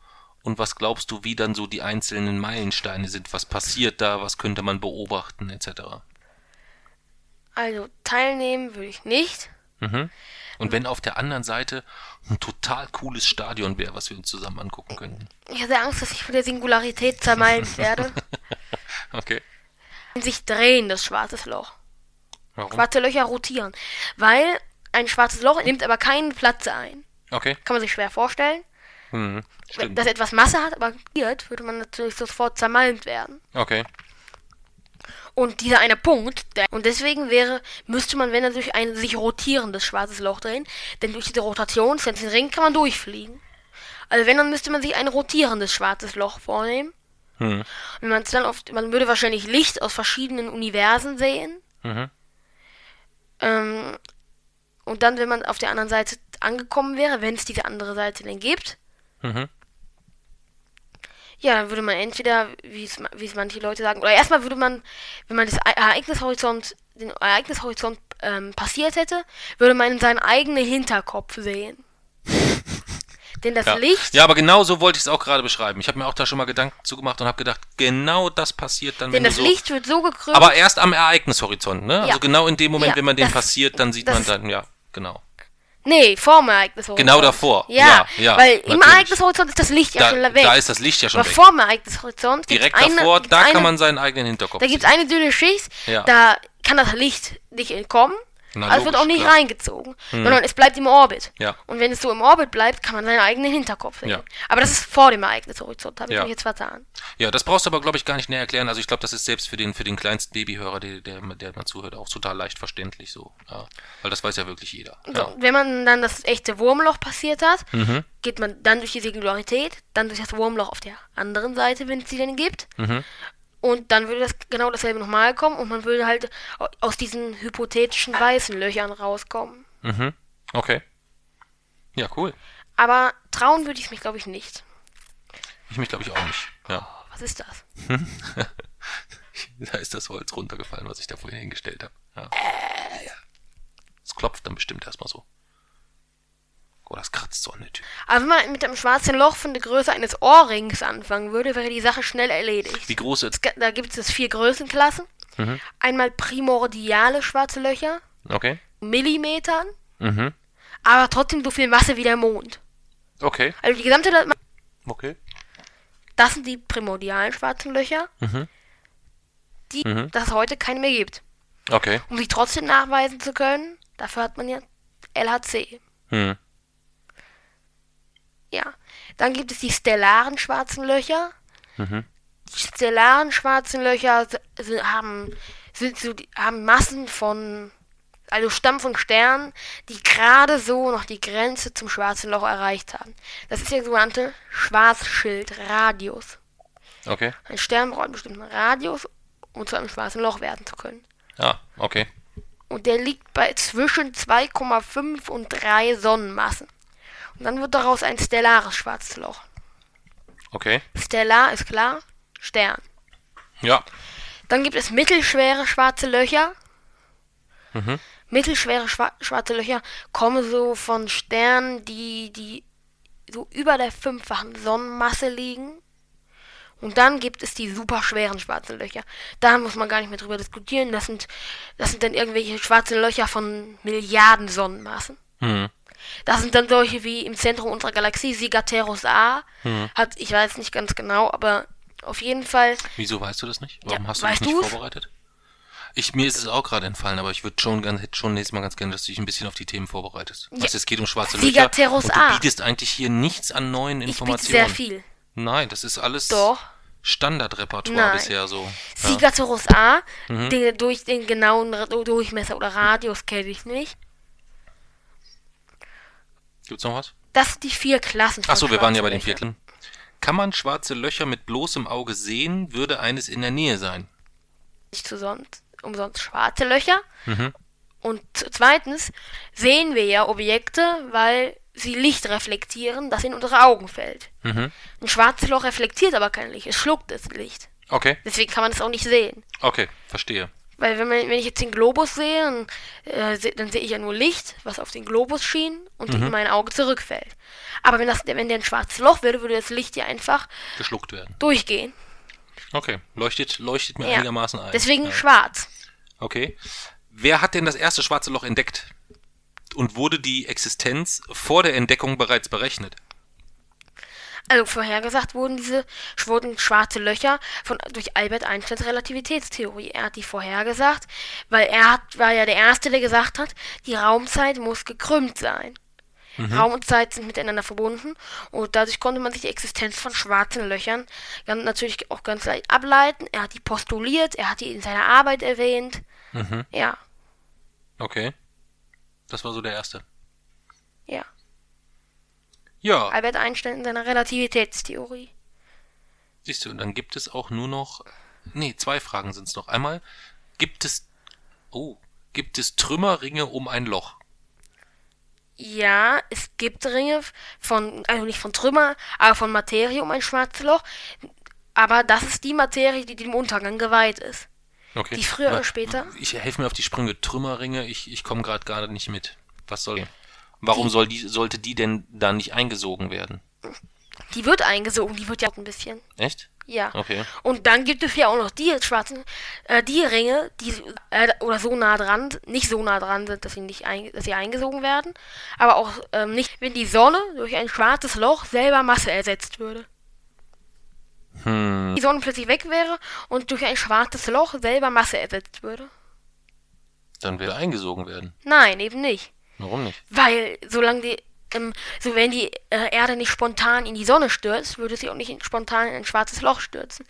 Und was glaubst du, wie dann so die einzelnen Meilensteine sind? Was passiert da? Was könnte man beobachten, etc.? Also teilnehmen würde ich nicht. Mhm. Und wenn auf der anderen Seite ein total cooles Stadion wäre, was wir uns zusammen angucken könnten. Ich hatte Angst, dass ich von der Singularität zermalmt <laughs> werde. Okay. In sich drehendes schwarzes Loch. Warum? Schwarze Löcher rotieren. Weil ein schwarzes Loch nimmt aber keinen Platz ein. Okay. Kann man sich schwer vorstellen. Mhm. Wenn das etwas Masse hat, aber giert, würde man natürlich sofort zermalmt werden. Okay. Und dieser eine Punkt, der, und deswegen wäre, müsste man, wenn er durch ein sich rotierendes schwarzes Loch drehen, denn durch diese Rotation, den Ring kann man durchfliegen. Also wenn, dann müsste man sich ein rotierendes schwarzes Loch vornehmen. Mhm. Und man dann oft, man würde wahrscheinlich Licht aus verschiedenen Universen sehen. Mhm. Ähm, und dann, wenn man auf der anderen Seite angekommen wäre, wenn es diese andere Seite denn gibt, Mhm. ja, dann würde man entweder, wie es, ma- wie es manche Leute sagen, oder erstmal würde man, wenn man das E- Ereignishorizont, den Ereignishorizont ähm, passiert hätte, würde man in seinen eigenen Hinterkopf sehen. <laughs> Denn das Ja. Licht, ja, aber genau so wollte ich es auch gerade beschreiben. Ich habe mir auch da schon mal Gedanken zugemacht und habe gedacht, genau das passiert dann, denn wenn das du so... Licht wird so gekrümmt, Aber erst am Ereignishorizont, ne? Also Ja. genau in dem Moment, Ja, wenn man den das- passiert, dann sieht das- man dann, ja, genau. nee, vor dem Ereignishorizont. Genau davor. Ja, Ja, ja, weil im natürlich. Ereignishorizont ist das Licht ja Da, schon weg. da ist das Licht ja schon aber weg. vor dem Ereignishorizont Direkt eine, davor, da eine, kann man seinen eigenen Hinterkopf Da gibt es eine dünne Schicht, Ja. da kann das Licht nicht entkommen, Na, aber es wird logisch, auch nicht klar. Hm. reingezogen, sondern es bleibt im Orbit. Ja. Und wenn es so im Orbit bleibt, kann man seinen eigenen Hinterkopf sehen. Ja. Aber das ist vor dem Ereignishorizont, habe ich Ja. mich jetzt vertan. Ja, das brauchst du aber, glaube ich, gar nicht näher erklären. Also ich glaube, das ist selbst für den, für den kleinsten Babyhörer, der, der, der mal zuhört, auch total leicht verständlich so. Ja. Weil das weiß ja wirklich jeder. So. Wenn man dann das echte Wurmloch passiert hat, Mhm. geht man dann durch die Singularität, dann durch das Wurmloch auf der anderen Seite, wenn es sie denn gibt. Mhm. Und dann würde das genau dasselbe nochmal kommen und man würde halt au- aus diesen hypothetischen weißen Löchern rauskommen. Mhm. Okay. Ja, cool. Aber trauen würde ich mich, glaube ich, nicht. Ich mich, glaube ich, auch nicht. Ja. Was ist das? <laughs> da ist das Holz runtergefallen, was ich da vorhin hingestellt habe. Ja. Äh. ja. Es klopft dann bestimmt erstmal so. Oh, das kratzt so an der Tür. Aber wenn man mit einem schwarzen Loch von der Größe eines Ohrrings anfangen würde, wäre die Sache schnell erledigt. Wie groß ist. Es Da gibt es vier Größenklassen. Mhm. Einmal primordiale schwarze Löcher, Okay. Millimetern, Mhm. aber trotzdem so viel Masse wie der Mond. Okay. Also die gesamte, Okay. das sind die primordialen schwarzen Löcher, Mhm. die Mhm. das heute keine mehr gibt. Okay. Um sie trotzdem nachweisen zu können, dafür hat man ja LHC. Hm. Ja. Dann gibt es die stellaren schwarzen Löcher. Mhm. Die stellaren schwarzen Löcher sind, haben, sind so, haben Massen von, also stammen von Sternen, die gerade so noch die Grenze zum schwarzen Loch erreicht haben. Das ist der sogenannte Schwarzschildradius. Okay. Ein Stern braucht einen bestimmten Radius, um zu einem schwarzen Loch werden zu können. Ah, okay. Und der liegt bei zwischen 2,5 und 3 Sonnenmassen. Und dann wird daraus ein stellares schwarzes Loch. Okay. Stellar ist klar, Stern. Ja. Dann gibt es mittelschwere schwarze Löcher. Mhm. Mittelschwere schwa schwarze Löcher kommen so von Sternen, die, die so über der fünffachen Sonnenmasse liegen. Und dann gibt es die superschweren schwarzen Löcher. Da muss man gar nicht mehr drüber diskutieren. Das sind, das sind dann irgendwelche schwarze Löcher von Milliarden Sonnenmassen. Hm. Das sind dann solche wie im Zentrum unserer Galaxie, Sigateros A. Mhm. Hat, ich weiß nicht ganz genau, aber auf jeden Fall Wieso weißt du das nicht? Warum Ja, hast du dich weißt nicht du's? vorbereitet? Ich, mir ist es auch gerade entfallen, aber ich würde schon ganz, hätte schon nächstes Mal ganz gerne, dass du dich ein bisschen auf die Themen vorbereitest. Ja. Weißt, es geht um schwarze Sigateros Löcher und A. du bietest eigentlich hier nichts an neuen ich biete Informationen. sehr viel. Nein, das ist alles Doch. Standardrepertoire bisher so. Ja. Sigateros A, Mhm. den, durch den genauen Durchmesser oder Radius kenne ich nicht. Gibt's noch was? Das sind die vier Klassen. Achso, wir waren ja bei den Löchern. Vierteln. Kann man schwarze Löcher mit bloßem Auge sehen, würde eines in der Nähe sein. Nicht zu sonst, umsonst schwarze Löcher. Mhm. Und zweitens sehen wir ja Objekte, weil sie Licht reflektieren, das in unsere Augen fällt. Mhm. Ein schwarzes Loch reflektiert aber kein Licht, es schluckt das Licht. Okay, Deswegen kann man es auch nicht sehen. okay, verstehe. Weil wenn, man, wenn ich jetzt den Globus sehe, dann, äh, se- dann sehe ich ja nur Licht, was auf den Globus schien und Mhm. in mein Auge zurückfällt. Aber wenn, das, wenn der ein schwarzes Loch wäre, würde das Licht ja einfach Geschluckt werden. durchgehen. Okay, leuchtet, leuchtet mir Ja. einigermaßen ein. Deswegen Ja. schwarz. Okay. Wer hat denn das erste schwarze Loch entdeckt? Und wurde die Existenz vor der Entdeckung bereits berechnet? Also vorhergesagt wurden diese wurden schwarze Löcher von durch Albert Einsteins Relativitätstheorie. Er hat die vorhergesagt, weil er hat, war ja der Erste, der gesagt hat, die Raumzeit muss gekrümmt sein. Raum und Zeit sind miteinander verbunden und dadurch konnte man sich die Existenz von schwarzen Löchern ganz, natürlich auch ganz leicht ableiten. Er hat die postuliert, er hat die in seiner Arbeit erwähnt. Mhm. Ja, Okay. Das war so der erste. Ja. Albert Einstein in seiner Relativitätstheorie. siehst du, und dann gibt es auch nur noch. Nee, zwei Fragen sind es noch. Einmal, gibt es. Oh, gibt es Trümmerringe um ein Loch? Ja, es gibt Ringe von, also nicht von Trümmer, aber von Materie um ein schwarzes Loch. Aber das ist die Materie, die dem Untergang geweiht ist. Okay. Die früher oder später? Ich helfe mir auf die Sprünge. Trümmerringe, ich, ich komme gerade gar nicht mit. Was soll. Warum soll die, sollte die denn da nicht eingesogen werden? Die wird eingesogen, die wird ja auch ein bisschen. Echt? Ja. Okay. Und dann gibt es ja auch noch die schwarzen, äh, die Ringe, die äh, oder so nah dran, nicht so nah dran sind, dass sie nicht ein, dass sie eingesogen werden, aber auch ähm, nicht, wenn die Sonne durch ein schwarzes Loch selber Masse ersetzt würde. Hm. Die Sonne plötzlich weg wäre und durch ein schwarzes Loch selber Masse ersetzt würde. Dann er eingesogen werden. Nein, eben nicht. Warum nicht? Weil solange die, ähm, so wenn die äh, Erde nicht spontan in die Sonne stürzt, würde sie auch nicht in, spontan in ein schwarzes Loch stürzen.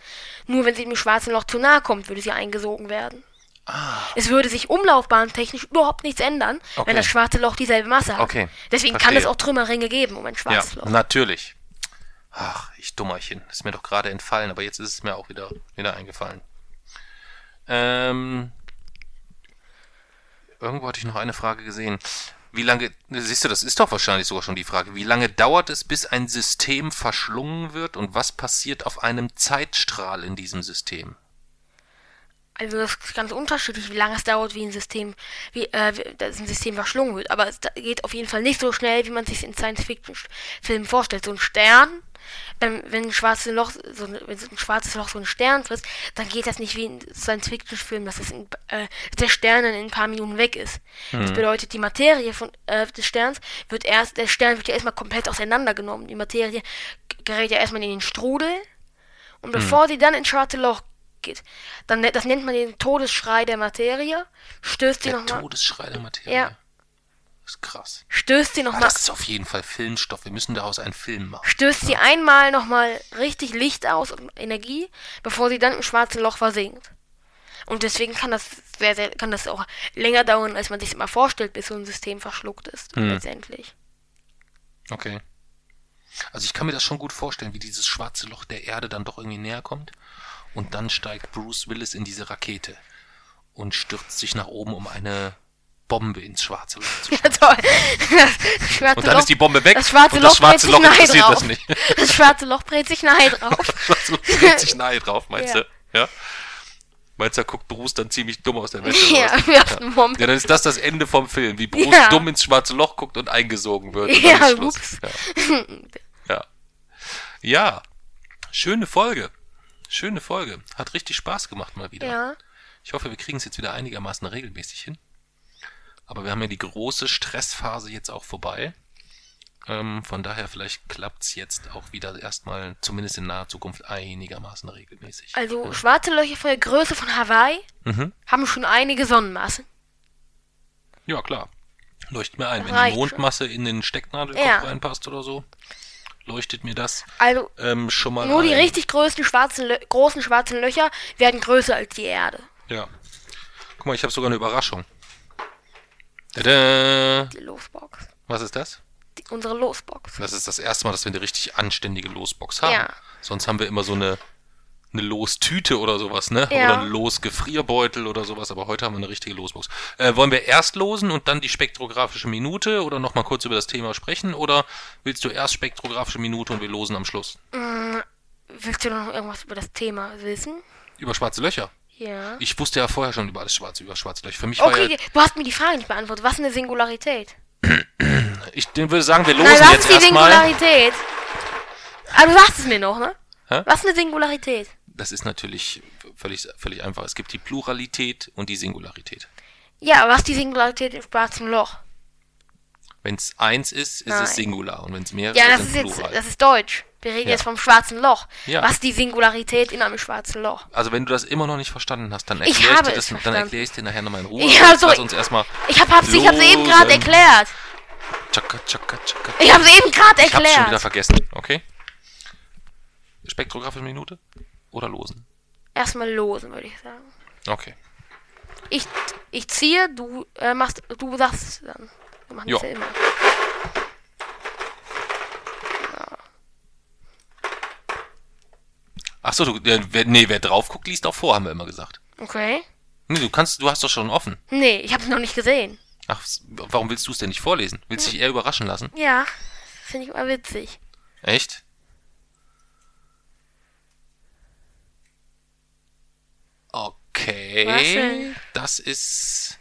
Nur wenn sie dem schwarzen Loch zu nahe kommt, würde sie eingesogen werden. Es würde sich umlaufbahntechnisch überhaupt nichts ändern, Okay. wenn das schwarze Loch dieselbe Masse hat. Okay, Deswegen kann verstehe. es auch Trümmerringe geben um ein Ja, schwarzes Loch. natürlich. Ach, ich Dummerchen. Ist mir doch gerade entfallen, aber jetzt ist es mir auch wieder, wieder eingefallen. Ähm, irgendwo hatte ich noch eine Frage gesehen. Wie lange, siehst du, das ist doch wahrscheinlich sogar schon die Frage, wie lange dauert es, bis ein System verschlungen wird und was passiert auf einem Zeitstrahl in diesem System? Also das ist ganz unterschiedlich, wie lange es dauert, wie ein System, wie äh, dass ein System verschlungen wird. Aber es geht auf jeden Fall nicht so schnell, wie man sich in Science-Fiction-Filmen vorstellt. So ein Stern, wenn, wenn ein schwarzes Loch, so wenn so ein schwarzes Loch so ein Stern frisst, dann geht das nicht wie in Science-Fiction-Filmen, dass es in, äh, der Stern dann in ein paar Minuten weg ist. Das bedeutet, die Materie von äh, des Sterns wird erst, der Stern wird ja erstmal komplett auseinandergenommen. Die Materie gerät ja erstmal in den Strudel und bevor sie dann ins schwarze Loch geht, dann ne- das nennt man den Todesschrei der Materie, stößt sie nochmal, Todesschrei der Materie. Ja. Ist krass. stößt sie nochmal, das ist auf jeden Fall Filmstoff. Wir müssen daraus einen Film machen. stößt sie einmal nochmal richtig Licht aus und Energie, bevor sie dann im schwarzen Loch versinkt. Und deswegen kann das sehr, sehr, kann das auch länger dauern, als man sich immer vorstellt, bis so ein System verschluckt ist, Hm. letztendlich. Okay. Also ich kann mir das schon gut vorstellen, wie dieses schwarze Loch der Erde dann doch irgendwie näher kommt. Und dann steigt Bruce Willis in diese Rakete und stürzt sich nach oben, um eine Bombe ins schwarze Loch zu Ja, toll. Schwarze Und dann Loch, ist die Bombe weg Das schwarze und Loch das schwarze brät Loch sich nahe interessiert drauf. das nicht. Das schwarze Loch brät sich nahe <laughs> drauf. Das schwarze Loch dreht sich nahe drauf, meinst Ja. du? Ja? Meinst du, da guckt Bruce dann ziemlich dumm aus der Wäsche <laughs> Ja, raus? auf dem Moment. Ja, dann ist das das Ende vom Film, wie Bruce Ja. dumm ins schwarze Loch guckt und eingesogen wird. Und Ja, ups. Ja. <laughs> ja. Ja, schöne Folge. Schöne Folge. Hat richtig Spaß gemacht mal wieder. Ja. Ich hoffe, wir kriegen es jetzt wieder einigermaßen regelmäßig hin. Aber wir haben ja die große Stressphase jetzt auch vorbei. Ähm, von daher, vielleicht klappt's jetzt auch wieder erstmal, zumindest in naher Zukunft, einigermaßen regelmäßig. Also schwarze Löcher von der Größe von Hawaii Mhm. haben schon einige Sonnenmassen. Ja, klar. Leuchtet mir ein. Wenn Reicht die Mondmasse in den Stecknadelkopf Ja. reinpasst oder so, leuchtet mir das Also ähm, schon mal nur die ein. richtig größten schwarzen Lö großen schwarzen Löcher werden größer als die Erde. Ja. Guck mal, ich habe sogar eine Überraschung. Tada! Die Losbox. Was ist das? Die, unsere Losbox. Das ist das erste Mal, dass wir eine richtig anständige Losbox haben. Ja. Sonst haben wir immer so eine, eine Lostüte oder sowas, ne? Ja. Oder ein Losgefrierbeutel oder sowas, aber heute haben wir eine richtige Losbox. Äh, wollen wir erst losen und dann die spektrographische Minute oder nochmal kurz über das Thema sprechen? Oder willst du erst spektrographische Minute und wir losen am Schluss? Willst du noch irgendwas über das Thema wissen? Über schwarze Löcher. Ja. Ich wusste ja vorher schon über alles Schwarze, über schwarze Löcher. Für mich war Okay, ja, du hast mir die Frage nicht beantwortet. Was ist eine Singularität? ich würde sagen, wir losen Nein, was jetzt ist die erstmal. Singularität? Ah, du sagst es mir noch, ne? Hä? Was ist eine Singularität? Das ist natürlich völlig, völlig einfach. Es gibt die Pluralität und die Singularität. Ja, aber was ist die Singularität im schwarzen Loch? Wenn es eins ist, ist Nein. es Singular. Und wenn es mehrere Ja, das sind, ist jetzt, Plural. das ist Deutsch. Wir reden Ja. jetzt vom schwarzen Loch. Ja. Was die Singularität in einem schwarzen Loch? Also wenn du das immer noch nicht verstanden hast, dann Ich erkläre ich, habe dir es das, dann verstanden. erkläre ich dir nachher nochmal in Ruhe. Ja, Jetzt so- Lass uns erstmal Ich hab, hab's, ich hab's eben gerade erklärt. tschakka, tschakka, tschakka. Ich hab's eben gerade Ich hab's schon wieder erklärt. vergessen, okay? Spektrographische Minute oder losen? Erstmal losen, würde ich sagen. Okay. Ich, ich ziehe, du äh, machst, du sagst es dann. Wir machen das Ja. ja immer. Achso, du, äh, wer, nee, wer drauf guckt, liest auch vor, haben wir immer gesagt. Okay. Nee, du kannst, du hast doch schon offen. Nee, ich hab's noch nicht gesehen. Ach, warum willst du es denn nicht vorlesen? Willst du dich eher überraschen lassen? Ja, finde ich mal witzig. Echt? Was Okay. denn? Das ist.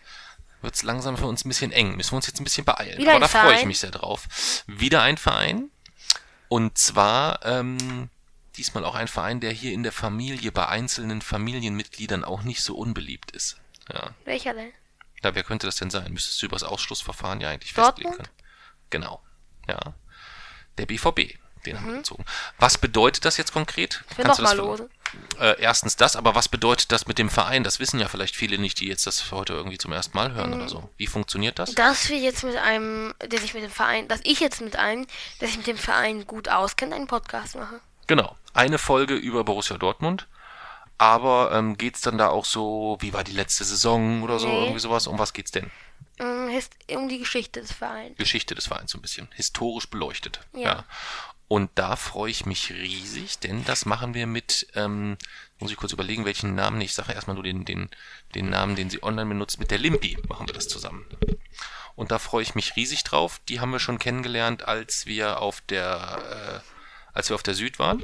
Wird's langsam für uns ein bisschen eng. Müssen wir uns jetzt ein bisschen beeilen. Wieder Aber da freue ich mich sehr drauf. Wieder ein Verein. Und zwar ähm, diesmal auch ein Verein, der hier in der Familie bei einzelnen Familienmitgliedern auch nicht so unbeliebt ist. Ja. Welcher denn? Ja, wer könnte das denn sein? Müsstest du über das Ausschlussverfahren ja eigentlich Dortmund? festlegen können. Genau. Ja. Der BVB. Den haben wir gezogen. Was bedeutet das jetzt konkret? Ich will Kannst du das nochmal ver- losen. Äh, erstens das, aber was bedeutet das mit dem Verein? Das wissen ja vielleicht viele nicht, die jetzt das heute irgendwie zum ersten Mal hören Mhm. oder so. Wie funktioniert das? Dass wir jetzt mit einem, der sich mit dem Verein, dass ich jetzt mit einem, der sich mit dem Verein gut auskennt, einen Podcast mache. Genau. Eine Folge über Borussia Dortmund. Aber ähm, geht's dann da auch so, wie war die letzte Saison oder so, Nee. irgendwie sowas? Um was geht's denn? Hist- um die Geschichte des Vereins. Geschichte des Vereins so ein bisschen. Historisch beleuchtet. Ja. Und da freue ich mich riesig, denn das machen wir mit, ähm, muss ich kurz überlegen, welchen Namen, ich sage erstmal nur den, den, den Namen, den sie online benutzt, mit der Limpi machen wir das zusammen. Und da freue ich mich riesig drauf. Die haben wir schon kennengelernt, als wir auf der, äh, als wir auf der Süd waren.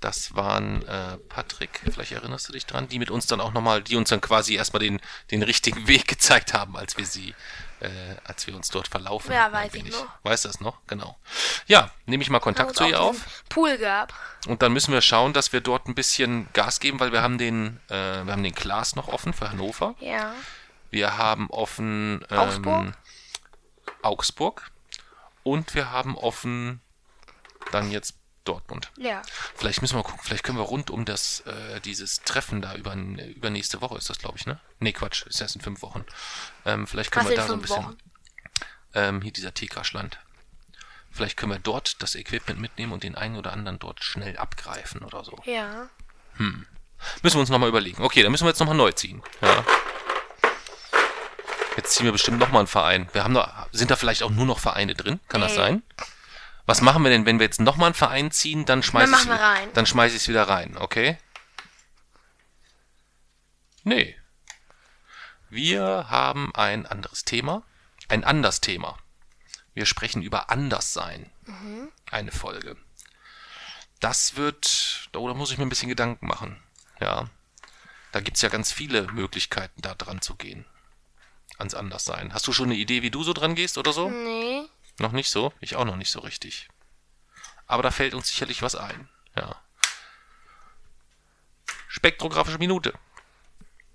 Das waren äh, Patrick, vielleicht erinnerst du dich dran, die mit uns dann auch nochmal, die uns dann quasi erstmal den, den richtigen Weg <laughs> gezeigt haben, als wir sie, äh, als wir uns dort verlaufen. Ja, weiß ich noch. Weißt du das noch? Genau. Ja, nehme ich mal Kontakt zu ihr auf. Pool gab. Und dann müssen wir schauen, dass wir dort ein bisschen Gas geben, weil wir haben den, äh, wir haben den Klaas noch offen für Hannover. Ja. Wir haben offen ähm, Augsburg? Augsburg und wir haben offen dann jetzt Dortmund. Ja. Vielleicht müssen wir gucken, vielleicht können wir rund um das äh, dieses Treffen da über übernächste Woche ist das, glaube ich, ne? Nee, Quatsch, ist erst in fünf Wochen. Ähm, vielleicht können Was wir da so ein bisschen ähm, hier dieser Teekraschland. Vielleicht können wir dort das Equipment mitnehmen und den einen oder anderen dort schnell abgreifen oder so. Ja. Müssen wir uns nochmal überlegen. Okay, dann müssen wir jetzt nochmal neu ziehen. Ja. Jetzt ziehen wir bestimmt nochmal einen Verein. Wir haben da, sind da vielleicht auch nur noch Vereine drin? Kann das Nee. sein? Was machen wir denn, wenn wir jetzt nochmal einen Verein ziehen? Dann schmeiße Dann ich wir rein. Dann schmeiße ich es wieder rein, okay? Nee. Wir haben ein anderes Thema. Ein anders Thema. Wir sprechen über Anderssein. Mhm. Eine Folge. Das wird, oh, da muss ich mir ein bisschen Gedanken machen. Ja. Da gibt's ja ganz viele Möglichkeiten, da dran zu gehen. Ans Anderssein. Hast du schon eine Idee, wie du so dran gehst oder so? Nee. Noch nicht so? Ich auch noch nicht so richtig. Aber da fällt uns sicherlich was ein. Ja. Spektrographische Minute.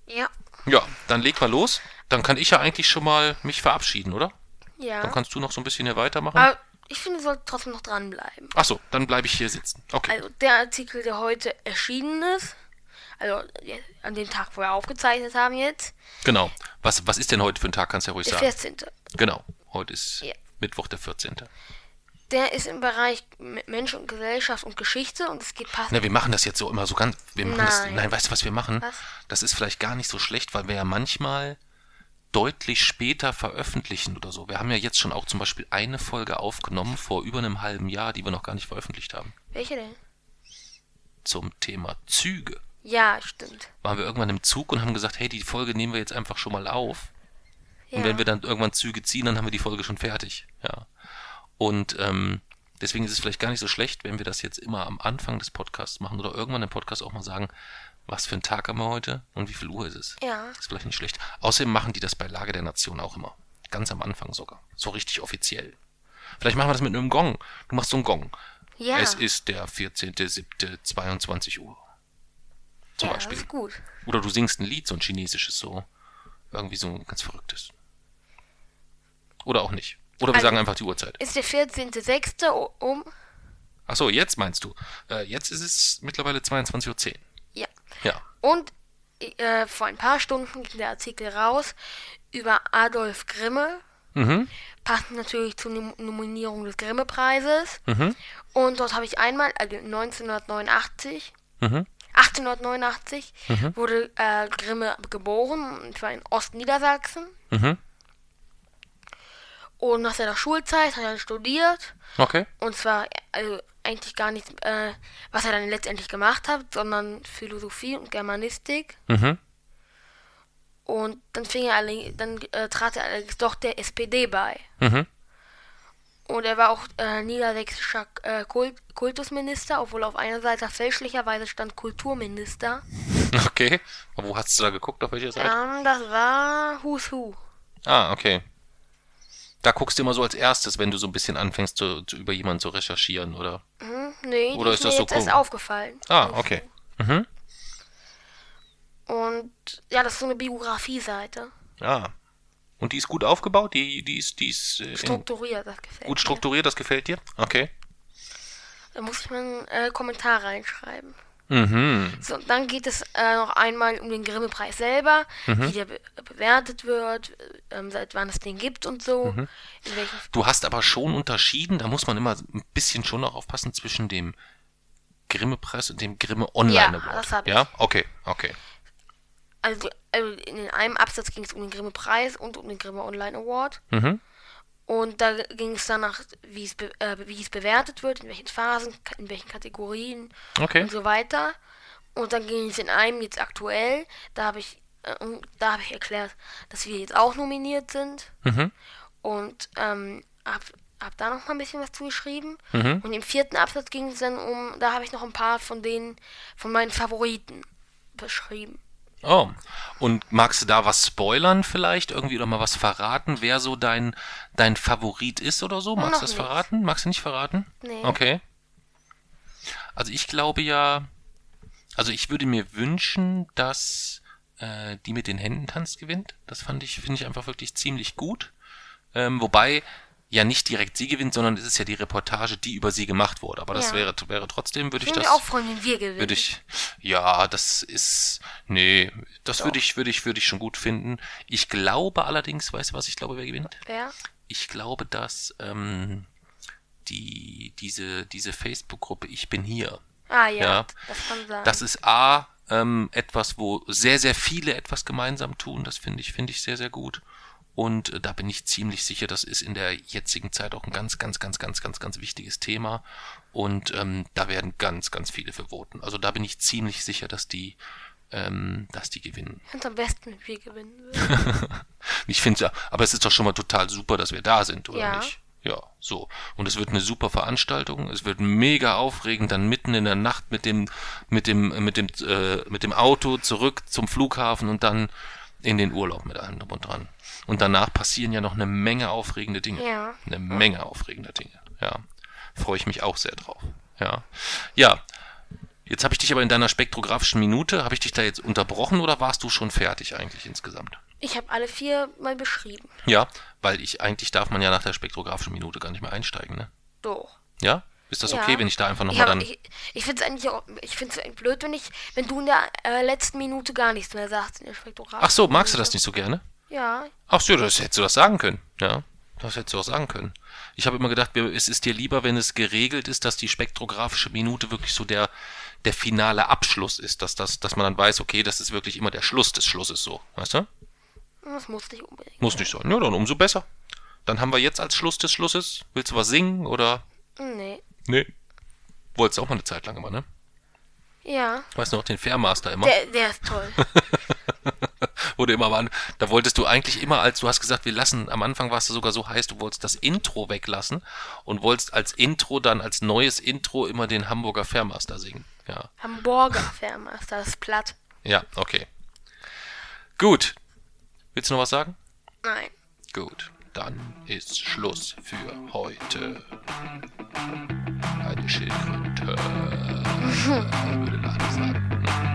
Ja. Ja, dann leg mal los. Dann kann ich ja eigentlich schon mal mich verabschieden, oder? Ja. Dann kannst du noch so ein bisschen hier weitermachen. Aber ich finde, du sollst trotzdem noch dranbleiben. Ach so, dann bleibe ich hier sitzen. Okay. Also der Artikel, der heute erschienen ist, also an dem Tag, wo wir aufgezeichnet haben jetzt, Genau. Was, was ist denn heute für ein Tag, kannst du ja ruhig der sagen. 14. Genau. Heute ist Ja. Mittwoch, der 14. Der ist im Bereich Mensch und Gesellschaft und Geschichte und es geht passend. Na, wir machen das jetzt so immer so ganz. Wir machen Das, Nein. nein, weißt du, was wir machen? Was? Das ist vielleicht gar nicht so schlecht, weil wir ja manchmal deutlich später veröffentlichen oder so. Wir haben ja jetzt schon auch zum Beispiel eine Folge aufgenommen vor über einem halben Jahr, die wir noch gar nicht veröffentlicht haben. Welche denn? Zum Thema Züge. Ja, stimmt. Waren wir irgendwann im Zug und haben gesagt, hey, die Folge nehmen wir jetzt einfach schon mal auf. Ja. Und wenn wir dann irgendwann Züge ziehen, dann haben wir die Folge schon fertig. Ja. Und ähm, deswegen ist es vielleicht gar nicht so schlecht, wenn wir das jetzt immer am Anfang des Podcasts machen oder irgendwann im Podcast auch mal sagen, was für ein Tag haben wir heute und wie viel Uhr ist es. Ja. Ist vielleicht nicht schlecht. Außerdem machen die das bei Lage der Nation auch immer. Ganz am Anfang sogar. So richtig offiziell. Vielleicht machen wir das mit einem Gong. Du machst so einen Gong. Ja. Es ist der 14.07.22 Uhr. Zum ja, Beispiel. Das ist gut. Oder du singst ein Lied, so ein chinesisches, so. Irgendwie so ein ganz verrücktes. Oder auch nicht. Oder wir Also- sagen einfach die Uhrzeit. Ist der 14.06. o- um. Ach so, jetzt meinst du. Äh, jetzt ist es mittlerweile 22.10 Uhr. Ja. Ja. Und äh, vor ein paar Stunden ging der Artikel raus über Adolf Grimme. Mhm. Passend natürlich zur Nom- Nominierung des Grimme-Preises. Mhm. Und dort habe ich einmal, also 1989, Mhm. 1889, wurde äh, Grimme geboren, und zwar in Ostniedersachsen. Mhm. Und nach seiner Schulzeit hat er dann studiert. Okay. Und zwar also eigentlich gar nicht, äh, was er dann letztendlich gemacht hat, sondern Philosophie und Germanistik. Mhm. Und dann fing er alle, dann äh, trat er allerdings doch der SPD bei. Mhm. Und er war auch äh, niedersächsischer äh, Kult Kultusminister, obwohl auf einer Seite fälschlicherweise stand Kulturminister. <laughs> Okay. Und wo hast du da geguckt, auf welcher Seite? Ähm, das war Who's Who. Ah, okay. Da guckst du immer so als erstes, wenn du so ein bisschen anfängst, zu, zu, über jemanden zu recherchieren, oder? Hm, nee, Oder die ist mir das so jetzt erst aufgefallen. Ah, okay. Mhm. Und ja, das ist so eine Biografie-Seite. Ah. Und die ist gut aufgebaut? Die, die ist, die ist äh, Strukturiert, das gefällt gut mir. strukturiert, das gefällt dir? Okay. Da muss ich mal einen äh, Kommentar reinschreiben. Mhm. So, und dann geht es äh, noch einmal um den Grimme-Preis selber, Mhm. wie der be bewertet wird, äh, ähm, seit wann es den gibt und so. Mhm. Du hast aber schon unterschieden, da muss man immer ein bisschen schon noch aufpassen zwischen dem Grimme-Preis und dem Grimme Online Ja, Award. das hab ich. Ja, okay, okay. Also, also in einem Absatz ging es um den Grimme-Preis und um den Grimme Online Award. Mhm. Und da ging es danach, wie es, be äh, wie es bewertet wird, in welchen Phasen, in welchen Kategorien Okay. und so weiter. Und dann ging es in einem jetzt aktuell, da habe ich äh, da habe ich erklärt, dass wir jetzt auch nominiert sind. Mhm. Und ähm, hab, hab da noch mal ein bisschen was zugeschrieben. Mhm. Und im vierten Absatz ging es dann um, da habe ich noch ein paar von denen, von meinen Favoriten beschrieben. Oh. Und magst du da was spoilern vielleicht? Irgendwie oder mal was verraten, wer so dein, dein Favorit ist oder so? Magst Noch du das nicht. verraten? Magst du nicht verraten? Nee. Okay. Also ich glaube ja, also ich würde mir wünschen, dass äh, die mit den Händen tanzt gewinnt. Das fand ich, finde ich einfach wirklich ziemlich gut. Ähm, wobei ja nicht direkt sie gewinnt, sondern es ist ja die Reportage, die über sie gemacht wurde. Aber das Ja. wäre, wäre trotzdem, würde Ich ich würde das. auch freuen, wenn wir gewinnen. Würde ich, ja, das ist, nee, das Doch. würde ich, würde ich, würde ich schon gut finden. Ich glaube allerdings, weißt du was, ich glaube, wer gewinnt? Wer? Ich glaube, dass ähm, die, diese, diese Facebook-Gruppe Ich bin hier, Ah ja, Ja. das kann sein. das ist A, ähm, etwas, wo sehr, sehr viele etwas gemeinsam tun. Das finde ich, finde ich sehr, sehr gut. Und äh, da bin ich ziemlich sicher, das ist in der jetzigen Zeit auch ein ganz, ganz, ganz, ganz, ganz, ganz wichtiges Thema. Und ähm, da werden ganz, ganz viele für voten. Also da bin ich ziemlich sicher, dass die, ähm, dass die gewinnen. finde am besten, wir gewinnen würden. <laughs> Ich finde ja, aber es ist doch schon mal total super, dass wir da sind, oder Ja. nicht? Ja, so. Und es wird eine super Veranstaltung. Es wird mega aufregend, dann mitten in der Nacht mit dem, mit dem, mit dem, äh, mit dem Auto zurück zum Flughafen und dann in den Urlaub mit allem drum und dran. Und danach passieren ja noch eine Menge aufregende Dinge. Ja. Eine Menge aufregender Dinge. Ja. Freue ich mich auch sehr drauf. Ja. Ja. Jetzt habe ich dich aber in deiner spektrographischen Minute, habe ich dich da jetzt unterbrochen oder warst du schon fertig eigentlich insgesamt? Ich habe alle vier mal beschrieben. Ja, weil ich eigentlich darf man ja nach der spektrographischen Minute gar nicht mehr einsteigen, ne? Doch. Ja? Ist das Ja. okay, wenn ich da einfach nochmal dann. ich, ich finde es eigentlich auch, ich finde es blöd, wenn ich, wenn du in der äh, letzten Minute gar nichts mehr sagst in der Spektrograph. Ach so, magst du das nicht so gerne? Ja, Ach so, das hättest du das sagen können. Ja, das hättest du auch sagen können. Ich habe immer gedacht, es ist dir lieber, wenn es geregelt ist, dass die spektrographische Minute wirklich so der, der finale Abschluss ist, dass, das, dass man dann weiß, okay, das ist wirklich immer der Schluss des Schlusses so. Weißt du? das muss nicht unbedingt. Muss nicht sein. Ja, dann umso besser. Dann haben wir jetzt als Schluss des Schlusses. Willst du was singen oder? Nee. Nee. Wolltest du auch mal eine Zeit lang immer, ne? Ja, Weißt du noch, den Fairmaster immer? der, der ist toll. <laughs> Du immer waren, da wolltest du eigentlich immer als, du hast gesagt, wir lassen, am Anfang warst du sogar so heiß, du wolltest das Intro weglassen und wolltest als Intro dann, als neues Intro immer den Hamburger Fairmaster singen. Ja, Hamburger Fairmaster, das ist platt. ja, okay. Gut. Willst du noch was sagen? Nein. Gut, dann ist Schluss für heute. Eine Schildkröte, <laughs> würde Lana sagen.